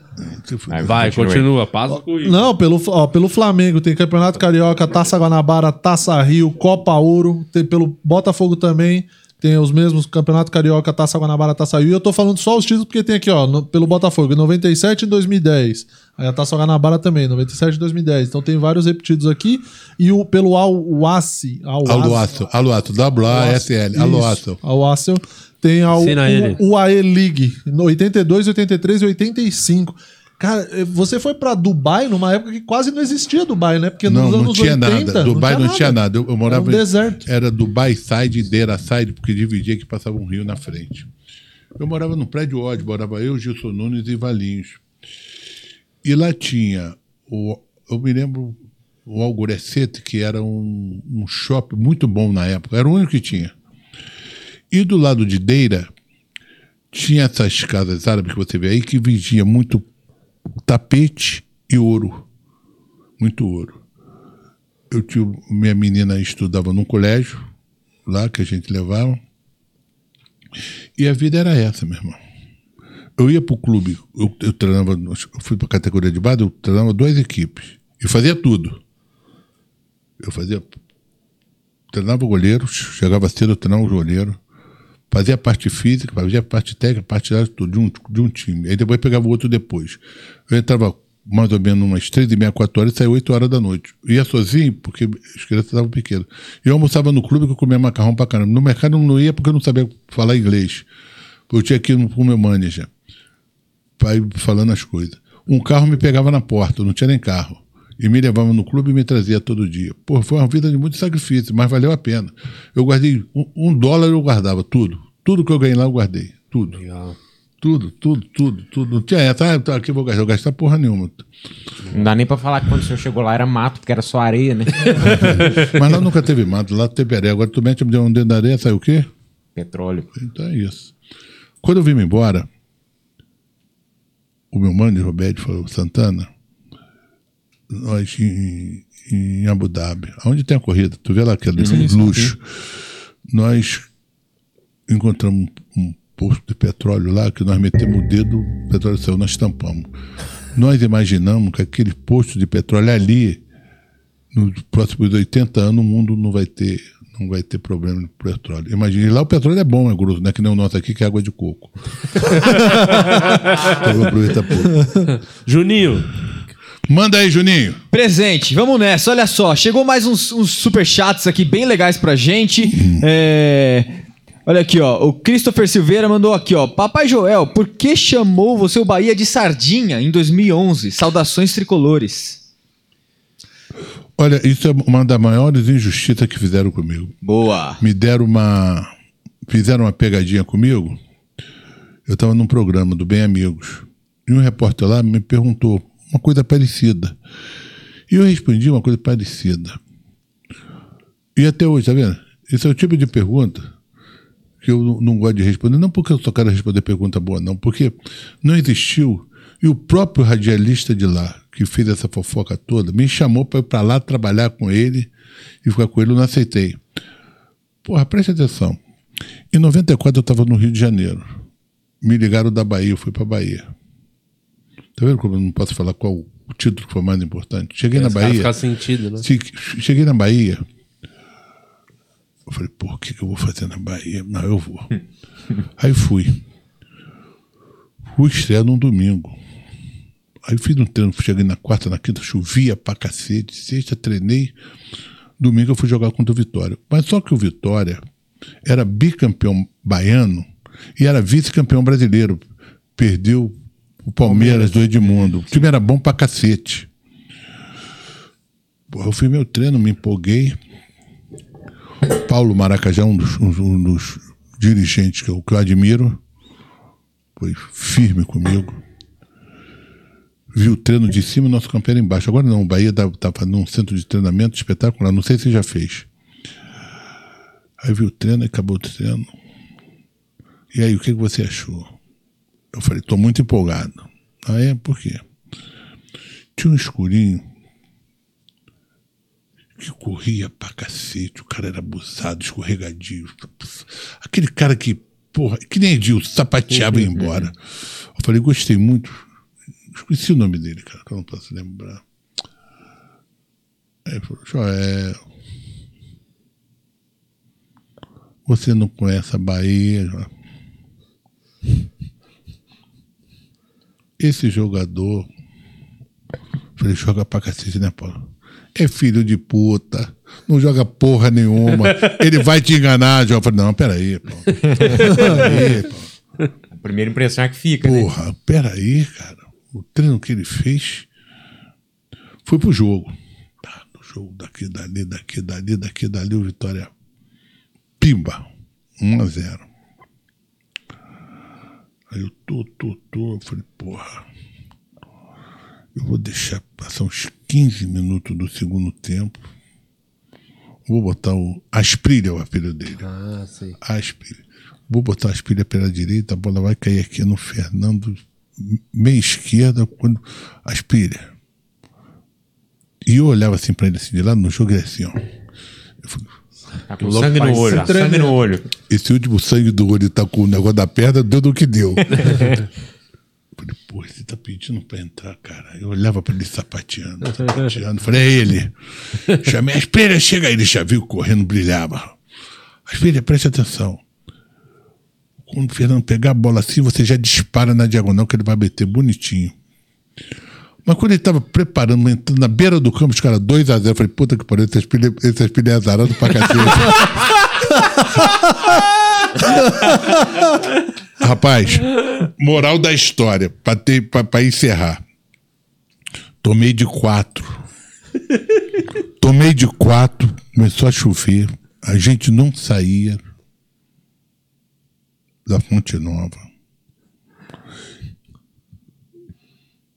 fudeu. Vai, continua. Passa com isso. Não, pelo, ó, pelo Flamengo tem Campeonato Carioca, Taça Guanabara, Taça Rio, Copa Ouro. Tem pelo Botafogo também. Tem os mesmos Campeonato Carioca, Taça Guanabara, Taça Rio. E eu tô falando só os títulos porque tem aqui, ó, no- pelo Botafogo, em 97 e 2010. Aí a Taça Guanabara também, 97 e 2010. Então tem vários repetidos aqui. E o, pelo Al-Wassi. Aluaço, Aluaço, W-A-S-L, Aluaço. Tem a o, UAE League, no 82, 83 e 85. Cara, eh, você foi pra Dubai numa época que quase não existia Dubai, né? Porque Não, nos não anos tinha 80, nada. Dubai não tinha nada. Eu, eu morava Era um deserto. Era Dubai Side e Deira Side, porque dividia que passava um rio na frente. Eu morava no prédio ódio, morava eu, Gilson Nunes e Valinhos. E lá tinha, o, eu me lembro, o Algorecete, que era um, um shopping muito bom na época, era o único que tinha. E do lado de Deira, tinha essas casas árabes que você vê aí, que vendia muito tapete e ouro. Muito ouro. Eu tinha, minha menina estudava num colégio, lá que a gente levava. E a vida era essa, meu irmão. Eu ia pro clube, eu, eu treinava, eu fui pra categoria de base, eu treinava duas equipes. E fazia tudo. Eu fazia. Treinava goleiros, chegava cedo, eu treinava os goleiros. Fazia a parte física, fazia a parte técnica, parte de tudo, de um, de um time. Aí depois pegava o outro depois. Eu entrava mais ou menos umas três e meia, quatro horas e saía oito horas da noite. Ia sozinho, porque as crianças estavam pequenas. Eu almoçava no clube que eu comia macarrão pra caramba. No mercado eu não ia porque eu não sabia falar inglês. Eu tinha que ir com meu manager, pai falando as coisas. Um carro me pegava na porta, eu não tinha nem carro. E me levava no clube e me trazia todo dia. Pô, foi uma vida de muito sacrifício, mas valeu a pena. Eu guardei um, um dólar, eu guardava tudo. Tudo que eu ganhei lá, eu guardei. Tudo. Legal. Tudo, tudo, tudo, tudo. Não tinha essa, ah, tá, aqui eu vou gastar. Eu gastar porra nenhuma. Não dá nem pra falar que quando o senhor chegou lá era mato, porque era só areia, né? <laughs> Mas lá nunca teve mato, lá teve areia. Agora tu mete um dentro da areia, sai o quê? Petróleo. Então é isso. Quando eu vim embora, o meu mano, Roberto, falou, Santana, nós em, em Abu Dhabi, onde tem a corrida, tu vê lá aquele luxo, nós encontramos um posto de petróleo lá, que nós metemos o dedo, o petróleo saiu, nós tampamos. Nós imaginamos que aquele posto de petróleo ali, nos próximos 80 anos, o mundo não vai ter, não vai ter problema de petróleo. Imagine, lá o petróleo é bom, é grosso, não é que nem o nosso aqui, que é água de coco. <laughs> então, eu vou aproveitar pouco. Juninho, Manda aí, Juninho. Presente, vamos nessa. Olha só, chegou mais uns, uns superchats aqui bem legais pra gente. É, Olha aqui, ó. O Christopher Silveira mandou aqui, ó. Papai Joel, por que chamou você o Bahia de Sardinha em 2011? Saudações tricolores. Olha, isso é uma das maiores injustiças que fizeram comigo. Boa. Me deram uma. Fizeram uma pegadinha comigo. Eu estava num programa do Bem Amigos. E um repórter lá me perguntou uma coisa parecida. E eu respondi uma coisa parecida. E até hoje, tá vendo? Esse é o tipo de pergunta que eu não- gosto de responder. Não porque eu só quero responder pergunta boa, não. Porque não existiu. E o próprio radialista de lá, que fez essa fofoca toda, me chamou para ir para lá trabalhar com ele e ficar com ele. Eu não aceitei. Porra, preste atenção. Em 94 eu estava no Rio de Janeiro. Me ligaram da Bahia, eu fui para Bahia. Tá vendo como eu não posso falar qual o título que foi mais importante? Cheguei na esse cara Bahia. fica sentido, né? Cheguei na Bahia. Eu falei, pô, o que, que eu vou fazer na Bahia? Não, eu vou. <laughs> Aí fui. Fui estrear num domingo. Aí fiz um treino, cheguei na quarta, na quinta, chovia pra cacete. Sexta, treinei. Domingo eu fui jogar contra o Vitória. Mas só que o Vitória era bicampeão baiano e era vice-campeão brasileiro. Perdeu o Palmeiras do Edmundo. O time era bom pra cacete. Porra, eu fiz meu treino, me empolguei. Paulo Maracajá, um dos, um- dos dirigente que eu, que eu admiro, foi firme comigo. Vi o treino de cima e nosso campo era embaixo. Agora não, o Bahia estava num centro de treinamento espetacular, não sei se já fez. Aí vi o treino e acabou o treino. E aí, o que, que você achou? Eu falei, tô muito empolgado. Aí, por quê? Tinha um escurinho que corria pra cacete, o cara era abusado, escorregadio. Aquele cara que, porra, que nem Edilson, sapateava e ia embora. Eu falei, gostei muito. Esqueci o nome dele, cara, que eu não posso lembrar. Aí ele falou, Joel, você não conhece a Bahia. Esse jogador, falei, joga pra cacete, né, Paulo? É filho de puta, não joga porra nenhuma, ele vai te enganar, João. Eu falei, não, peraí, Paulo. Peraí, Paulo. A primeira impressão é que fica, né? Porra, peraí, cara. O treino que ele fez foi pro jogo. Tá, no jogo daqui, dali, daqui, dali, daqui, dali, o Vitória. Pimba. 1 a 0 Aí eu tô, tô, tô. Eu falei, porra. Eu vou deixar passar uns 15 minutos do segundo tempo. Vou botar o. Asprilha é o apelido dele. Ah, sei. Asprilha. Vou botar a asprilha pela direita, a bola vai cair aqui no Fernando, meia esquerda, quando. Asprilha. E eu olhava assim pra ele assim de lado no jogo, ele assim, ó. Eu falei, Tá com sangue no olho, tá sangue no olho. esse último sangue do olho tá com o negócio da perna, deu do que deu. <laughs> Falei, pô, você tá pedindo pra entrar, cara. Eu olhava pra ele sapateando, sapateando. Falei, é ele. <laughs> Chamei a espelha, chega aí. Ele já viu correndo, brilhava. A espelha, preste atenção. Quando o Fernando pegar a bola assim, você já dispara na diagonal que ele vai meter bonitinho. Mas quando ele tava preparando, entrando na beira do campo, os caras 2x0, eu falei, puta que pariu, esse espelho, esse espelho é azarado pra cacete. <laughs> <laughs> Rapaz, moral da história, pra, ter, pra, pra encerrar. Tomei de quatro. Tomei de quatro, começou a chover. A gente não saía da Fonte Nova.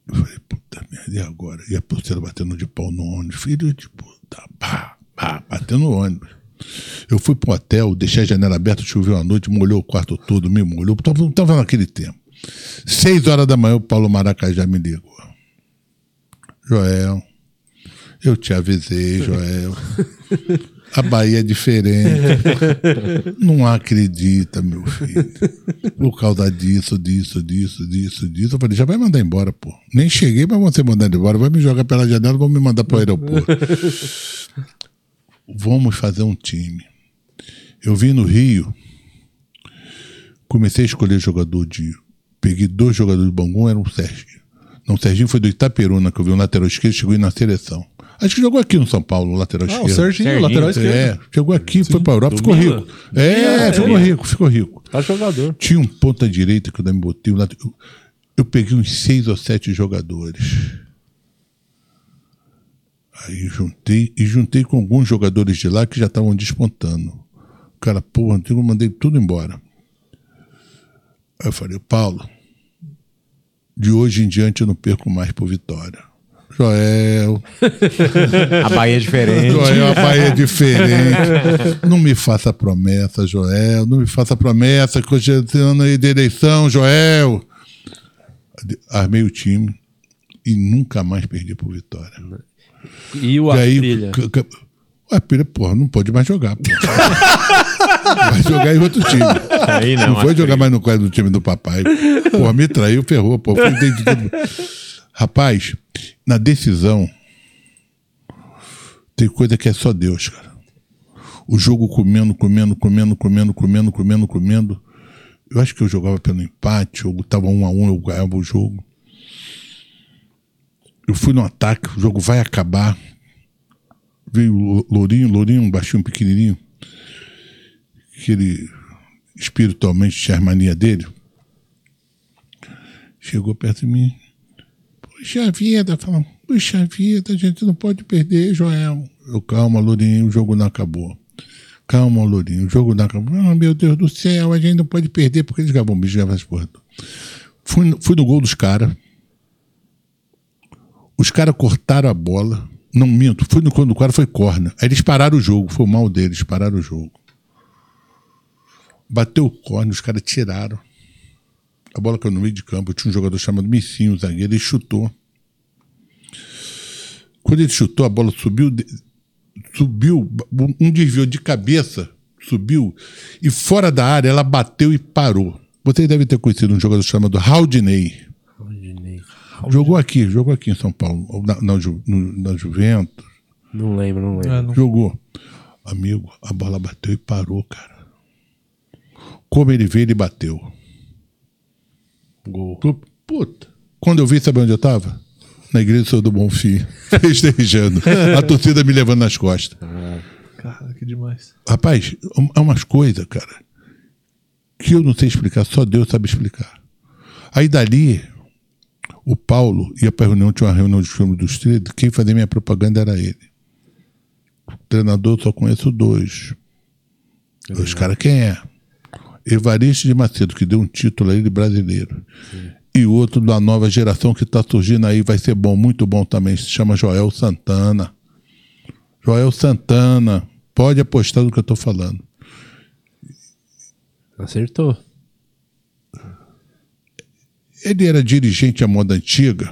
Eu falei, puta merda, e agora? E a porteira batendo de pau no ônibus. Filho de puta, pá, pá, batendo no ônibus. Eu fui pro hotel, deixei a janela aberta, choveu a noite, molhou o quarto todo, me molhou. Tava, tava naquele tempo. Seis horas da manhã, o Paulo Maracajá me ligou. Joel, eu te avisei, Joel. A Bahia é diferente. Não acredita, meu filho. Por causa disso, disso, disso, disso, disso. Eu falei, já vai mandar embora, pô. Nem cheguei pra você mandar embora. Vai me jogar pela janela, vão me mandar pro aeroporto. Vamos fazer um time. Eu vim no Rio, comecei a escolher jogador de. Peguei dois jogadores de Bangu, era um Serginho. Não, o Serginho foi do Itaperuna, que eu vi um lateral esquerdo, chegou na seleção. Acho que jogou aqui no São Paulo, o lateral Ah, esquerdo. o Serginho, Serginho, lateral esquerdo. É, chegou aqui, foi pra Europa, Do ficou rico. É, ficou rico, ficou rico. Tá jogador. Tinha um ponta direita que eu também botei. um Eu, eu peguei uns seis ou sete jogadores. Aí juntei e juntei com alguns jogadores de lá que já estavam despontando. O cara, porra, eu mandei tudo embora. Aí eu falei, Paulo, de hoje em diante eu não perco mais por vitória. Joel, <laughs> A Bahia é diferente. Joel, a Bahia é diferente. Não me faça promessa, Joel. Não me faça promessa que hoje é ano aí de eleição, Joel. Armei o time e nunca mais perdi por vitória. E o c- o Asprilha, porra, não pode mais jogar. <laughs> Vai jogar em outro time. Aí não, Não, foi jogar mais no quadro do time do papai. Pô, me traiu, ferrou, pô. Rapaz, na decisão, tem coisa que é só Deus, cara. O jogo comendo, comendo, comendo, comendo, comendo, comendo, comendo. Eu acho que eu jogava pelo empate, ou tava um a um, eu ganhava o jogo. Eu fui no ataque, o jogo vai acabar. Veio o Lourinho, Lourinho, um baixinho, pequenininho, que ele espiritualmente tinha a mania dele. Chegou perto de mim. Puxa vida, falando, puxa vida, a gente não pode perder, Joel. Eu, calma, Lourinho, o jogo não acabou. Calma, Lourinho. O jogo da. Ah, meu Deus do céu, a gente não pode perder porque eles bicho, gavam as porra. Fui, fui no gol dos caras. Os caras cortaram a bola. Não minto, fui no quando o cara foi corna. Aí eles pararam o jogo, foi o mal deles, pararam o jogo. Bateu o corne, os caras tiraram. A bola caiu no meio de campo. Tinha um jogador chamado Missinho, o zagueiro, ele chutou. Quando ele chutou, a bola subiu, subiu, um desvio de cabeça, subiu, e fora da área ela bateu e parou. Você deve ter conhecido um jogador chamado Haldinei. Jogou aqui, jogou aqui em São Paulo, na, na, Ju- no- na Juventus. Não lembro, não lembro. É, não- Jogou. Amigo, a bola bateu e parou, cara. Como ele veio, ele bateu. Gol. Puta. Quando eu vi, sabe onde eu tava? Na igreja do Senhor do Bonfim, <laughs> festejando. A torcida me levando nas costas. Cara, que demais. Rapaz, há umas coisas, cara, que eu não sei explicar, só Deus sabe explicar. Aí dali, o Paulo ia pra reunião, tinha uma reunião de filme dos trilhos, quem fazia minha propaganda era ele. O treinador só conheço dois. Os caras quem é? Evaristo de Macedo, que deu um título aí de brasileiro. E outro da nova geração que está surgindo aí, vai ser bom, muito bom também, se chama Joel Santana. Joel Santana, pode apostar no que eu estou falando. Acertou. Ele era dirigente à moda antiga,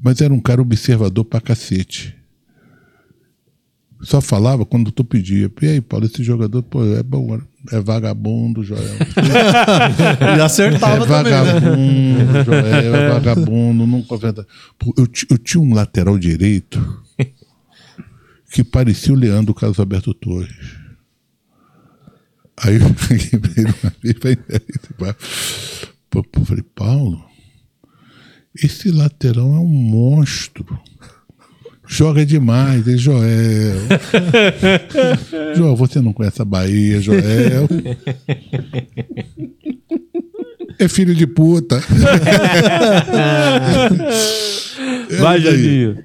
mas era um cara observador pra cacete. Só falava quando tu pedia. E aí, Paulo, esse jogador, pô, é bom, é vagabundo, Joel. <laughs> E acertava É também. né? vagabundo, Joel, é vagabundo, venda. Pô, Eu, eu tinha um lateral direito que parecia o Leandro Carlos Alberto Torres. Aí eu <laughs> peguei pra ele uma vez, pô, falei, Paulo, esse lateral é um monstro. Joga demais, é Joel. <laughs> Joel, você não conhece a Bahia, Joel. É filho de puta. <laughs> Vai. Janinho.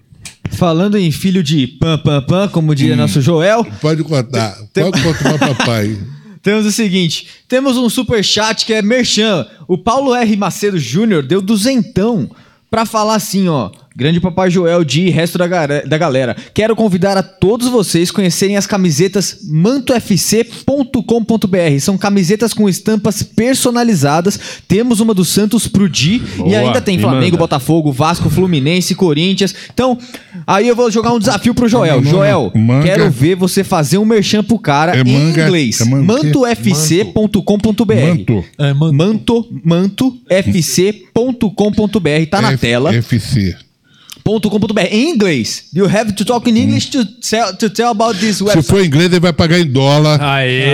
Falando em filho de pam pam pam, como diria nosso Joel, Pode contar. Pode contar papai. Temos o seguinte: temos um super chat que é merchan. O Paulo R Macedo Júnior deu duzentão pra falar assim, ó. Grande Papai Joel de resto da, da galera. Quero convidar a todos vocês conhecerem as camisetas mantofc.com.br. São camisetas com estampas personalizadas. Temos uma do Santos pro Di e Boa, ainda tem me Flamengo, manda. Botafogo, Vasco, Fluminense, Corinthians. Então, aí eu vou jogar um desafio pro Joel. Joel, manga- quero ver você fazer um merchan pro cara É em manga- inglês. é mantofc.com.br. Manto. É, mano. Manto, mantofc.com.br. Tá na F- tela. FC. .com.br. Em inglês. You have to talk in English to tell, to tell about this Se website. for inglês, ele vai pagar em dólar. Aê!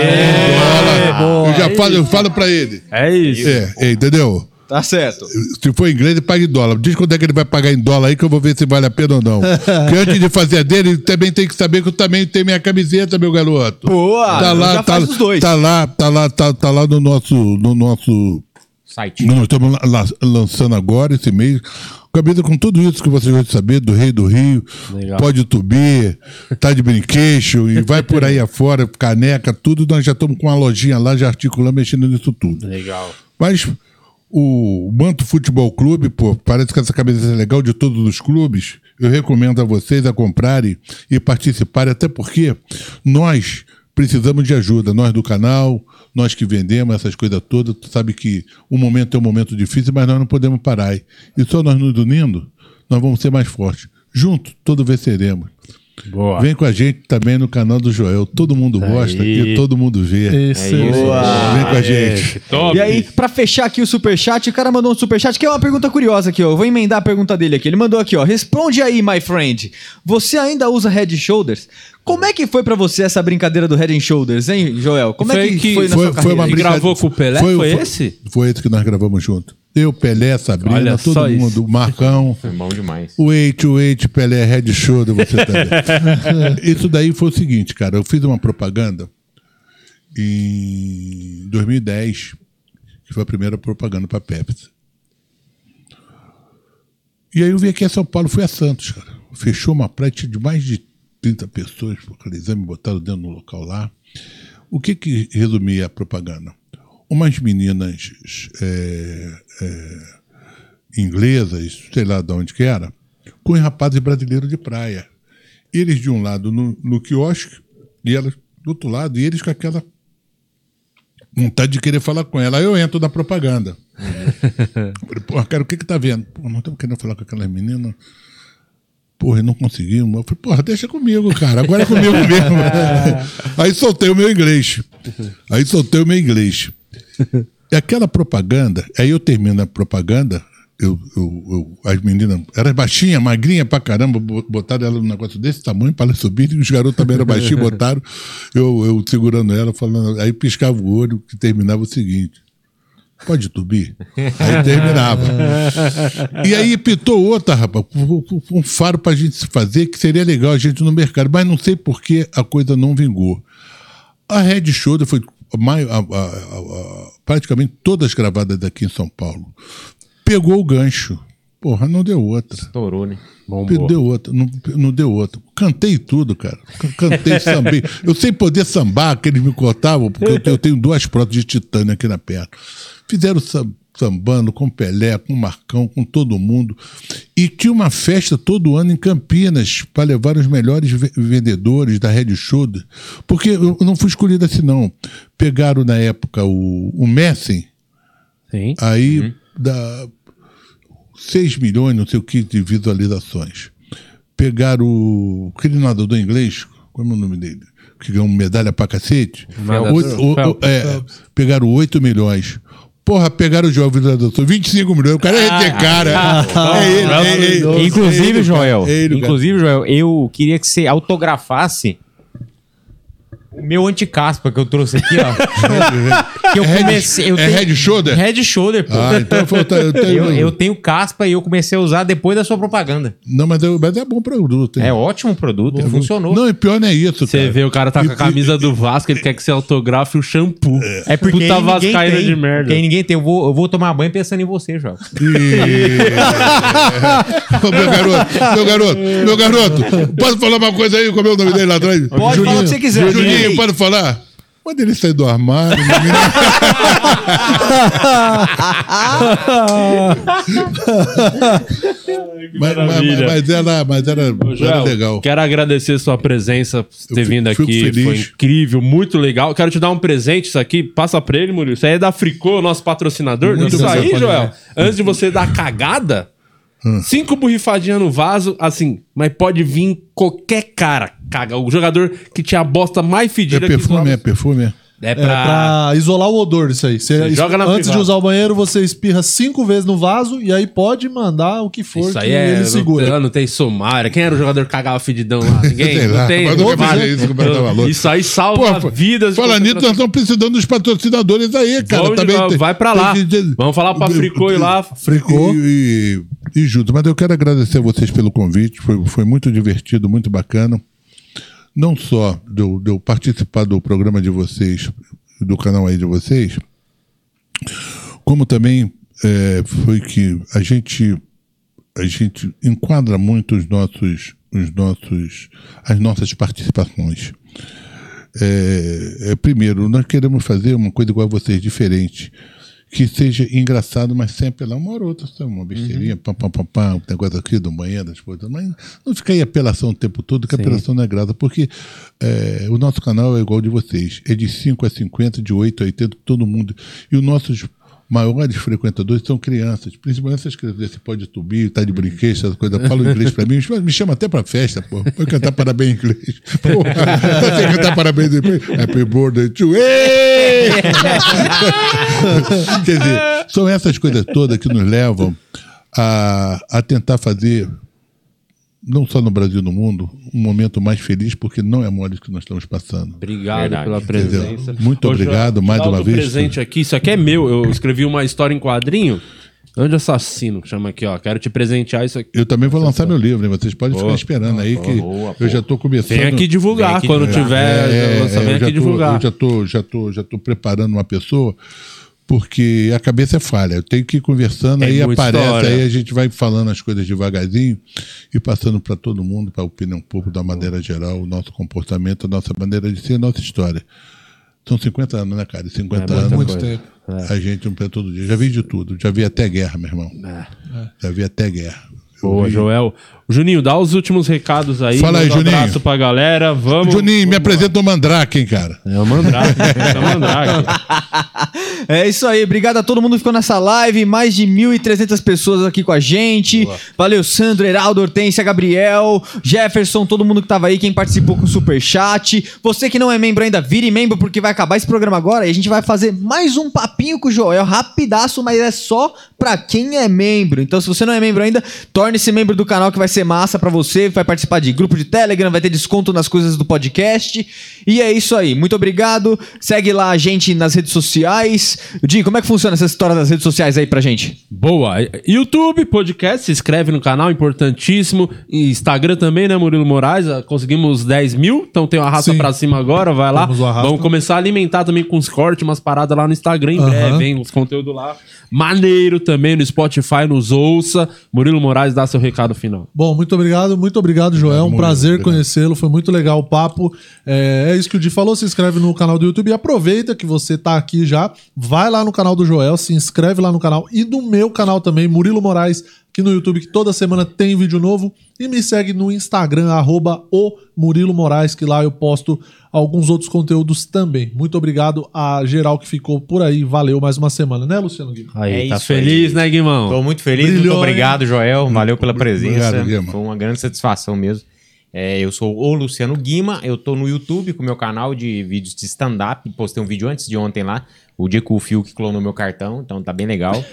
dólar. eu já falo, eu falo pra ele. É isso. É, é, entendeu? Tá certo. Se for inglês, ele paga em dólar. Diz quando é que ele vai pagar em dólar aí que eu vou ver se vale a pena ou não. Porque antes de fazer a dele, ele também tem que saber que eu também tenho minha camiseta, meu garoto. Boa! tá lá, tá, tá lá, tá lá, tá, tá lá no nosso, no nosso Site. Nós estamos la- la- lançando agora esse mês. Camisa com tudo isso que vocês vão saber, do Rei do Rio, Legal. pode tubir, tá de brinquedo e vai por aí afora, caneca, tudo. Nós já estamos com uma lojinha lá, já articulando, mexendo nisso tudo. Legal. Mas o Manto Futebol Clube, pô, parece que essa camiseta é legal de todos os clubes. Eu recomendo a vocês a comprarem e participarem, até porque nós precisamos de ajuda, nós do canal, nós que vendemos essas coisas todas. Tu sabe que o momento é um momento difícil, mas nós não podemos parar. E só nós nos unindo, nós vamos ser mais fortes. Juntos, todos venceremos. Boa. Vem com a gente também no canal do Joel. Todo mundo gosta Aí. e todo mundo vê. Excelente. Vem com a gente. Top. E aí, pra fechar aqui o superchat, o cara mandou um superchat que é uma pergunta curiosa aqui, ó. Eu vou emendar a pergunta dele aqui. Ele mandou aqui, ó. Responde aí, my friend. Você ainda usa head and shoulders? Como é que foi pra você essa brincadeira do head and shoulders, hein, Joel? Como é Foi que, que- foi na foi- sua foi carreira? uma gravou com o Pelé? Foi esse? Foi esse que nós gravamos junto. Eu, Pelé, Sabrina, Olha todo só isso. mundo, Marcão. <laughs> Foi bom demais. O Eight, o Eight, Pelé, Red Shoulder, você também. <laughs> Isso daí foi o seguinte, cara. Eu fiz uma propaganda em 2010, que foi a primeira propaganda para Pepsi. E aí eu vim aqui a São Paulo, fui a Santos, cara. Fechou uma praia tinha de mais de 30 pessoas por aquele exame, botaram dentro do local lá. O que que resumia a propaganda? Umas meninas é, é, inglesas, sei lá de onde que era, com rapazes brasileiros de praia. Eles de um lado no, no quiosque e elas do outro lado, e eles com aquela vontade de querer falar com ela. Aí eu entro na propaganda. <laughs> Falei, Porra, cara, o que que tá vendo? Pô, nós estamos querendo falar com aquelas meninas. Porra, e não conseguimos. Eu falei, porra, deixa comigo, cara. Agora é comigo mesmo. <laughs> Aí soltei o meu inglês. Aí soltei o meu inglês. E aquela propaganda, aí eu termino a propaganda, eu, eu- eu- as meninas, era baixinha, magrinha pra caramba, bo- botaram ela num negócio desse tamanho para ela subir, e os garotos também eram baixinhos, <laughs> botaram, eu, eu segurando ela, falando, aí piscava o olho, que terminava o seguinte. Pode tubir? Aí terminava. E aí pitou outra, rapaz, um- faro pra gente se fazer, que seria legal a gente no mercado, mas não sei por que a coisa não vingou. A Red Shoulder foi a- a- a- praticamente todas gravadas aqui em São Paulo. Pegou o gancho. Porra, não deu outra. Estourou, né? Bombou. Deu outra, não, não deu outra. Cantei tudo, cara. Cantei, <laughs> sambei. Eu sem poder sambar, que eles me cortavam, porque eu <laughs> tenho, eu tenho duas próteses de titânio aqui na perna. Fizeram sam- sambando com Pelé, com Marcão, com todo mundo. E tinha uma festa todo ano em Campinas para levar os melhores ve- vendedores da Red Shoulder. Porque eu não fui escolhido assim, não. Pegaram na época o, o Messen, Sim. Aí dá 6 milhões, não sei o que, de visualizações. Pegaram o. aquele nadador inglês, como é o nome dele? Que ganhou medalha pra cacete. Oito- o- o- é, pegaram 8 milhões. Porra, pegaram o jovem nadador, 25 milhões. O cara é de cara. É ele, é ele, é ele. Inclusive, ele, Joel, ele, inclusive, Joel, eu queria que você autografasse o meu anticaspa que eu trouxe aqui, ó. Que eu É Red- comecei. Eu é Red Shoulder? Red Shoulder, pô. Ah, então foi- eu tenho- eu, eu tenho caspa e eu comecei a usar depois da sua propaganda. Não, mas, eu- mas é bom produto. hein? É ótimo produto, ele funcionou. Não, e pior não é isso. Você cara. vê, o cara tá com a E- camisa do Vasco, ele quer que você autografe o shampoo. É porque Puta vascaína tem, de merda. Porque ninguém tem. Eu vou, eu vou tomar banho pensando em você, Joel. <laughs> Ô, meu garoto, meu garoto, meu garoto, posso falar uma coisa aí? Como é o nome dele lá atrás? Pode falar o que você quiser. Juninho, Juninho. pode falar? Quando ele sair do armário, <laughs> mas, mas, mas era, mas era, era Joel, legal. Quero agradecer sua presença, por ter Eu vindo fico aqui. Foi incrível, muito legal. Quero te dar um presente, isso aqui. Passa pra ele, Murilo. Isso aí é da Fricô, nosso patrocinador. Muito isso aí. Joel, antes de você dar cagada, Hum. cinco borrifadinhas no vaso, assim, mas pode vir qualquer cara. Caga. O jogador que tinha a bosta mais É fedida perfume, que é perfume. É. É É pra... pra isolar o odor isso aí. Você Você joga na antes privada. de usar o banheiro, você espirra cinco vezes no vaso e aí pode mandar o que for Isso que aí é. ele Não, segura. tem- não tem somária. Quem era o jogador que cagava fedidão lá? <laughs> Ninguém? Sei não lá, tem. mas não Não vale. isso. Isso aí salva Pô, vidas. Fala nisso, nós estamos precisando dos patrocinadores aí, cara. Vamos, Também tem- vai pra lá. que- Vamos falar pra Fricô ir lá. Fricô. E, e, e junto. Mas eu quero agradecer a vocês pelo convite. Foi, foi muito divertido, muito bacana. Não só de eu, de eu participar do programa de vocês, do canal aí de vocês, como também é, foi que a gente a gente enquadra muito os nossos, os nossos, as nossas participações. É, é, primeiro, nós queremos fazer uma coisa igual a vocês, diferente. Que seja engraçado, mas sempre lá uma outra, sabe? Uma besteirinha, pam, pam, pam, pam, um negócio aqui do banheiro, das coisas. Mas não ficar aí apelação o tempo todo, que apelação não é grata, porque é, o nosso canal é igual de vocês. É de 5 a 50, de 8 a 80, todo mundo. E os nossos maiores frequentadores são crianças, principalmente essas crianças desse pode tubir, tá de brinquedo, essas coisas, falam inglês pra mim, me- chama até pra festa, pô, pode cantar parabéns em inglês. <laughs> Porra, você cantar parabéns happy birthday to! Quer dizer, são essas coisas todas que nos levam a, a tentar fazer, não só no Brasil, no mundo, um momento mais feliz, porque não é mole que nós estamos passando. Obrigado Verdade. pela presença. Entendeu? Muito Ô, obrigado mais uma vez. presente aqui. Isso aqui é meu. Eu escrevi uma história em quadrinho. Anjo Assassino, chama aqui, ó. Quero te presentear isso aqui. Eu também vou lançar meu livro, hein? Vocês podem Boa. ficar esperando aí que boa, eu já estou começando. Vem aqui divulgar. Vem aqui Quando divulgar. tiver É, lançamento, é, já aqui tô- divulgar. Eu já tô, já tô, já tô preparando uma pessoa porque a cabeça é falha. Eu tenho que ir conversando, É aí aparece, história. aí a gente vai falando as coisas devagarzinho e passando para todo mundo, para a opinião pública, da maneira geral, o nosso comportamento, a nossa maneira de ser, a nossa história. São 50 anos, né, cara? E 50 É anos. Muito tempo. A gente não pensa todo dia. Já vi de tudo. Já vi até guerra, meu irmão. Já vi até guerra. Boa, vi- Joel. Juninho, dá os últimos recados aí. Fala aí, um Juninho. abraço pra galera. Vamos. Juninho, me apresenta o Mandrake, hein, cara? É o Mandrake. é o Mandrake. <laughs> É isso aí, obrigado a todo mundo que ficou nessa live, mais de 1.300 pessoas aqui com a gente. Valeu, Sandro, Heraldo, Hortência, Gabriel, Jefferson, todo mundo que tava aí, quem participou com o Superchat. Você que não é membro ainda, vire membro porque vai acabar esse programa agora e a gente vai fazer mais um papinho com o Joel, rapidaço, mas é só pra quem é membro. Então se você não é membro ainda, torne-se membro do canal que vai ser massa pra você, vai participar de grupo de Telegram, vai ter desconto nas coisas do podcast. E é isso aí, muito obrigado. Segue lá a gente nas redes sociais. Di, como é que funciona essa história das redes sociais aí pra gente? Boa. YouTube, podcast, se inscreve no canal, importantíssimo. Instagram também, né, Murilo Moraes? Ah, Conseguimos 10 mil, então tem uma raça Sim. pra cima agora, vai lá. Vamos começar a alimentar também com os cortes, umas paradas lá no Instagram em breve, hein? Os conteúdos lá. Maneiro também no Spotify, nos ouça. Murilo Moraes dá seu recado final. Bom, muito obrigado, muito obrigado, Joel. Um prazer conhecê-lo, foi muito legal o papo. É, é isso que o Di falou, se inscreve no canal do YouTube e aproveita que você tá aqui já, vai lá no canal do Joel, se inscreve lá no canal e no meu canal também, Murilo Moraes, aqui no YouTube, que toda semana tem vídeo novo. E me segue no Instagram, arroba o Murilo Moraes, que lá eu posto alguns outros conteúdos também. Muito obrigado a geral que ficou por aí. Valeu mais uma semana, né, Luciano Guima? Aí, É tá isso feliz, né, Guimão? Tô muito feliz, Brilhou, muito obrigado, Joel. Valeu pela presença. Obrigado. Foi uma grande satisfação mesmo. É, eu sou o Luciano Guima, eu tô no YouTube com o meu canal de vídeos de stand-up. Postei um vídeo antes de ontem lá, o que o Fio que clonou meu cartão, então tá bem legal. <laughs>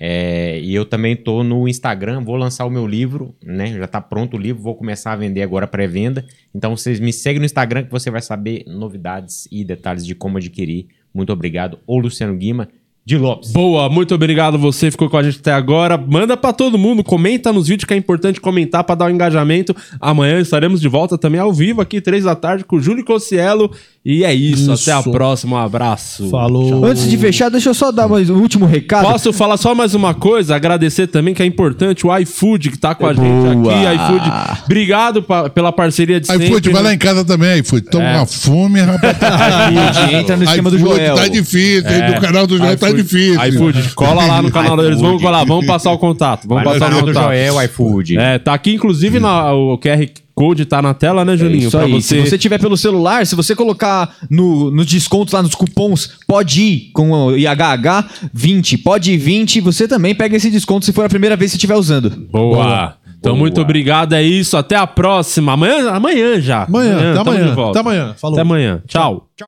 É, e eu também tô no Instagram, vou lançar o meu livro, né? Já tá pronto o livro, vou começar a vender agora pré-venda. Então vocês me seguem no Instagram que você vai saber novidades e detalhes de como adquirir. Muito obrigado, o Luciano Guima de Lopes. Boa, muito obrigado você ficou com a gente até agora. Manda pra todo mundo, comenta nos vídeos que é importante comentar pra dar o engajamento. Amanhã estaremos de volta também ao vivo aqui, três da tarde, com o Júlio Cossielo. E é isso, Isso. até a próxima, um abraço. Falou. Antes de fechar, deixa eu só dar mais um último recado. Posso falar só mais uma coisa? Agradecer também que é importante o iFood que tá com a gente Boa. aqui. iFood, obrigado pa- pela parceria de Aí, sempre. Vai né? lá em casa também, Fute. Toma É. uma fome, rapaz. <laughs> iFood, entra no esquema do iFood Joel. Tá difícil, hein? É. do canal do Joel tá iFood- difícil. iFood, cola lá no canal deles. Vamos colar, vamos passar o contato. Vamos Vai passar o do contato. Joel, iFood. É, tá aqui, inclusive, na- o QR Code tá na tela, né, Juninho? Isso aí. Se você tiver pelo celular, se você colocar no, nos descontos lá nos cupons, pode ir com o IHH 20, pode ir 20, você também pega esse desconto se for a primeira vez que você estiver usando. Boa. Então, Boa. muito obrigado. É isso. Até a próxima. Amanhã, amanhã já. Amanhã, até amanhã. de volta. Até amanhã. Falou. Até amanhã. Tchau. Thank